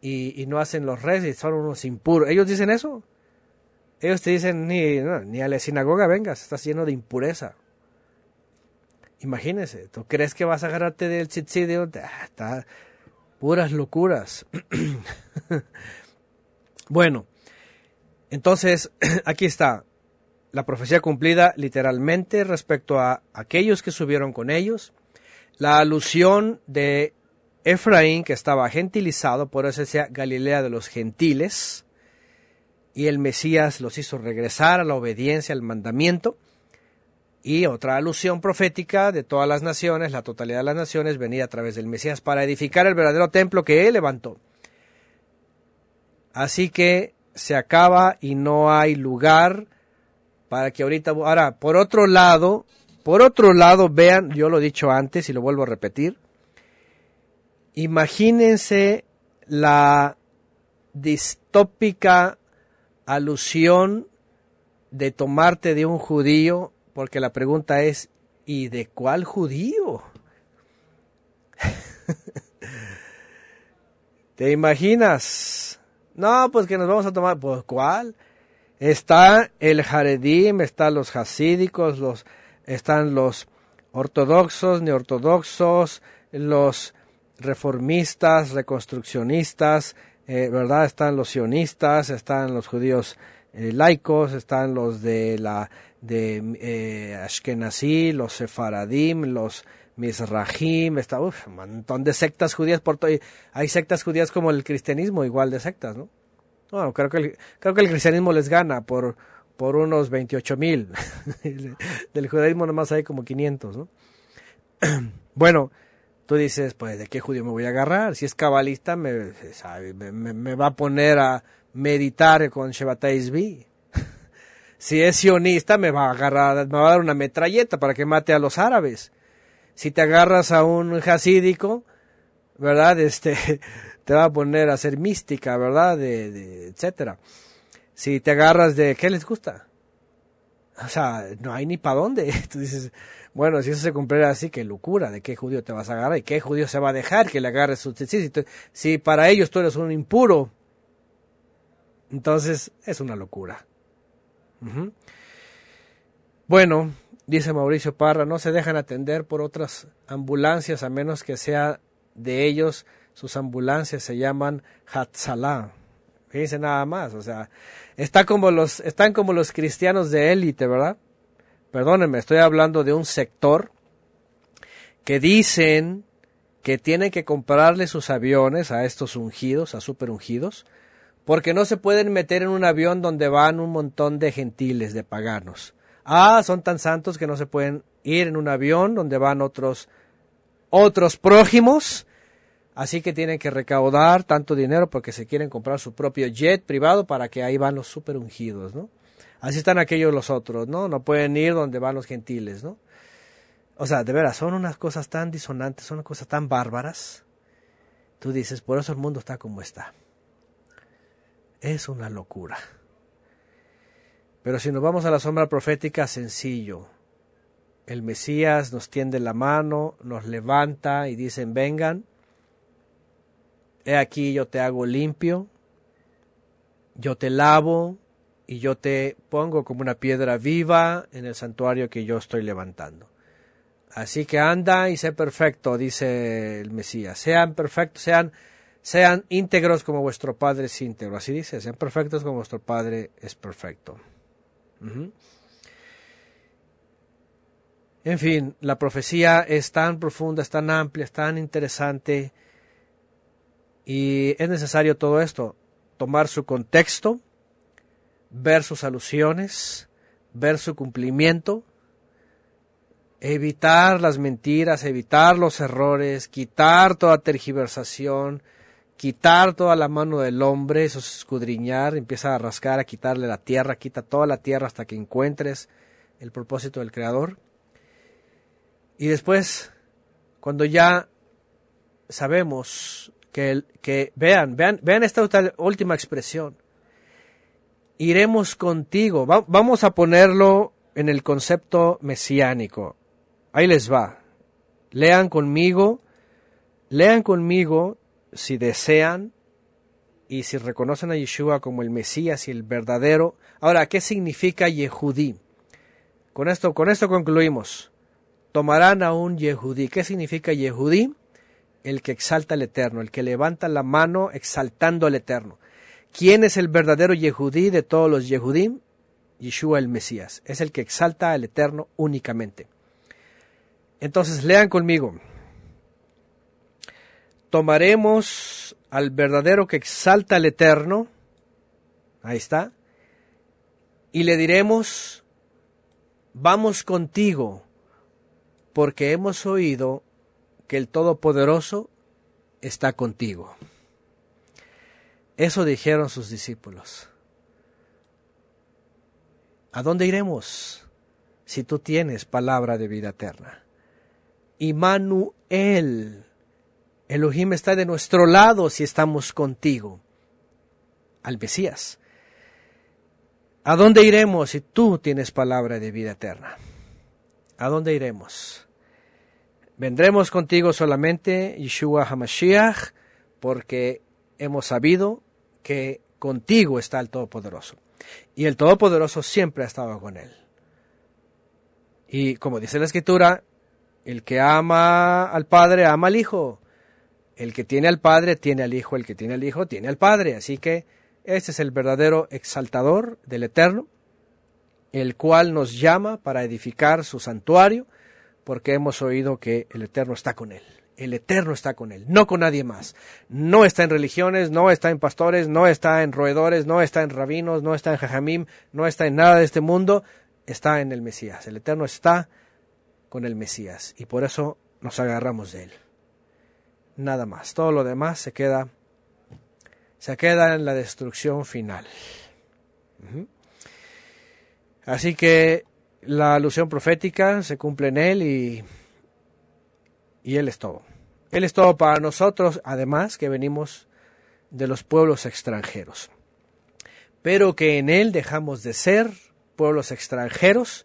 y, y, no hacen los y son unos impuros. ¿Ellos dicen eso? Ellos te dicen, ni, ni a la sinagoga vengas, estás lleno de impureza. Imagínese, ¿tú crees que vas a agarrarte del chitsidio? Ah, está puras locuras. [clears throat] bueno, entonces [clears throat] aquí está la profecía cumplida literalmente respecto a aquellos que subieron con ellos, la alusión de Efraín que estaba gentilizado, por eso decía Galilea de los gentiles, y el Mesías los hizo regresar a la obediencia al mandamiento. Y otra alusión profética de todas las naciones, la totalidad de las naciones, venía a través del Mesías para edificar el verdadero templo que él levantó. Así que se acaba y no hay lugar para que ahorita... Ahora, por otro lado, por otro lado, vean, yo lo he dicho antes y lo vuelvo a repetir, imagínense la distópica alusión de tomarte de un judío, porque la pregunta es, ¿y de cuál judío? [laughs] ¿Te imaginas? No, pues que nos vamos a tomar, pues ¿cuál? Está el Haredim, están los hasídicos, los, están los ortodoxos, neortodoxos, los reformistas, reconstruccionistas, eh, ¿verdad? Están los sionistas, están los judíos eh, laicos, están los de la de eh, Ashkenazí, los sefaradim, los Mizrahim, está un montón de sectas judías por todo. Hay sectas judías como el cristianismo, igual de sectas, ¿no? Bueno, creo que el, creo que el cristianismo les gana por, por unos 28 mil. [laughs] Del judaísmo nomás hay como 500, ¿no? [clears throat] bueno, tú dices, pues, ¿de qué judío me voy a agarrar? Si es cabalista, me, me, va a poner a meditar con Shebatai si es sionista, me va a agarrar, me va a dar una metralleta para que mate a los árabes. Si te agarras a un hasídico, ¿verdad? [laughs] Este, te va a poner a hacer mística, ¿verdad? De, etcétera. Si te agarras de, ¿qué les gusta? O sea, no hay ni para dónde. [laughs] Tú dices, bueno, si eso se cumpliera así, qué locura, ¿de qué judío te vas a agarrar? ¿Y qué judío se va a dejar que le agarres su si, si para ellos tú eres un impuro, entonces es una locura. Bueno, dice Mauricio Parra, no se dejan atender por otras ambulancias a menos que sea de ellos. Sus ambulancias se llaman Hatzalá. Fíjense nada más, o sea, está como los, están como los cristianos de élite, ¿verdad? perdónenme, estoy hablando de un sector que dicen que tienen que comprarle sus aviones a estos ungidos, a super ungidos, porque no se pueden meter en un avión donde van un montón de gentiles, de paganos. Ah, son tan santos que no se pueden ir en un avión donde van otros otros prójimos, así que tienen que recaudar tanto dinero porque se quieren comprar su propio jet privado para que ahí van los super ungidos, ¿no? Así están aquellos los otros, ¿no? No pueden ir donde van los gentiles, ¿no? O sea, de veras, son unas cosas tan disonantes, son unas cosas tan bárbaras. Tú dices, por eso el mundo está como está. Es una locura. Pero si nos vamos a la sombra profética, sencillo. El Mesías nos tiende la mano, nos levanta y dicen, vengan. He aquí yo te hago limpio, yo te lavo, y yo te pongo como una piedra viva en el santuario que yo estoy levantando. Así que anda y sé perfecto, dice el Mesías. Sean perfectos, sean, sean íntegros como vuestro Padre es íntegro. Así dice, sean perfectos como vuestro Padre es perfecto. En fin, la profecía es tan profunda, es tan amplia, es tan interesante y es necesario todo esto, tomar su contexto, ver sus alusiones, ver su cumplimiento, evitar las mentiras, evitar los errores, quitar toda tergiversación, quitar toda la mano del hombre, eso es escudriñar, empieza a rascar, a quitarle la tierra, quita toda la tierra hasta que encuentres el propósito del Creador. Y después, cuando ya sabemos que, que vean, vean, vean esta última expresión. Iremos contigo. vamos a ponerlo en el concepto mesiánico. Ahí les va. Lean conmigo, lean conmigo si desean y si reconocen a Yeshua como el Mesías y el verdadero. Ahora, ¿qué significa Yehudí? Con esto, con esto concluimos. Tomarán a un Yehudí. ¿Qué significa Yehudí? El que exalta al Eterno, el que levanta la mano exaltando al Eterno. ¿Quién es el verdadero Yehudí de todos los Yehudim? Yeshua el Mesías. Es el que exalta al Eterno únicamente. Entonces lean conmigo. Tomaremos al verdadero que exalta al Eterno. Ahí está. Y le diremos, vamos contigo, porque hemos oído que el Todopoderoso está contigo. Eso dijeron sus discípulos. ¿A dónde iremos si tú tienes palabra de vida eterna? Immanuel. Elohim está de nuestro lado si estamos contigo. Al Mesías. ¿A dónde iremos si tú tienes palabra de vida eterna? ¿A dónde iremos? Vendremos contigo solamente, Yeshua HaMashiach, porque hemos sabido que contigo está el Todopoderoso. Y el Todopoderoso siempre ha estado con él. Y como dice la Escritura, el que ama al Padre ama al Hijo. El que tiene al Padre tiene al Hijo. El que tiene al Hijo tiene al Padre. Así que este es el verdadero exaltador del Eterno, el cual nos llama para edificar su santuario, porque hemos oído que el Eterno está con él. El Eterno está con él, no con nadie más. No está en religiones, no está en pastores, no está en roedores, no está en rabinos, no está en jajamim, no está en nada de este mundo, está en el Mesías. El Eterno está con el Mesías y por eso nos agarramos de él. Nada más. Todo lo demás se queda se queda en la destrucción final. Así que la alusión profética se cumple en él y, y él es todo. Él es todo para nosotros, además que venimos de los pueblos extranjeros. Pero que en él dejamos de ser pueblos extranjeros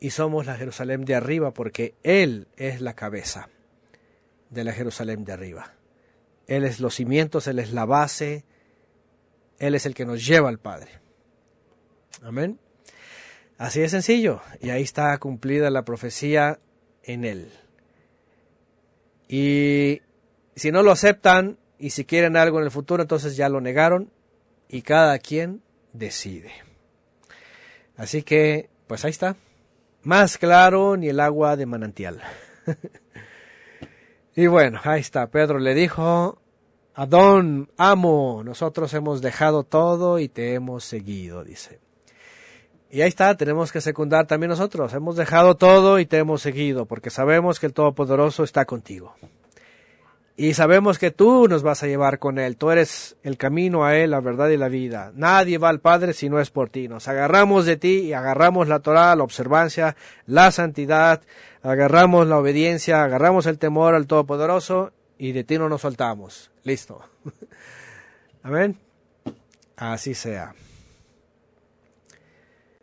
y somos la Jerusalén de arriba porque Él es la cabeza de la Jerusalén de arriba. Él es los cimientos, Él es la base, Él es el que nos lleva al Padre. Amén. Así de sencillo. Y ahí está cumplida la profecía en Él. Y si no lo aceptan y si quieren algo en el futuro, entonces ya lo negaron y cada quien decide. Así que, pues ahí está más claro ni el agua de manantial. [laughs] y bueno, ahí está, Pedro le dijo, Adón, amo, nosotros hemos dejado todo y te hemos seguido, dice. Y ahí está, tenemos que secundar también nosotros, hemos dejado todo y te hemos seguido, porque sabemos que el Todopoderoso está contigo. Y sabemos que tú nos vas a llevar con Él. Tú eres el camino a Él, la verdad y la vida. Nadie va al Padre si no es por ti. Nos agarramos de ti y agarramos la Torah, la observancia, la santidad, agarramos la obediencia, agarramos el temor al Todopoderoso y de ti no nos soltamos. Listo. [laughs] Amén. Así sea.